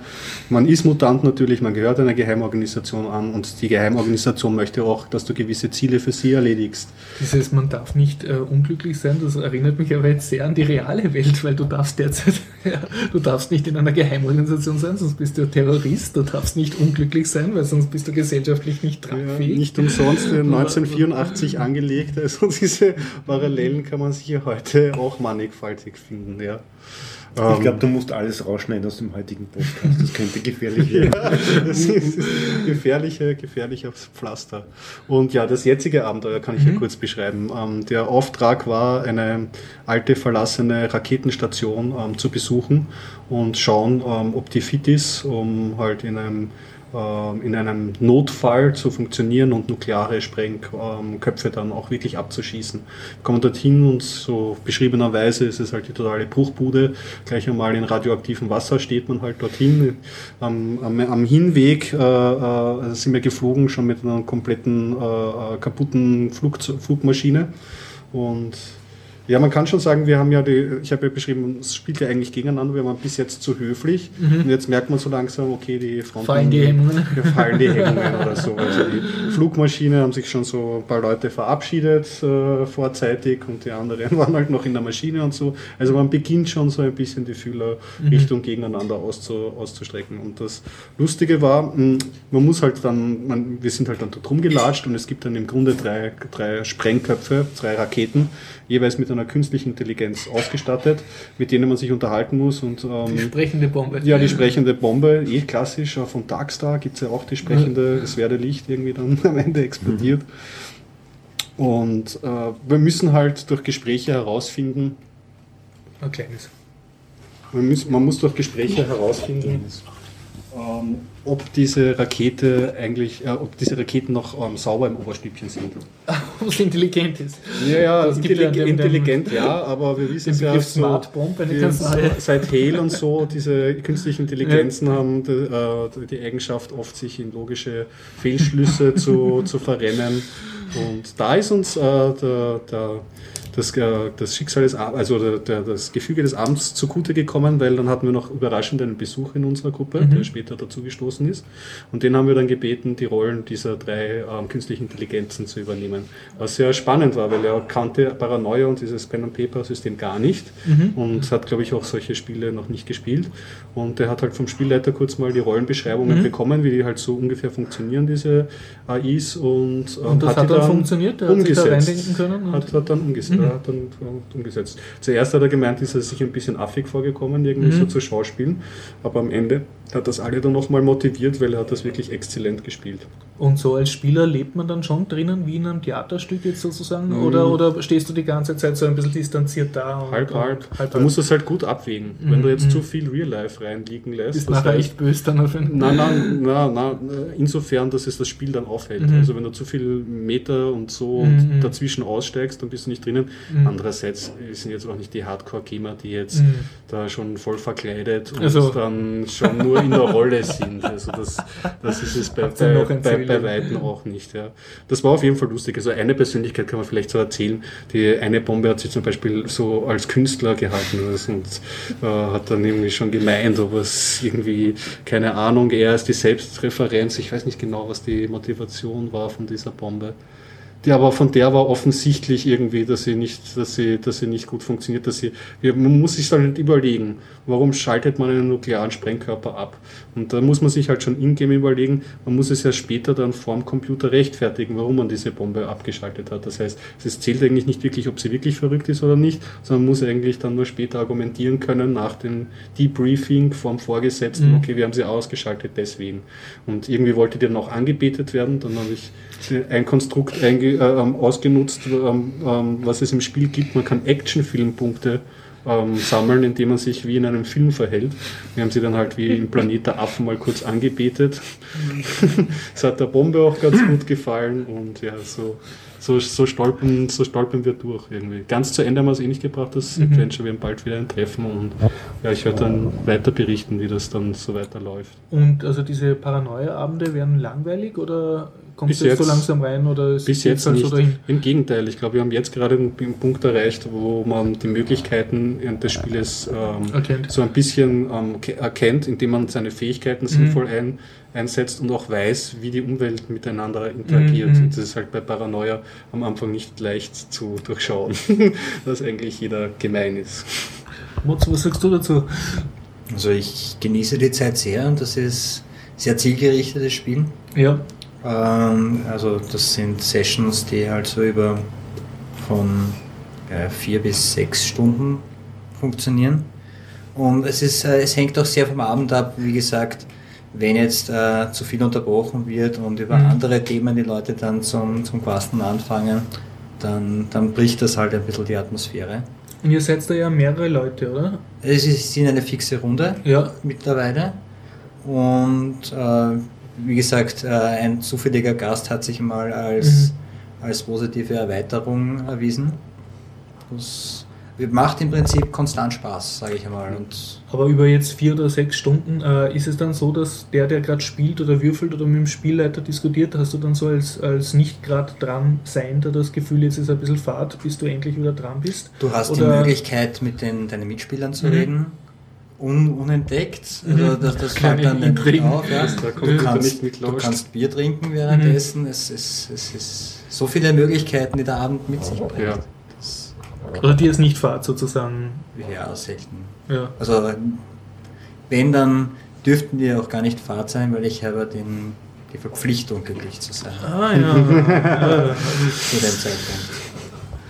Man ist Mutant natürlich, man gehört einer Geheimorganisation an und die Geheimorganisation möchte auch, dass du gewisse Ziele für sie erledigst. Dieses, man darf nicht äh, unglücklich sein, das erinnert mich aber jetzt sehr an die reale Welt, weil du darfst derzeit, [LAUGHS] ja, du darfst nicht in einer Geheimorganisation sein, sonst bist du Terrorist, du darfst nicht unglücklich sein, weil sonst bist du gesellschaftlich nicht Ja, tragfähig. nicht umsonst in 1984 angelegt, also [LAUGHS] diese Parallelen kann man sicher heute auch mannigfaltig finden, ja. Ich glaube, du musst alles rausschneiden aus dem heutigen Podcast. Das könnte gefährlich werden. [LAUGHS] das ist gefährliche, gefährliches Pflaster. Und ja, das jetzige Abenteuer kann ich ja kurz beschreiben. Ähm, der Auftrag war, eine alte verlassene Raketenstation ähm, zu besuchen und schauen, ähm, ob die fit ist, um halt in einem ähm, in einem Notfall zu funktionieren und nukleare Sprengköpfe dann auch wirklich abzuschießen. Wir kommen dorthin und so beschriebenerweise ist es halt die totale Bruchbude. Gleich einmal in radioaktivem Wasser steht man halt dorthin. Am, am, am Hinweg äh, äh, sind wir geflogen, schon mit einer kompletten äh, äh kaputten Flug, Flugmaschine. Und ja, man kann schon sagen, wir haben ja die, ich habe ja beschrieben, es spielt ja eigentlich gegeneinander, wir waren bis jetzt zu höflich mhm. und jetzt merkt man so langsam, okay, die Fronten fallen die Hemmungen, [LAUGHS] fallen die Hemmungen [LAUGHS] oder so. Also die Flugmaschine haben sich schon so ein paar Leute verabschiedet äh, vorzeitig und die anderen [LAUGHS] waren halt noch in der Maschine und so. Also man beginnt schon so ein bisschen die Fühler mhm. Richtung gegeneinander auszu, auszustrecken. Und das Lustige war, hm, man muss halt dann, man, wir sind halt dann dort rumgelatscht und es gibt dann im Grunde drei, drei Sprengköpfe, drei Raketen, jeweils mit einer künstlichen Intelligenz ausgestattet, mit denen man sich unterhalten muss. Und, ähm, die sprechende Bombe. Ja, die sprechende Bombe, eh klassisch. Von Darkstar gibt es ja auch die sprechende, es werde Licht irgendwie dann [LAUGHS] am Ende explodiert. Mhm. Und äh, wir müssen halt durch Gespräche herausfinden. Ein kleines. Man muss, man muss durch Gespräche herausfinden ähm, ob diese Rakete eigentlich, äh, ob diese Raketen noch ähm, sauber im Oberstübchen sind. [LAUGHS] ob es intelligent ist. Ja, ja, intellig ja intelligent ja, aber wir wissen es ja so, Smart Bomb, die, so, seit Hale und so, diese künstlichen Intelligenzen ja. haben die, äh, die, Eigenschaft, oft sich in logische Fehlschlüsse zu, zu verrennen. Und da ist uns äh, der, der das, äh, das Schicksal des also der, der, das Gefüge des Abends zugute gekommen, weil dann hatten wir noch überraschend einen Besuch in unserer Gruppe, mhm. der später dazugestoßen ist. Und den haben wir dann gebeten, die Rollen dieser drei ähm, künstlichen Intelligenzen zu übernehmen. Was sehr spannend war, weil er kannte Paranoia und dieses Pen and Paper System gar nicht mhm. und hat, glaube ich, auch solche Spiele noch nicht gespielt. Und er hat halt vom Spielleiter kurz mal die Rollenbeschreibungen mhm. bekommen, wie die halt so ungefähr funktionieren, diese AIs. Und, ähm, und das hat, hat dann, dann funktioniert? Der umgesetzt. Hat, können, hat, hat dann umgesetzt. Mhm. Hat dann umgesetzt. Zuerst hat er gemeint, ist er sich ein bisschen affig vorgekommen, irgendwie mhm. so zu Schauspielen. Aber am Ende hat das alle dann nochmal motiviert, weil er hat das wirklich exzellent gespielt. Und so als Spieler lebt man dann schon drinnen wie in einem Theaterstück jetzt sozusagen? Mhm. Oder, oder stehst du die ganze Zeit so ein bisschen distanziert da? halb, halb. halb. Du musst das halt gut abwägen. Mhm. Wenn du jetzt mhm. zu viel Real Life reinliegen lässt. Ist nachher echt böse dann auf jeden Nein, nein, nein, nein, insofern, dass es das Spiel dann aufhält. Mhm. Also wenn du zu viel Meter und so und mhm. dazwischen aussteigst, dann bist du nicht drinnen. Mhm. Andererseits sind jetzt auch nicht die Hardcore-Gamer, die jetzt da schon voll verkleidet und also. dann schon nur in der Rolle sind. Also das, das ist es bei, bei, bei, bei Weitem auch nicht. Ja. Das war auf jeden Fall lustig. Also eine Persönlichkeit kann man vielleicht so erzählen. Die eine Bombe hat sich zum Beispiel so als Künstler gehalten und äh, hat dann irgendwie schon gemeint, ob es irgendwie, keine Ahnung, er ist die Selbstreferenz. Ich weiß nicht genau, was die Motivation war von dieser Bombe die aber von der war offensichtlich irgendwie, dass sie nicht, dass sie, dass sie nicht gut funktioniert, dass sie, man muss sich dann nicht überlegen, warum schaltet man einen nuklearen Sprengkörper ab? Und da muss man sich halt schon in-game überlegen, man muss es ja später dann vorm Computer rechtfertigen, warum man diese Bombe abgeschaltet hat. Das heißt, es zählt eigentlich nicht wirklich, ob sie wirklich verrückt ist oder nicht, sondern man muss eigentlich dann nur später argumentieren können nach dem Debriefing vom Vorgesetzten, mhm. okay, wir haben sie ausgeschaltet deswegen. Und irgendwie wollte die dann auch angebetet werden, dann habe ich ein Konstrukt einge äh, ausgenutzt, ähm, ähm, was es im Spiel gibt. Man kann Actionfilmpunkte ähm, sammeln, indem man sich wie in einem Film verhält. Wir haben sie dann halt wie im Planet der Affen mal kurz angebetet. [LAUGHS] das hat der Bombe auch ganz gut gefallen und ja, so, so, so, stolpern, so stolpern wir durch irgendwie. Ganz zu Ende haben wir es eh nicht gebracht, das mhm. Adventure. Wir haben bald wieder ein Treffen und ja, ich werde dann weiter berichten, wie das dann so weiter läuft. Und also diese Paranoia-Abende werden langweilig oder Kommst bis du jetzt, so langsam rein oder bis jetzt halt nicht. So Im Gegenteil, ich glaube, wir haben jetzt gerade einen Punkt erreicht, wo man die Möglichkeiten des Spieles ähm, so ein bisschen ähm, erkennt, indem man seine Fähigkeiten mhm. sinnvoll ein, einsetzt und auch weiß, wie die Umwelt miteinander interagiert. Mhm. Und das ist halt bei Paranoia am Anfang nicht leicht zu durchschauen, [LAUGHS] dass eigentlich jeder gemein ist. Mutz, was sagst du dazu? Also ich genieße die Zeit sehr und das ist sehr zielgerichtetes Spiel. Ja. Ähm, also das sind Sessions, die halt so über von äh, vier bis sechs Stunden funktionieren. Und es, ist, äh, es hängt auch sehr vom Abend ab, wie gesagt, wenn jetzt äh, zu viel unterbrochen wird und über Mhm. andere Themen die Leute dann zum, zum Quasten anfangen, dann, dann bricht das halt ein bisschen die Atmosphäre. Und ihr seid da ja mehrere Leute, oder? Es ist in eine fixe Runde Ja. mittlerweile. Und äh, wie gesagt, äh, ein zufälliger Gast hat sich mal als, als positive Erweiterung erwiesen. Das macht im Prinzip konstant Spaß, sage ich einmal. Und Aber über jetzt vier oder sechs Stunden äh, ist es dann so, dass der, der gerade spielt oder würfelt oder mit dem Spielleiter diskutiert, hast du dann so als, als nicht gerade dran Seiender das Gefühl, jetzt ist ein bisschen Fahrt, bis du endlich wieder dran bist? du hast die Oder- Möglichkeit, mit den, deinen Mitspielern zu Mhm. reden. Un, unentdeckt. Also Mhm. das, das fällt dann nicht Intrigen. auf. Ja. Da Du, kannst, du kannst Bier trinken währenddessen. Es, es, es ist so viele Möglichkeiten, die der Abend mit sich bringt. Ja. Oder die ist nicht Fahrt sozusagen? ja, selten. Ja. Also wenn, dann dürften die auch gar nicht Fahrt sein, weil ich habe den, die Verpflichtung, glücklich zu sein. Ah [LAUGHS] ja. ja. Zu dem Zeitpunkt.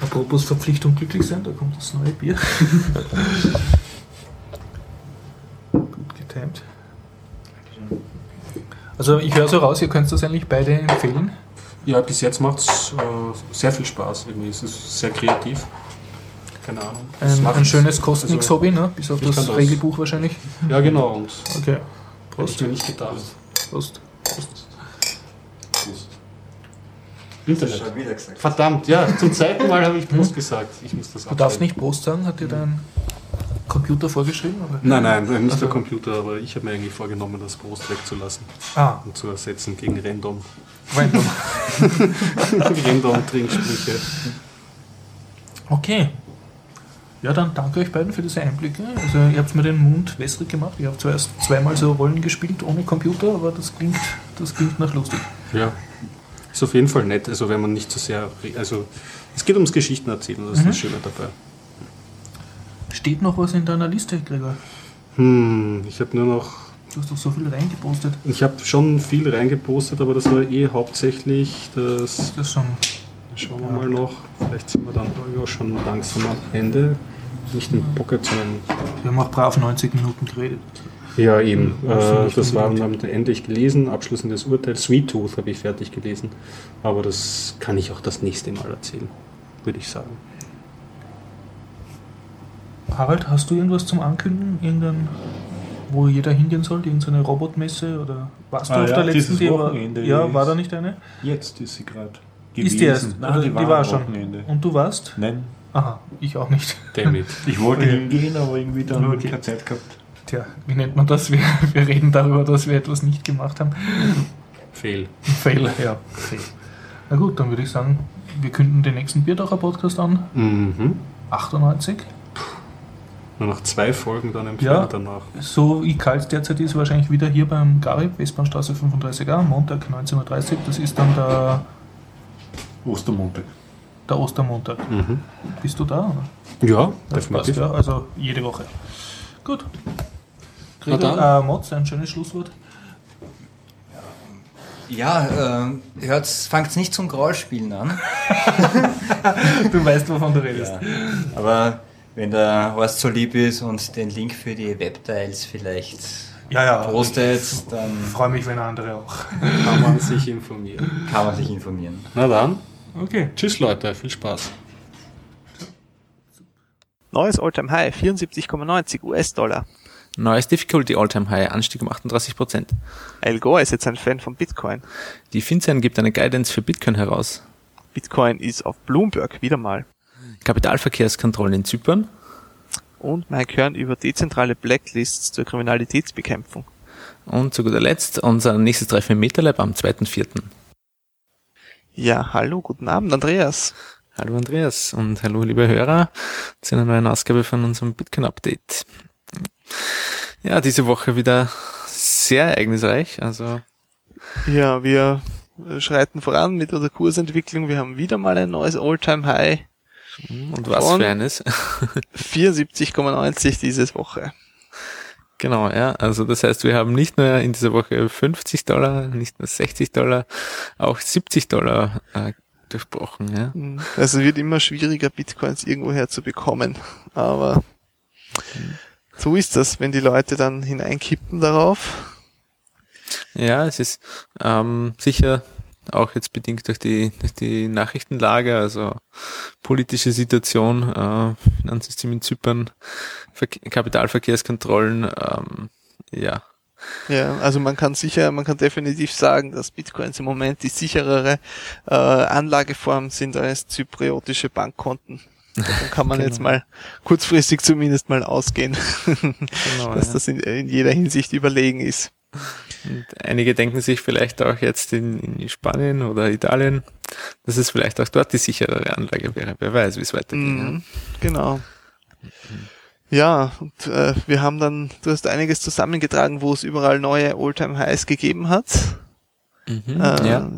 Apropos Verpflichtung glücklich sein, da kommt das neue Bier. [LAUGHS] Getimt. Also ich höre so raus, ihr könnt das eigentlich beide empfehlen. Ja, bis jetzt macht es äh, sehr viel Spaß. Irgendwie. Es ist sehr kreativ. Keine Ahnung. Es Ein, macht- ein schönes kostet nichts also- Hobby, ne? bis auf das das. Regelbuch wahrscheinlich. Ja, genau. Und Okay. hätte Prost. ich mir nicht gedacht. Prost. Internet. wieder gesagt. Verdammt, ja, zum zweiten Mal habe ich Prost gesagt. Ich muss das Du darfst abstellen. nicht Prost sagen, hat dir dein Computer vorgeschrieben? Oder? Nein, nein, nicht Also- der Computer, aber ich habe mir eigentlich vorgenommen, das Prost wegzulassen Ah, und zu ersetzen gegen Random. random. [LAUGHS] Random Trinksprüche. Okay. Ja, dann danke euch beiden für diese Einblicke. Also ihr habt mir den Mund wässrig gemacht. Ich habe zuerst zweimal so Rollen gespielt ohne Computer, aber das klingt, das klingt nach lustig. Ja. Ist auf jeden Fall nett, also wenn man nicht so sehr. Also es geht ums Geschichten erzählen, das ist Mhm. das Schöne dabei. Steht noch was in deiner Liste, Gregor? Hm, ich habe nur noch. Du hast doch so viel reingepostet. Ich habe schon viel reingepostet, aber das war eh hauptsächlich das. Das schon. Schauen wir mal noch. Vielleicht sind wir dann ja schon langsam am Ende. Nicht im Pocket, sondern. Wir haben auch brav 90 Minuten geredet. Ja, eben. Also Äh, das war am Ende gelesen. Abschließendes Urteil. Sweet Tooth habe ich fertig gelesen. Aber das kann ich auch das nächste Mal erzählen, würde ich sagen. Harald, hast du irgendwas zum Ankündigen? Irgendein, wo jeder hingehen soll? Irgendeine Robotmesse? Oder warst du Ah auf ja, der letzten? dieses Die war, Wochenende ja, war da nicht eine? Jetzt ist sie gerade. Ist die erst? Nein, Oder die war, war schon. Wochenende. Und du warst? Nein, Aha, ich auch nicht. Damit. [LAUGHS] ich wollte Okay. hingehen, aber irgendwie dann Okay. keine Zeit gehabt. Tja, wie nennt man das? Wir, wir reden darüber, dass wir etwas nicht gemacht haben. Fail. Fail, ja. Fail. Na gut, dann würde ich sagen, wir künden den nächsten Bierdacher Podcast an. Mhm. 98. Nur noch zwei Folgen dann im Ja. ja. danach. So wie kalt derzeit ist, wahrscheinlich wieder hier beim Gari, Westbahnstraße 35a, Montag 19.30 Uhr. Das ist dann der, Ostermontag. der Ostermontag. Mhm. Bist du da? Oder? Ja, Das passt, definitiv. ja. Also jede Woche. Gut. Gregor, dann. äh, Mods, ein schönes Schlusswort. Ja, äh, hört's, fangt's nicht zum Graulspielen an. [LAUGHS] Du weißt, wovon du redest. Ja. Aber wenn der Horst so lieb ist und den Link für die Webtiles vielleicht Ja, ja. postet, dann Ich freue mich, wenn andere auch. Kann man sich informieren. kann man sich informieren. Na dann, Okay. tschüss Leute, viel Spaß. Neues Alltime High, 74,90 US-Dollar. Neues Difficulty All-Time High, Anstieg um 38%. Al Gore ist jetzt ein Fan von Bitcoin. Die FinCEN gibt eine Guidance für Bitcoin heraus. Bitcoin ist auf Bloomberg wieder mal. Kapitalverkehrskontrollen in Zypern. Und Mike Hörn über dezentrale Blacklists zur Kriminalitätsbekämpfung. Und zu guter Letzt unser nächstes Treffen im MetaLab am 2.4. Ja, hallo, guten Abend, Andreas. Hallo Andreas und hallo liebe Hörer zu einer neuen Ausgabe von unserem Bitcoin Update. Ja, diese Woche wieder sehr ereignisreich. Also Ja, wir schreiten voran mit unserer Kursentwicklung. Wir haben wieder mal ein neues Alltime High. Und was für eines. 74,90 diese Woche. Genau, ja. Also das heißt, wir haben nicht nur in dieser Woche 50 Dollar, nicht nur 60 Dollar, auch 70 Dollar äh, durchbrochen. Ja. Mhm. Also wird immer schwieriger, Bitcoins irgendwoher zu bekommen. Aber so ist das, wenn die Leute dann hineinkippen darauf. Ja, es ist ähm, sicher auch jetzt bedingt durch die, durch die Nachrichtenlage, also politische Situation, äh, Finanzsystem in Zypern, Ver Kapitalverkehrskontrollen, ähm, ja. Ja, also man kann sicher, man kann definitiv sagen, dass Bitcoins im Moment die sicherere äh, Anlageform sind als zypriotische Bankkonten. Dann kann man [LAUGHS] Genau. jetzt mal kurzfristig zumindest mal ausgehen, [LAUGHS] Genau, [LAUGHS] dass ja. das in, in jeder Hinsicht überlegen ist. Und einige denken sich vielleicht auch jetzt in, in Spanien oder Italien, dass es vielleicht auch dort die sicherere Anlage wäre. Wer weiß, wie es weitergeht. Mhm, genau. Ja, und äh, wir haben dann, du hast einiges zusammengetragen, wo es überall neue All-Time-Highs gegeben hat. Ja. Mhm, Äh, ja.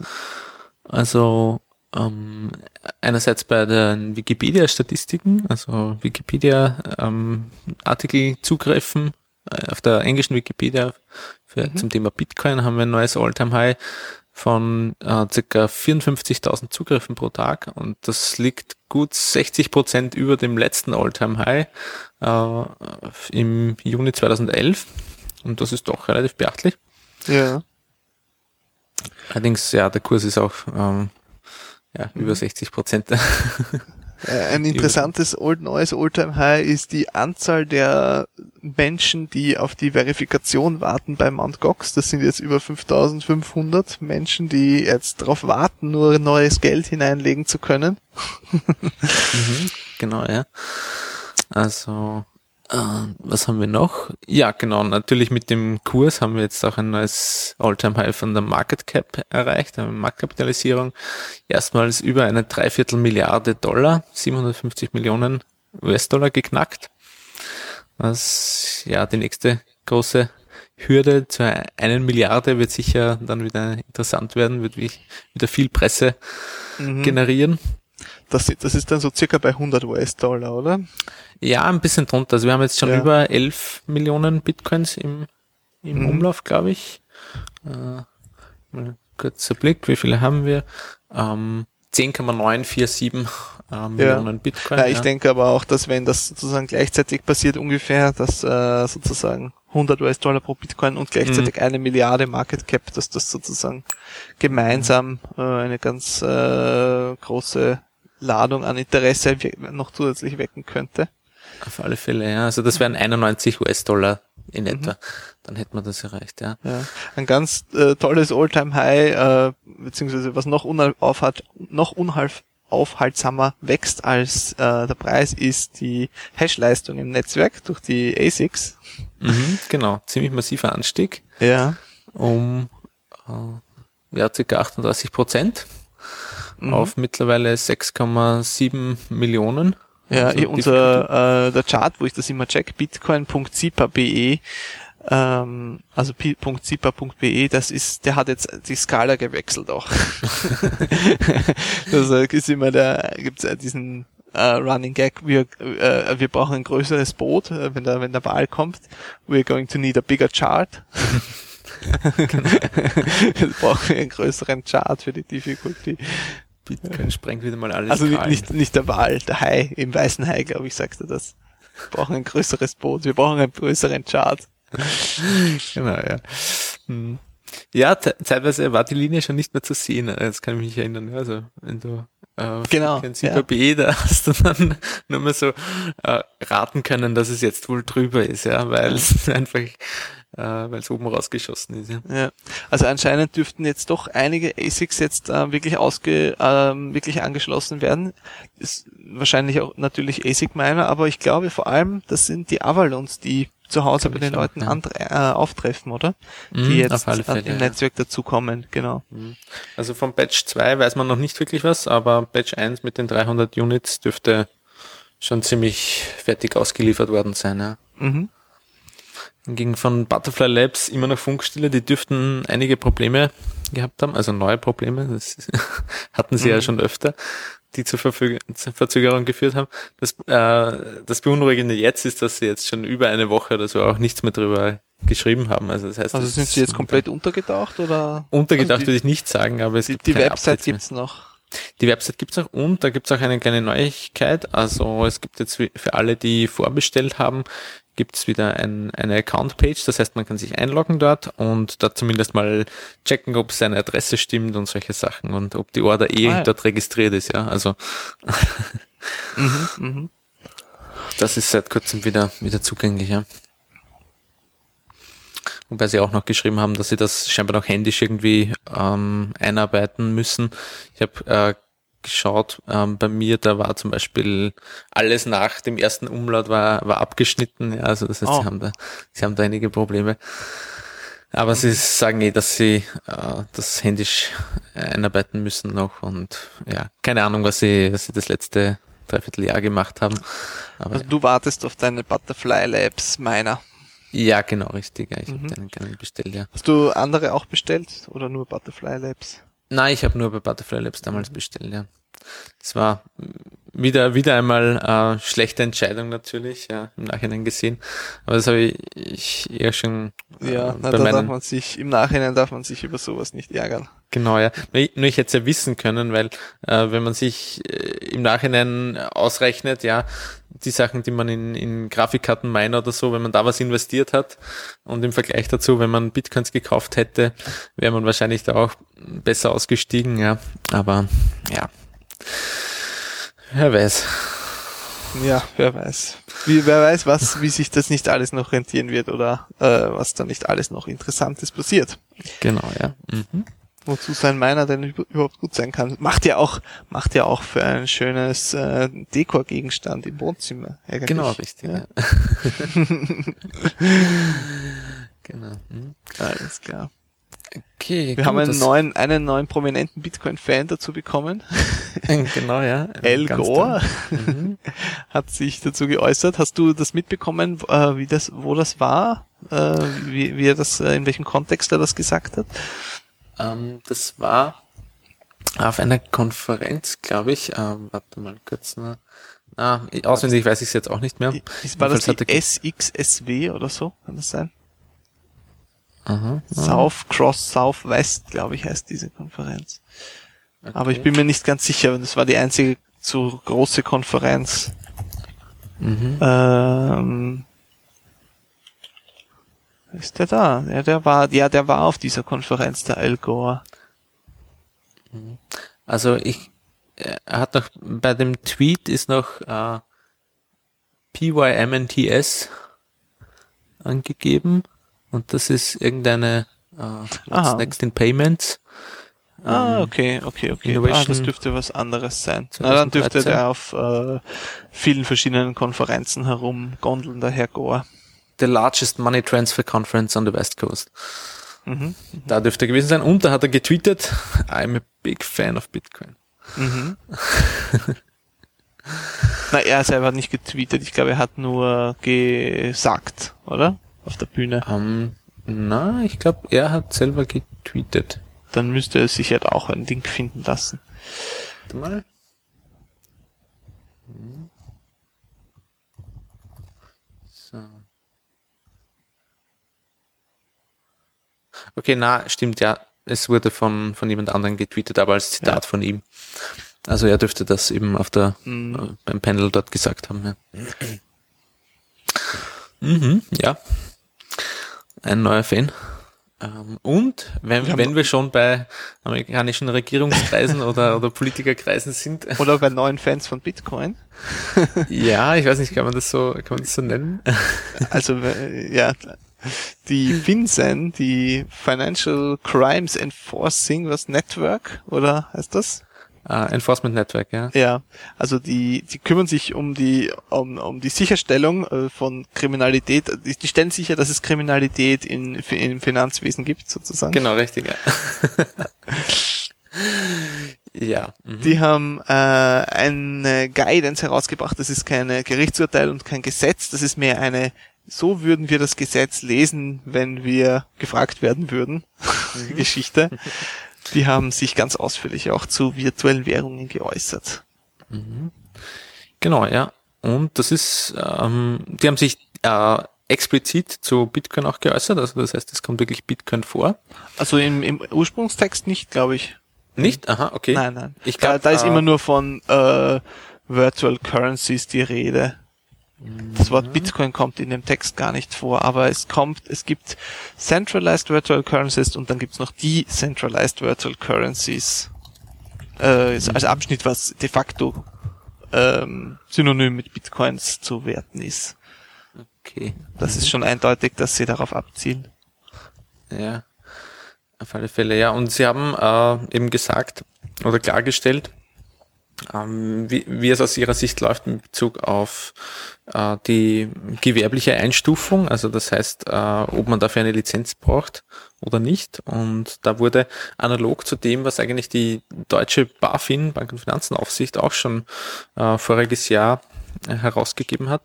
Also ähm, einerseits bei den Wikipedia-Statistiken, also Wikipedia-Artikel zugreifen. Äh, Auf der englischen Wikipedia für, zum Thema Bitcoin haben wir ein neues All-Time-High von äh, ca. 54.000 Zugriffen pro Tag und das liegt gut 60 Prozent über dem letzten All-Time-High äh, im Juni 2011 und das ist doch relativ beachtlich. Ja. Allerdings, ja, der Kurs ist auch ähm, ja, über 60 Prozent. [LAUGHS] Äh, Ein interessantes old, neues All-Time-High ist die Anzahl der Menschen, die auf die Verifikation warten bei Mt. Gox. Das sind jetzt über 5500 Menschen, die jetzt darauf warten, nur neues Geld hineinlegen zu können. [LAUGHS] Mhm, genau, ja. Also, was haben wir noch? Ja, genau, natürlich mit dem Kurs haben wir jetzt auch ein neues All-Time-High von der Market Cap erreicht, eine Marktkapitalisierung. Erstmals über eine Dreiviertel Milliarde Dollar, 750 Millionen US-Dollar geknackt. Was, ja, die nächste große Hürde zur einen Milliarde wird sicher dann wieder interessant werden, wird wie- wieder viel Presse generieren. Das, das ist dann so circa bei 100 US-Dollar, oder? Ja, ein bisschen drunter. Also wir haben jetzt schon Ja. über 11 Millionen Bitcoins im, im Mhm. Umlauf, glaube ich. Äh, mal kurzer Blick, wie viele haben wir? Ähm, 10,947 äh, Millionen Bitcoin. Ja, ich ja. denke aber auch, dass wenn das sozusagen gleichzeitig passiert ungefähr, dass äh, sozusagen 100 US-Dollar pro Bitcoin und gleichzeitig Mhm. eine Milliarde Market Cap, dass das sozusagen gemeinsam äh, eine ganz äh, große Ladung an Interesse noch zusätzlich wecken könnte. Auf alle Fälle, ja. Also das wären 91 US-Dollar in Mhm. etwa. Dann hätte man das erreicht, ja. Ja. Ein ganz äh, tolles All-Time-High, äh, beziehungsweise was noch, unaufhalt, noch unaufhaltsamer wächst als äh, der Preis, ist die Hash-Leistung im Netzwerk durch die ASICs. Mhm, genau, ziemlich massiver Anstieg Ja. um äh, ja, ca. 38 Prozent Mhm. auf mittlerweile 6,7 Millionen. Ja, Also eh, unser äh, der Chart, wo ich das immer check, bitcoin.zipa.be, ähm, also .zipa.be, das ist, der hat jetzt die Skala gewechselt auch. [LAUGHS] [LAUGHS] das äh, ist immer der, gibt's äh, diesen äh, Running Gag, wir, äh, wir brauchen ein größeres Boot, äh, wenn der, wenn der Wahl kommt, we're going to need a bigger chart. [LAUGHS] wir brauchen einen größeren Chart für die Difficulty. Bitcoin sprengt wieder mal alles. Also nicht, nicht, nicht der Wal, der Hai, im weißen Hai, glaube ich, sagte das. Wir brauchen ein größeres Boot, wir brauchen einen größeren Chart. [LAUGHS] Genau, ja. Hm. Ja, te- teilweise war die Linie schon nicht mehr zu sehen. Jetzt kann ich mich erinnern. ja, Also, wenn du äh, Genau, kein ja. CPB, da hast du dann nur mehr so äh, raten können, dass es jetzt wohl drüber ist, ja, weil es [LAUGHS] einfach, äh, weil es oben rausgeschossen ist. Ja. Ja. Also anscheinend dürften jetzt doch einige ASICs jetzt äh, wirklich ausge, ähm, wirklich angeschlossen werden. Ist wahrscheinlich auch natürlich ASIC-Miner, aber ich glaube vor allem, das sind die Avalons, die zu Hause bei den auch, Leuten ja. äh, auftreffen, oder? Mhm, die jetzt auf alle äh, Fälle, im ja. Netzwerk dazukommen, genau. Also vom Batch 2 weiß man noch nicht wirklich was, aber Batch 1 mit den 300 Units dürfte schon ziemlich fertig ausgeliefert worden sein. Ja. Mhm. Hingegen von Butterfly Labs immer noch Funkstille, die dürften einige Probleme gehabt haben, also neue Probleme, das [LAUGHS] hatten sie ja schon öfter, die zur, Verfüg zur Verzögerung geführt haben. Das, äh, das Beunruhigende jetzt ist, dass sie jetzt schon über eine Woche oder so auch nichts mehr drüber geschrieben haben. Also das heißt, Also sind sie jetzt komplett untergetaucht oder? untergedacht Also würde ich nicht sagen, aber es die, gibt die Website gibt's noch. Die Website gibt's auch und da gibt's auch eine kleine Neuigkeit. Also es gibt jetzt für alle, die vorbestellt haben, gibt's wieder ein, eine Account-Page. Das heißt, man kann sich einloggen dort und da zumindest mal checken, ob seine Adresse stimmt und solche Sachen und ob die Order eh Ah, ja. dort registriert ist. Ja, also Mhm, mhm. das ist seit kurzem wieder, wieder zugänglich. Ja. Wobei sie auch noch geschrieben haben, dass sie das scheinbar noch händisch irgendwie ähm, einarbeiten müssen. Ich habe äh, geschaut, ähm, bei mir, da war zum Beispiel alles nach dem ersten Umlaut war, war abgeschnitten. Ja, also das heißt, Oh. sie, haben da, sie haben da einige Probleme. Aber sie sagen eh, dass sie äh, das händisch einarbeiten müssen noch und ja, keine Ahnung, was sie, was sie das letzte Dreivierteljahr gemacht haben. Aber Also du wartest auf deine Butterfly Labs meiner. ja, genau, richtig. Ja, ich Mhm. habe einen gerne bestellt, ja. Hast du andere auch bestellt oder nur Butterfly Labs? Nein, ich habe nur bei Butterfly Labs damals bestellt, ja. Das war wieder, wieder einmal äh, schlechte Entscheidung natürlich, ja, im Nachhinein gesehen. Aber das habe ich, ich eher schon äh, Ja, na, da darf man sich, im Nachhinein darf man sich über sowas nicht ärgern. genau, ja. Nur ich, nur ich hätte es ja wissen können, weil äh, wenn man sich äh, im Nachhinein ausrechnet, ja, die Sachen, die man in, in Grafikkarten meint oder so, wenn man da was investiert hat und im Vergleich dazu, wenn man Bitcoins gekauft hätte, wäre man wahrscheinlich da auch besser ausgestiegen, ja. Aber ja. Wer weiß. Ja, wer weiß. Wie, wer weiß, was, wie sich das nicht alles noch rentieren wird oder äh, was da nicht alles noch Interessantes passiert. Genau, ja. Mhm. Wozu sein Miner denn üb- überhaupt gut sein kann. Macht ja auch, macht ja auch für ein schönes äh, Dekorgegenstand im Wohnzimmer. eigentlich. Genau, richtig. Ja. Ja. [LAUGHS] genau. Mhm. Alles klar. Okay, Wir gut, haben einen neuen, einen neuen prominenten Bitcoin-Fan dazu bekommen. [LAUGHS] genau, ja. [LAUGHS] El Gore. Mhm. hat sich dazu geäußert. Hast du das mitbekommen, äh, wie das, wo das war? Äh, wie, wie er das, äh, in welchem Kontext er das gesagt hat? Ähm, das war auf einer Konferenz, glaube ich. Ähm, warte mal kurz. Na, na, auswendig weiß ich es jetzt auch nicht mehr. Ist, war das die SXSW oder so? Kann das sein? Aha, South Cross Southwest, glaube ich, heißt diese Konferenz. Aber ich okay. bin mir nicht ganz sicher, das war die einzige zu große Konferenz. Mhm. Ähm, ist der da? Ja, der war, ja, der war auf dieser Konferenz, der Al Gore. Also ich, er hat noch, bei dem Tweet ist noch äh, PYMNTS angegeben und das ist irgendeine äh, next in payments. Ah, Ähm, okay, okay, okay. Ah, Innovation das dürfte was anderes sein. Na, dann dürfte 2013. der auf äh, vielen verschiedenen Konferenzen herumgondeln, der Herr Gore. The largest money transfer conference on the West Coast. Mhm. Da dürfte er gewesen sein. Und da hat er getweetet, I'm a big fan of Bitcoin. Mhm. [LAUGHS] Na, er selber hat nicht getweetet. Ich glaube, er hat nur gesagt, oder? Auf der Bühne. Ähm, na, ich glaube, er hat selber getweetet. Dann müsste er sich halt auch ein Ding finden lassen. Warte mal. Okay, na, stimmt, ja. Es wurde von, von jemand anderem getweetet, aber als Zitat von ihm. Also er dürfte das eben auf der, Mhm. äh, beim Panel dort gesagt haben, ja. Mhm, ja. Ein neuer Fan. Ähm, und wenn, Wir wenn wir schon bei amerikanischen Regierungskreisen oder, [LAUGHS] oder Politikerkreisen sind, Oder bei neuen Fans von Bitcoin. ja, ich weiß nicht, kann man das so, kann man das so nennen? Also, äh, ja, die FinCEN, die Financial Crimes Enforcing, was Network, oder heißt das? Äh, Enforcement Network, ja. Ja, also die, die kümmern sich um die, um, um die Sicherstellung äh, von Kriminalität. Die, die stellen sicher, dass es Kriminalität in, im Finanzwesen gibt, sozusagen. Genau, richtig, ja. [LAUGHS] ja. Mhm. Die haben äh, eine Guidance herausgebracht. Das ist keine Gerichtsurteil und kein Gesetz. Das ist mehr eine, so würden wir das Gesetz lesen, wenn wir gefragt werden würden. [LAUGHS] Geschichte. Die haben sich ganz ausführlich auch zu virtuellen Währungen geäußert. Genau, ja. Und das ist, ähm, die haben sich äh, explizit zu Bitcoin auch geäußert. Also das heißt, es kommt wirklich Bitcoin vor. Also im, im Ursprungstext nicht, glaube ich. Nicht? Aha, okay. Nein, nein. Ich glaub, da, da ist äh, immer nur von äh, Virtual Currencies die Rede. Das Mhm. Wort Bitcoin kommt in dem Text gar nicht vor, aber es kommt, es gibt Centralized Virtual Currencies und dann gibt's noch Decentralized Virtual Currencies äh, als Abschnitt, was de facto ähm, synonym mit Bitcoins zu werten ist. Okay. Das ist schon eindeutig, dass sie darauf abzielen. Ja, auf alle Fälle, ja. Und Sie haben äh, eben gesagt oder klargestellt, ähm, wie, wie es aus Ihrer Sicht läuft in Bezug auf äh, die gewerbliche Einstufung, also das heißt, äh, ob man dafür eine Lizenz braucht oder nicht. Und da wurde analog zu dem, was eigentlich die deutsche BaFin, Bank- und Finanzenaufsicht, auch schon äh, voriges Jahr herausgegeben hat,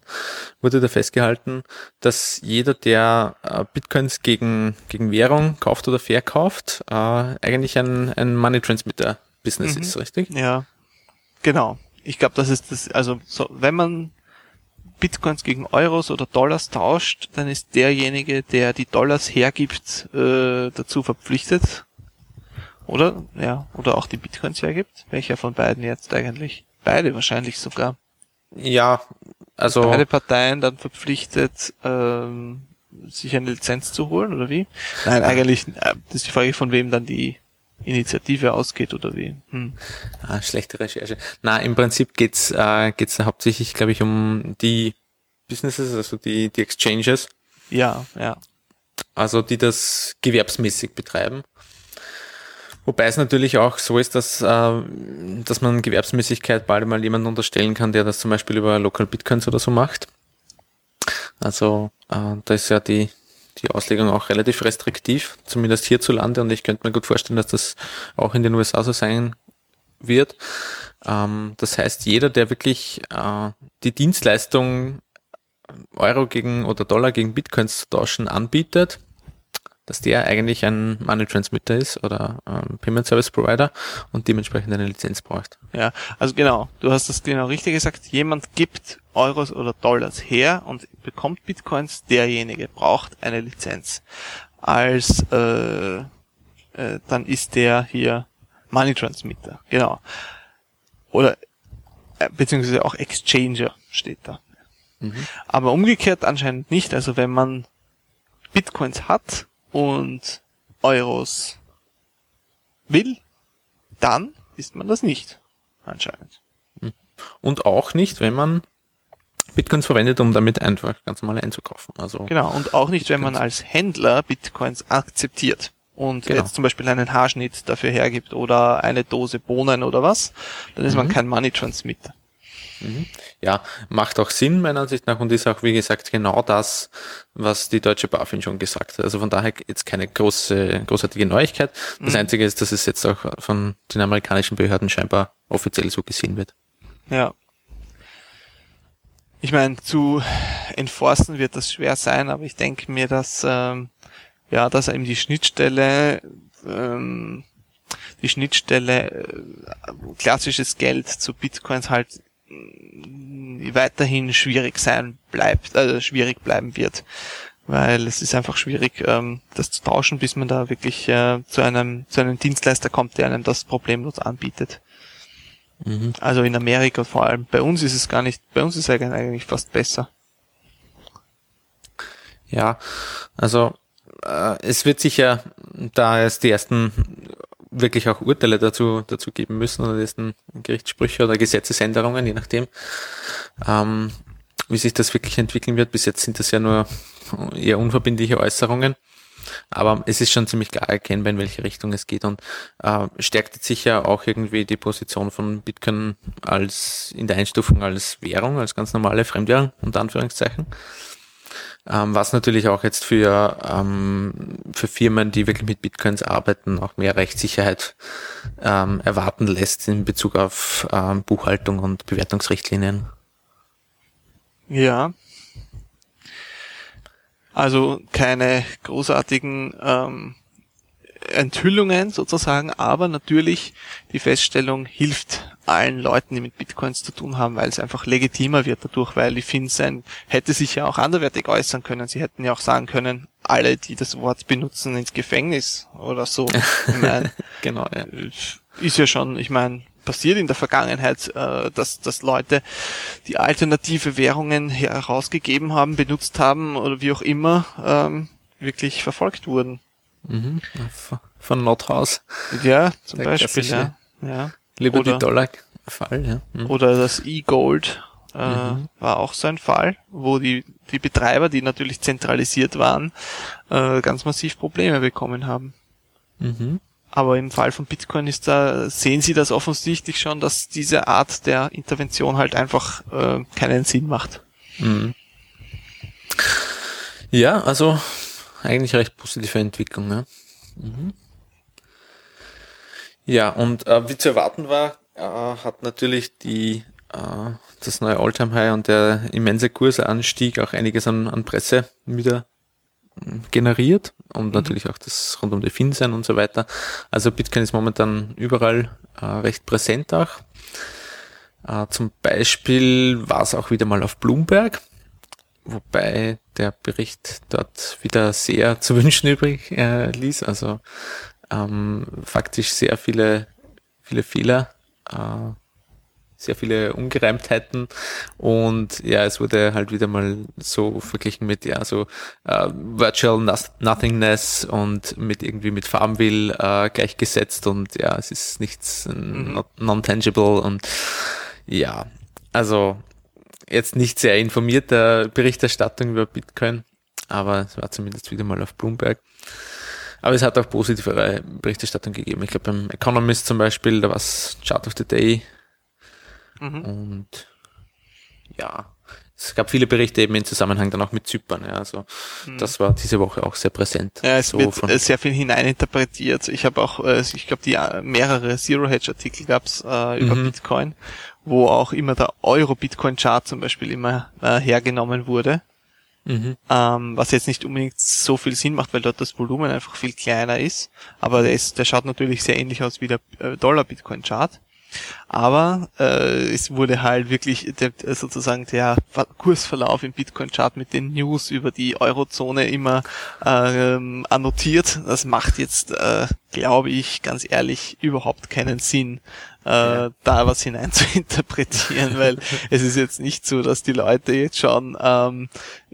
wurde da festgehalten, dass jeder, der äh, Bitcoins gegen, gegen Währung kauft oder verkauft, äh, eigentlich ein, ein Money Transmitter Business Mhm. ist, richtig? Ja, genau. Ich glaube, das ist das, also so, wenn man Bitcoins gegen Euros oder Dollars tauscht, dann ist derjenige, der die Dollars hergibt, äh, dazu verpflichtet. Oder? Ja, oder auch die Bitcoins hergibt. Welcher von beiden jetzt eigentlich? Beide wahrscheinlich sogar. Ja, also Beide Parteien dann verpflichtet, ähm, sich eine Lizenz zu holen, oder wie? Nein, eigentlich, äh, das ist die Frage, von wem dann die Initiative ausgeht, oder wie? Hm. ah, schlechte Recherche. Na, im Prinzip geht's äh, geht's hauptsächlich, glaube ich, um die Businesses, also die die Exchanges, Ja, ja. also die das gewerbsmäßig betreiben. Wobei es natürlich auch so ist, dass, äh, dass man Gewerbsmäßigkeit bald mal jemanden unterstellen kann, der das zum Beispiel über Local Bitcoins oder so macht. Also äh, da ist ja die, die Auslegung auch relativ restriktiv, zumindest hierzulande, und ich könnte mir gut vorstellen, dass das auch in den USA so sein wird. Ähm, das heißt, jeder, der wirklich äh, die Dienstleistung Euro gegen oder Dollar gegen Bitcoins zu tauschen anbietet, dass der eigentlich ein Money Transmitter ist oder ähm, Payment Service Provider und dementsprechend eine Lizenz braucht. Ja, also genau, du hast das genau richtig gesagt. Jemand gibt Euros oder Dollars her und bekommt Bitcoins, derjenige braucht eine Lizenz. Als äh, äh, dann ist der hier Money Transmitter, genau. Oder äh, beziehungsweise auch Exchanger steht da. Aber umgekehrt anscheinend nicht. Also wenn man Bitcoins hat und Euros will, dann ist man das nicht. Anscheinend. Und auch nicht, wenn man Bitcoins verwendet, um damit einfach ganz normal einzukaufen. Also Genau. Und auch nicht, wenn man als Händler Bitcoins akzeptiert und Genau. jetzt zum Beispiel einen Haarschnitt dafür hergibt oder eine Dose Bohnen oder was, dann ist man Mhm. kein Money Transmitter. Ja, macht auch Sinn meiner Ansicht nach und ist auch, wie gesagt, genau das, was die deutsche BaFin schon gesagt hat. Also von daher jetzt keine große, großartige Neuigkeit. Das Mhm. Einzige ist, dass es jetzt auch von den amerikanischen Behörden scheinbar offiziell so gesehen wird. Ja. Ich meine, zu enforcen wird das schwer sein, aber ich denke mir, dass ähm, ja, dass eben die Schnittstelle ähm, die Schnittstelle äh, klassisches Geld zu Bitcoins halt weiterhin schwierig sein bleibt, äh, schwierig bleiben wird. Weil es ist einfach schwierig, ähm, das zu tauschen, bis man da wirklich äh, zu einem zu einem Dienstleister kommt, der einem das problemlos anbietet. Also in Amerika vor allem. Bei uns ist es gar nicht, bei uns ist es eigentlich fast besser. Ja, also äh, es wird sicher, da es die ersten wirklich auch Urteile dazu, dazu geben müssen oder die ersten Gerichtssprüche oder Gesetzesänderungen, je nachdem, ähm, wie sich das wirklich entwickeln wird. Bis jetzt sind das ja nur eher unverbindliche Äußerungen. Aber es ist schon ziemlich klar erkennbar, in welche Richtung es geht und äh, stärkt jetzt sicher auch irgendwie die Position von Bitcoin als in der Einstufung als Währung, als ganz normale Fremdwährung, unter Anführungszeichen. Ähm, was natürlich auch jetzt für, ähm, für Firmen, die wirklich mit Bitcoins arbeiten, auch mehr Rechtssicherheit ähm, erwarten lässt in Bezug auf ähm, Buchhaltung und Bewertungsrichtlinien. Ja. Also keine großartigen ähm, Enthüllungen sozusagen, aber natürlich die Feststellung hilft allen Leuten, die mit Bitcoins zu tun haben, weil es einfach legitimer wird dadurch, weil die Fins ein, hätte sich ja auch anderweitig äußern können. Sie hätten ja auch sagen können, alle, die das Wort benutzen, ins Gefängnis oder so. [LAUGHS] Ich mein, Genau, ja. ist ja schon, ich meine, passiert in der Vergangenheit, äh, dass, dass Leute die alternative Währungen herausgegeben haben, benutzt haben oder wie auch immer, ähm, wirklich verfolgt wurden. Mhm. Von- Nothaus. Ja, [LAUGHS] zum Der Beispiel. Ja. Ja. Liberty Oder- Dollar Fall, ja. Mhm. Oder das E-Gold äh, Mhm. war auch so ein Fall, wo die, die Betreiber, die natürlich zentralisiert waren, äh, ganz massiv Probleme bekommen haben. Mhm. Aber im Fall von Bitcoin ist da, sehen Sie das offensichtlich schon, dass diese Art der Intervention halt einfach äh, keinen Sinn macht. Mhm. Ja, also eigentlich recht positive Entwicklung. Ja, mhm. ja und äh, wie zu erwarten war, äh, hat natürlich die äh, das neue Alltime High und der immense Kursanstieg auch einiges an, an Presse wieder mh, generiert und natürlich auch das rund um die FinCEN und so weiter. Also Bitcoin ist momentan überall äh, recht präsent auch. Äh, zum Beispiel war es auch wieder mal auf Bloomberg, wobei der Bericht dort wieder sehr [LAUGHS] zu wünschen übrig äh, ließ. Also ähm, faktisch sehr viele, viele Fehler, äh, sehr viele Ungereimtheiten. Und ja, es wurde halt wieder mal so verglichen mit ja so äh, Virtual Noth- Nothingness und mit irgendwie mit Farmville äh, gleichgesetzt. Und ja, es ist nichts not- non-tangible. Und ja, also jetzt nicht sehr informierte Berichterstattung über Bitcoin, aber es war zumindest wieder mal auf Bloomberg. Aber es hat auch positivere Berichterstattung gegeben. Ich glaube beim Economist zum Beispiel, da war es Chart of the Day Mhm. und ja, es gab viele Berichte eben im Zusammenhang dann auch mit Zypern. Ja, also das war diese Woche auch sehr präsent. Ja, es So wird von- äh, sehr viel hineininterpretiert. Ich habe auch, äh, ich glaube, die äh, mehrere Zero-Hedge-Artikel gab's äh, über Mhm. Bitcoin, wo auch immer der Euro-Bitcoin-Chart zum Beispiel immer äh, hergenommen wurde. mhm. ähm, was jetzt nicht unbedingt so viel Sinn macht, weil dort das Volumen einfach viel kleiner ist. Aber der, ist, der schaut natürlich sehr ähnlich aus wie der äh, Dollar-Bitcoin-Chart. Aber äh, es wurde halt wirklich der, äh, sozusagen der Ver- Kursverlauf im Bitcoin-Chart mit den News über die Eurozone immer ähm, annotiert. Das macht jetzt, äh, glaube ich, ganz ehrlich, überhaupt keinen Sinn, äh, da was hinein zu interpretieren, [LAUGHS] weil es ist jetzt nicht so, dass die Leute jetzt schon ähm,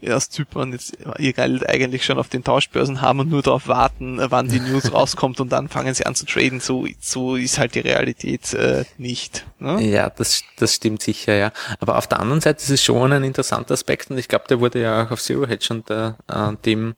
aus Zypern jetzt ihr Geld eigentlich schon auf den Tauschbörsen haben und nur darauf warten, äh, wann die News [LAUGHS] rauskommt und dann fangen sie an zu traden. So, so ist halt die Realität äh, nicht. Ne? Ja, das, das stimmt sicher, ja. Aber auf der anderen Seite ist es schon ein interessanter Aspekt und ich glaube, der wurde ja auch auf Zero Hedge unter äh, dem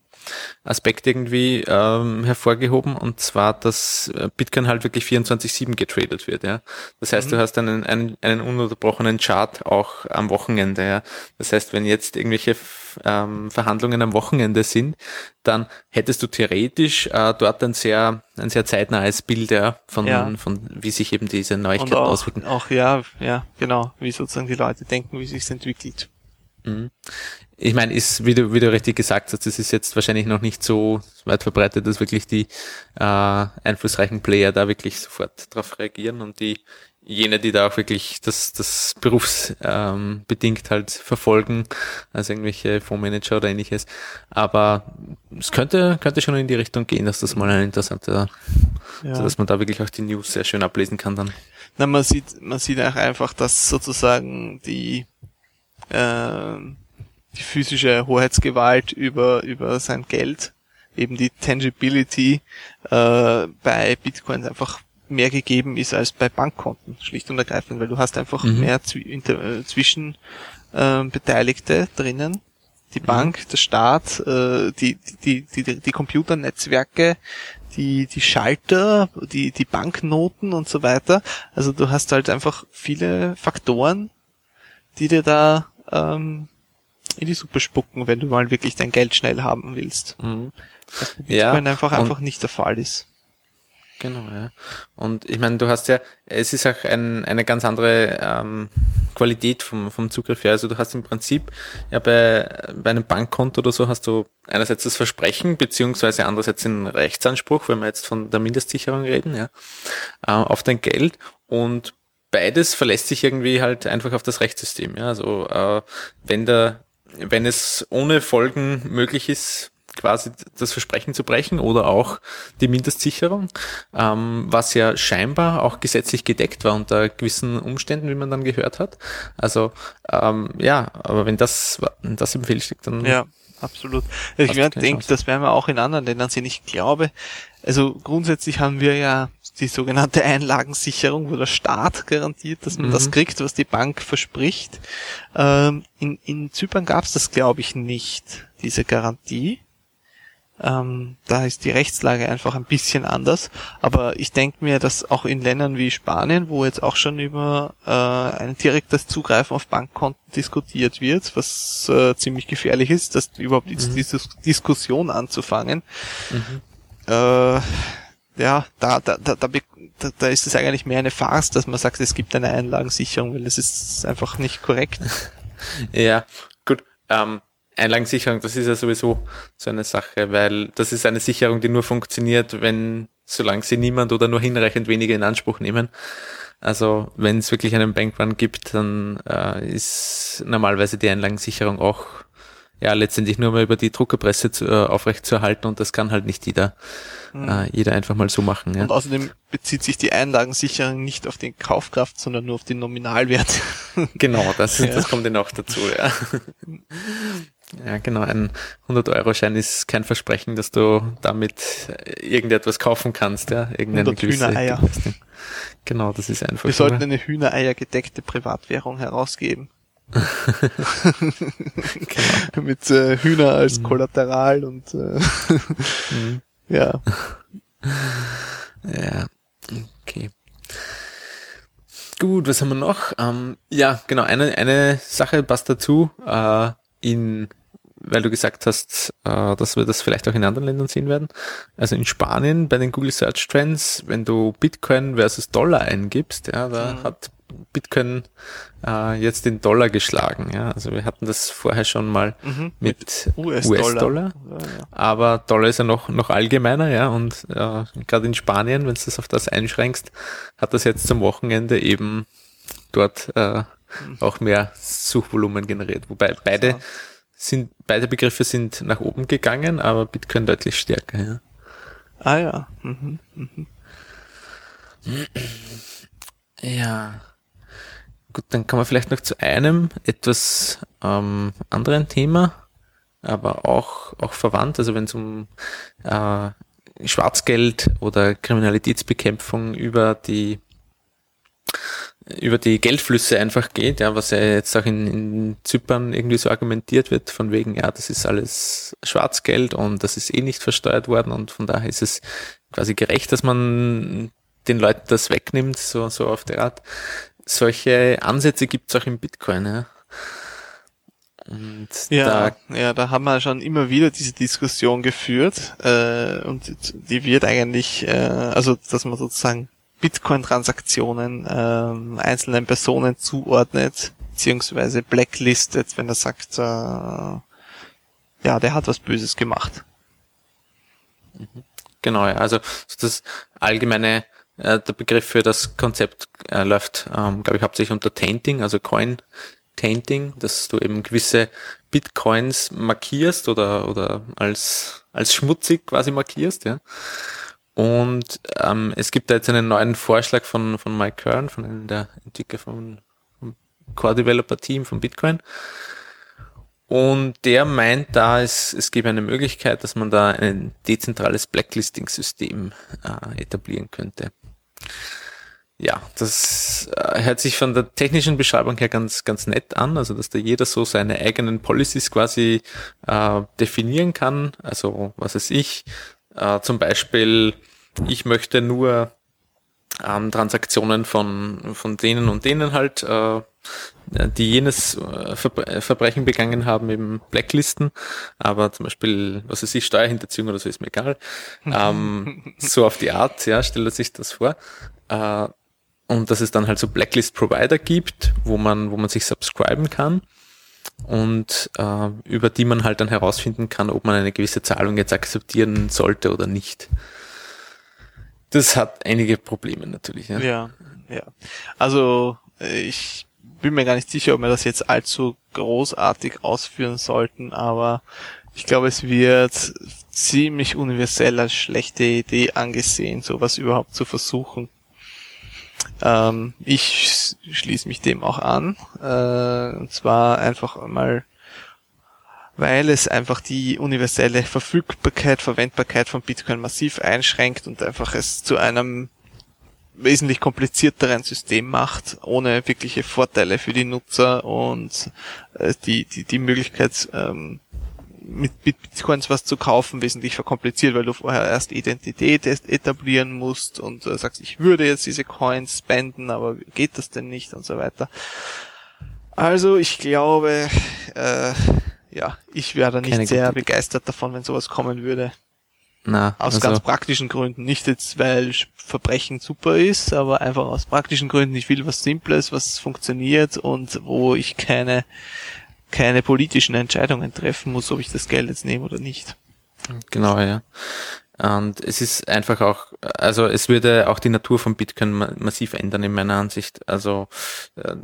Aspekt irgendwie ähm, hervorgehoben und zwar, dass äh, Bitcoin halt wirklich 24-7 getradet wird, ja. Das heißt, du hast einen, einen, einen ununterbrochenen Chart auch am Wochenende, ja. Das heißt, wenn jetzt irgendwelche ähm, Verhandlungen am Wochenende sind, dann hättest du theoretisch äh, dort ein sehr, ein sehr zeitnahes Bild, ja, von, Ja. von wie sich eben diese Neuigkeiten auch, auswirken. auch ja, ja, genau, wie sozusagen die Leute denken, wie sich's entwickelt. Mhm. Ich meine, ist, wie du, wie du richtig gesagt hast, das ist jetzt wahrscheinlich noch nicht so weit verbreitet, dass wirklich die äh, einflussreichen Player da wirklich sofort darauf reagieren und die jene, die da auch wirklich das, das berufsbedingt ähm, halt verfolgen, also irgendwelche Fondsmanager oder ähnliches. Aber es könnte, könnte schon in die Richtung gehen, dass das mal ein interessanter, Ja. also dass man da wirklich auch die News sehr schön ablesen kann dann. Na, man sieht, man sieht auch einfach, dass sozusagen die, äh, die physische Hoheitsgewalt über, über sein Geld, eben die Tangibility, äh, bei Bitcoin einfach mehr gegeben ist als bei Bankkonten, schlicht und ergreifend, weil du hast einfach Mhm. mehr inter, äh, Zwischen, äh, Beteiligte drinnen. Die Bank, der Staat, äh, die, die, die, die, die Computernetzwerke, die, die Schalter, die, die Banknoten und so weiter. Also du hast halt einfach viele Faktoren, die dir da ähm, in die Suppe spucken, wenn du mal wirklich dein Geld schnell haben willst. Mhm. Was Ja, einfach, einfach nicht der Fall ist. Genau, ja. Und ich meine, du hast ja, es ist auch ein, eine ganz andere ähm, Qualität vom, vom Zugriff her. Also du hast im Prinzip ja bei, bei einem Bankkonto oder so hast du einerseits das Versprechen, beziehungsweise andererseits den Rechtsanspruch, wenn wir jetzt von der Mindestsicherung reden, ja, äh, auf dein Geld. Und beides verlässt sich irgendwie halt einfach auf das Rechtssystem. Ja. Also äh, wenn der, wenn es ohne Folgen möglich ist, quasi das Versprechen zu brechen oder auch die Mindestsicherung, ähm, was ja scheinbar auch gesetzlich gedeckt war unter gewissen Umständen, wie man dann gehört hat. Also ähm, ja, aber wenn das, wenn das im Fehl steckt, dann Ja, absolut. Also ich denke, das werden wir auch in anderen Ländern sehen. Ich glaube, also grundsätzlich haben wir ja die sogenannte Einlagensicherung, wo der Staat garantiert, dass man Mhm. das kriegt, was die Bank verspricht. Ähm, in, in Zypern gab es das, glaube ich, nicht, diese Garantie. Ähm, da ist die Rechtslage einfach ein bisschen anders. Aber ich denke mir, dass auch in Ländern wie Spanien, wo jetzt auch schon über äh, ein direktes Zugreifen auf Bankkonten diskutiert wird, was äh, ziemlich gefährlich ist, dass überhaupt Mhm. diese Diskussion anzufangen. Äh, ja, da, da, da, da, da ist es eigentlich mehr eine Farce, dass man sagt, es gibt eine Einlagensicherung, weil das ist einfach nicht korrekt. [LAUGHS] Ja, gut. Ähm, Einlagensicherung, das ist ja sowieso so eine Sache, weil das ist eine Sicherung, die nur funktioniert, wenn, solange sie niemand oder nur hinreichend wenige in Anspruch nehmen. Also wenn es wirklich einen Bankrun gibt, dann äh, ist normalerweise die Einlagensicherung auch ja letztendlich nur mal über die Druckerpresse zu, äh, aufrechtzuerhalten und das kann halt nicht jeder, äh, jeder einfach mal so machen. Ja. Und außerdem bezieht sich die Einlagensicherung nicht auf den Kaufkraft, sondern nur auf den Nominalwert. [LAUGHS] Genau, das, Ja. das kommt ja noch dazu, ja. [LAUGHS] Ja, genau, ein 100-Euro-Schein ist kein Versprechen, dass du damit irgendetwas kaufen kannst, ja. Irgendeine 100 gewisse Hühnereier. Genau, das ist einfach Wir sollten eine Hühnereier gedeckte Privatwährung herausgeben. [LAUGHS] Mit äh, Hühner als Kollateral und äh, Mhm. [LAUGHS] ja. Ja, okay. Gut, was haben wir noch? Ähm, ja, genau, eine, eine Sache passt dazu, äh, in, weil du gesagt hast, äh, dass wir das vielleicht auch in anderen Ländern sehen werden. Also in Spanien bei den Google Search Trends, wenn du Bitcoin versus Dollar eingibst, ja, da Mhm. hat Bitcoin äh, jetzt den Dollar geschlagen. Ja, also wir hatten das vorher schon mal Mhm. mit, US-Dollar. US-Dollar. Ja, ja. Aber Dollar ist ja noch, noch allgemeiner, ja, und äh, gerade in Spanien, wenn du das auf das einschränkst, hat das jetzt zum Wochenende eben dort äh, auch mehr Suchvolumen generiert. Wobei beide. Sind, beide Begriffe sind nach oben gegangen, aber Bitcoin deutlich stärker, ja. Ah ja. Mhm. Ja. Gut, dann kommen wir vielleicht noch zu einem etwas ähm, anderen Thema, aber auch, auch verwandt. Also wenn es um äh, Schwarzgeld oder Kriminalitätsbekämpfung über die über die Geldflüsse einfach geht, ja, was ja jetzt auch in, in Zypern irgendwie so argumentiert wird, von wegen, ja, das ist alles Schwarzgeld und das ist eh nicht versteuert worden und von daher ist es quasi gerecht, dass man den Leuten das wegnimmt, so, so auf der Art. Solche Ansätze gibt's auch im Bitcoin, ja. Und Ja, da, ja, da haben wir schon immer wieder diese Diskussion geführt äh, und die wird eigentlich, äh, also dass man sozusagen Bitcoin-Transaktionen ähm, einzelnen Personen zuordnet, beziehungsweise blacklistet, wenn er sagt, äh, ja, der hat was Böses gemacht. Genau, ja. Also so das allgemeine, äh, der Begriff für das Konzept äh, läuft, ähm, glaube ich, hauptsächlich unter Tainting, also Coin Tainting, dass du eben gewisse Bitcoins markierst oder oder als als schmutzig quasi markierst, ja. Und ähm, es gibt da jetzt einen neuen Vorschlag von von Mike Kern, von einem der Entwickler vom, vom Core Developer Team von Bitcoin. Und der meint da, es, es gäbe eine Möglichkeit, dass man da ein dezentrales Blacklisting-System äh, etablieren könnte. Ja, das äh, hört sich von der technischen Beschreibung her ganz, ganz nett an, also dass da jeder so seine eigenen Policies quasi äh, definieren kann. Also was weiß ich, äh, zum Beispiel, ich möchte nur ähm, Transaktionen von, von denen und denen halt, äh, die jenes äh, Verbre Verbrechen begangen haben, eben Blacklisten, aber zum Beispiel, was weiß ich, Steuerhinterziehung oder so ist mir egal. ähm, so auf die Art, ja, stellt er sich das vor. Äh, und dass es dann halt so Blacklist-Provider gibt, wo man, wo man sich subscriben kann und äh, über die man halt dann herausfinden kann, ob man eine gewisse Zahlung jetzt akzeptieren sollte oder nicht. Das hat einige Probleme natürlich. Ja. Ja, ja. Also äh, ich bin mir gar nicht sicher, ob wir das jetzt allzu großartig ausführen sollten, aber Ich glaube, es wird ziemlich universell als schlechte Idee angesehen, sowas überhaupt zu versuchen. Ähm, ich schließe mich dem auch an. Äh, und zwar einfach mal, weil es einfach die universelle Verfügbarkeit, Verwendbarkeit von Bitcoin massiv einschränkt und einfach es zu einem wesentlich komplizierteren System macht, ohne wirkliche Vorteile für die Nutzer und äh, die, die, die Möglichkeit, ähm, mit Bitcoins was zu kaufen, wesentlich verkompliziert, weil du vorher erst Identität etablieren musst und äh, sagst, ich würde jetzt diese Coins spenden, aber geht das denn nicht und so weiter. Also ich glaube, äh, ja, ich wäre da nicht Keine sehr gute- begeistert davon, wenn sowas kommen würde. Na, Aus also, ganz praktischen Gründen. Nicht jetzt, weil Verbrechen super ist, aber einfach aus praktischen Gründen. Ich will was Simples, was funktioniert und wo ich keine, keine politischen Entscheidungen treffen muss, ob ich das Geld jetzt nehme oder nicht. Genau, ja. Und es ist einfach auch, also es würde auch die Natur von Bitcoin ma massiv ändern in meiner Ansicht. Also äh,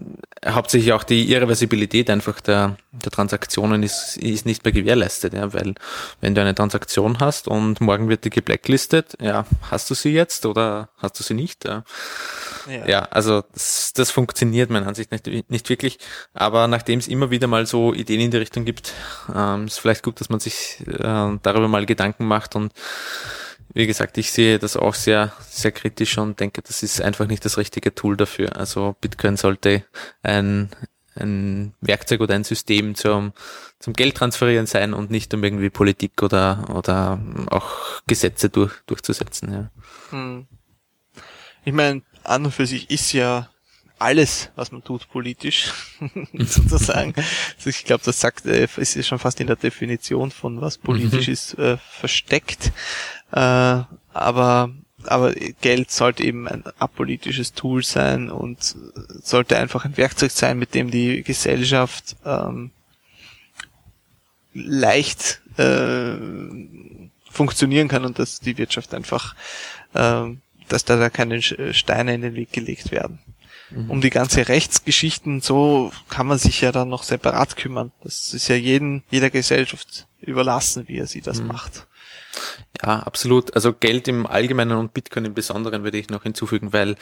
hauptsächlich auch die Irreversibilität einfach der, der Transaktionen ist, ist nicht mehr gewährleistet, ja, weil wenn du eine Transaktion hast und morgen wird die geblacklistet, ja, hast du sie jetzt oder hast du sie nicht? Ja. Ja, also das, das funktioniert meiner Ansicht nach nicht, nicht wirklich. Aber nachdem es immer wieder mal so Ideen in die Richtung gibt, ähm, ist vielleicht gut, dass man sich äh, darüber mal Gedanken macht. Und wie gesagt, ich sehe das auch sehr, sehr kritisch und denke, das ist einfach nicht das richtige Tool dafür. Also Bitcoin sollte ein, ein Werkzeug oder ein System zum, zum Geldtransferieren sein und nicht um irgendwie Politik oder, oder auch Gesetze durch, durchzusetzen. Ja. Hm. Ich meine, an und für sich ist ja alles, was man tut, politisch, [LAUGHS] sozusagen. Also ich glaube, das sagt, äh, ist ja schon fast in der Definition von was politisch Mhm. ist, äh, versteckt. Äh, aber, aber Geld sollte eben ein apolitisches Tool sein und sollte einfach ein Werkzeug sein, mit dem die Gesellschaft ähm, leicht äh, funktionieren kann und dass die Wirtschaft einfach, ähm, dass da, da keine Steine in den Weg gelegt werden. Um die ganze Rechtsgeschichten, so kann man sich ja dann noch separat kümmern. Das ist ja jeden, jeder Gesellschaft überlassen, wie er sie das macht. Ja, absolut. Also Geld im Allgemeinen und Bitcoin im Besonderen würde ich noch hinzufügen, weil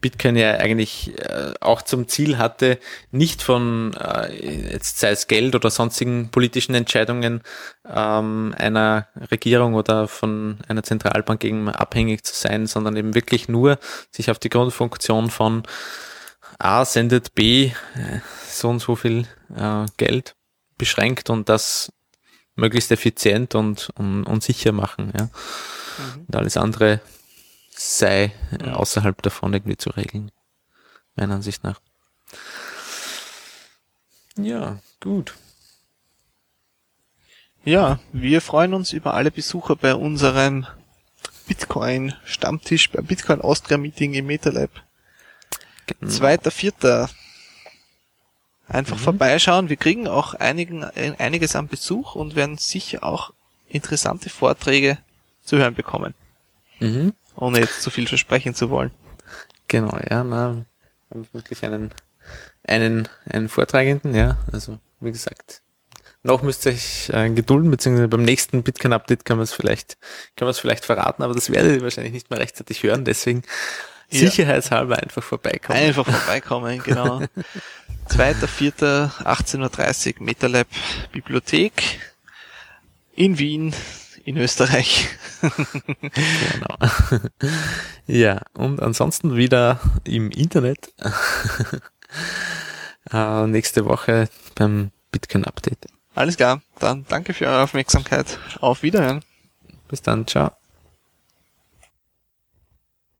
Bitcoin ja eigentlich äh, auch zum Ziel hatte, nicht von äh, jetzt sei es Geld oder sonstigen politischen Entscheidungen ähm, einer Regierung oder von einer Zentralbank eben abhängig zu sein, sondern eben wirklich nur sich auf die Grundfunktion von A sendet B äh, so und so viel äh, Geld beschränkt und das möglichst effizient und, und, und sicher machen. Ja. Und alles andere sei äh, außerhalb davon irgendwie zu regeln. Meiner Ansicht nach. Ja, gut. Ja, wir freuen uns über alle Besucher bei unserem Bitcoin-Stammtisch beim Bitcoin Austria Meeting im MetaLab. Zweiter, vierter. Einfach vorbeischauen. Wir kriegen auch einigen, äh, einiges an Besuch und werden sicher auch interessante Vorträge zu hören bekommen. Mhm. Ohne jetzt zu viel versprechen zu wollen. Genau, ja, na, haben wirklich einen, einen, einen Vortragenden, ja, also, wie gesagt, noch müsst ihr euch äh, gedulden, beziehungsweise beim nächsten Bitcoin-Update kann man es vielleicht, kann man es vielleicht verraten, aber das werdet ihr wahrscheinlich nicht mehr rechtzeitig hören, deswegen. Sicherheitshalber einfach vorbeikommen. Einfach vorbeikommen, genau. Zweiter, vierter, 18.30 Uhr, MetaLab Bibliothek in Wien, in Österreich. Genau. [LAUGHS] ja, und ansonsten wieder im Internet. [LAUGHS] äh, nächste Woche beim Bitcoin Update. Alles klar, dann danke für eure Aufmerksamkeit. Auf Wiederhören. Bis dann, ciao.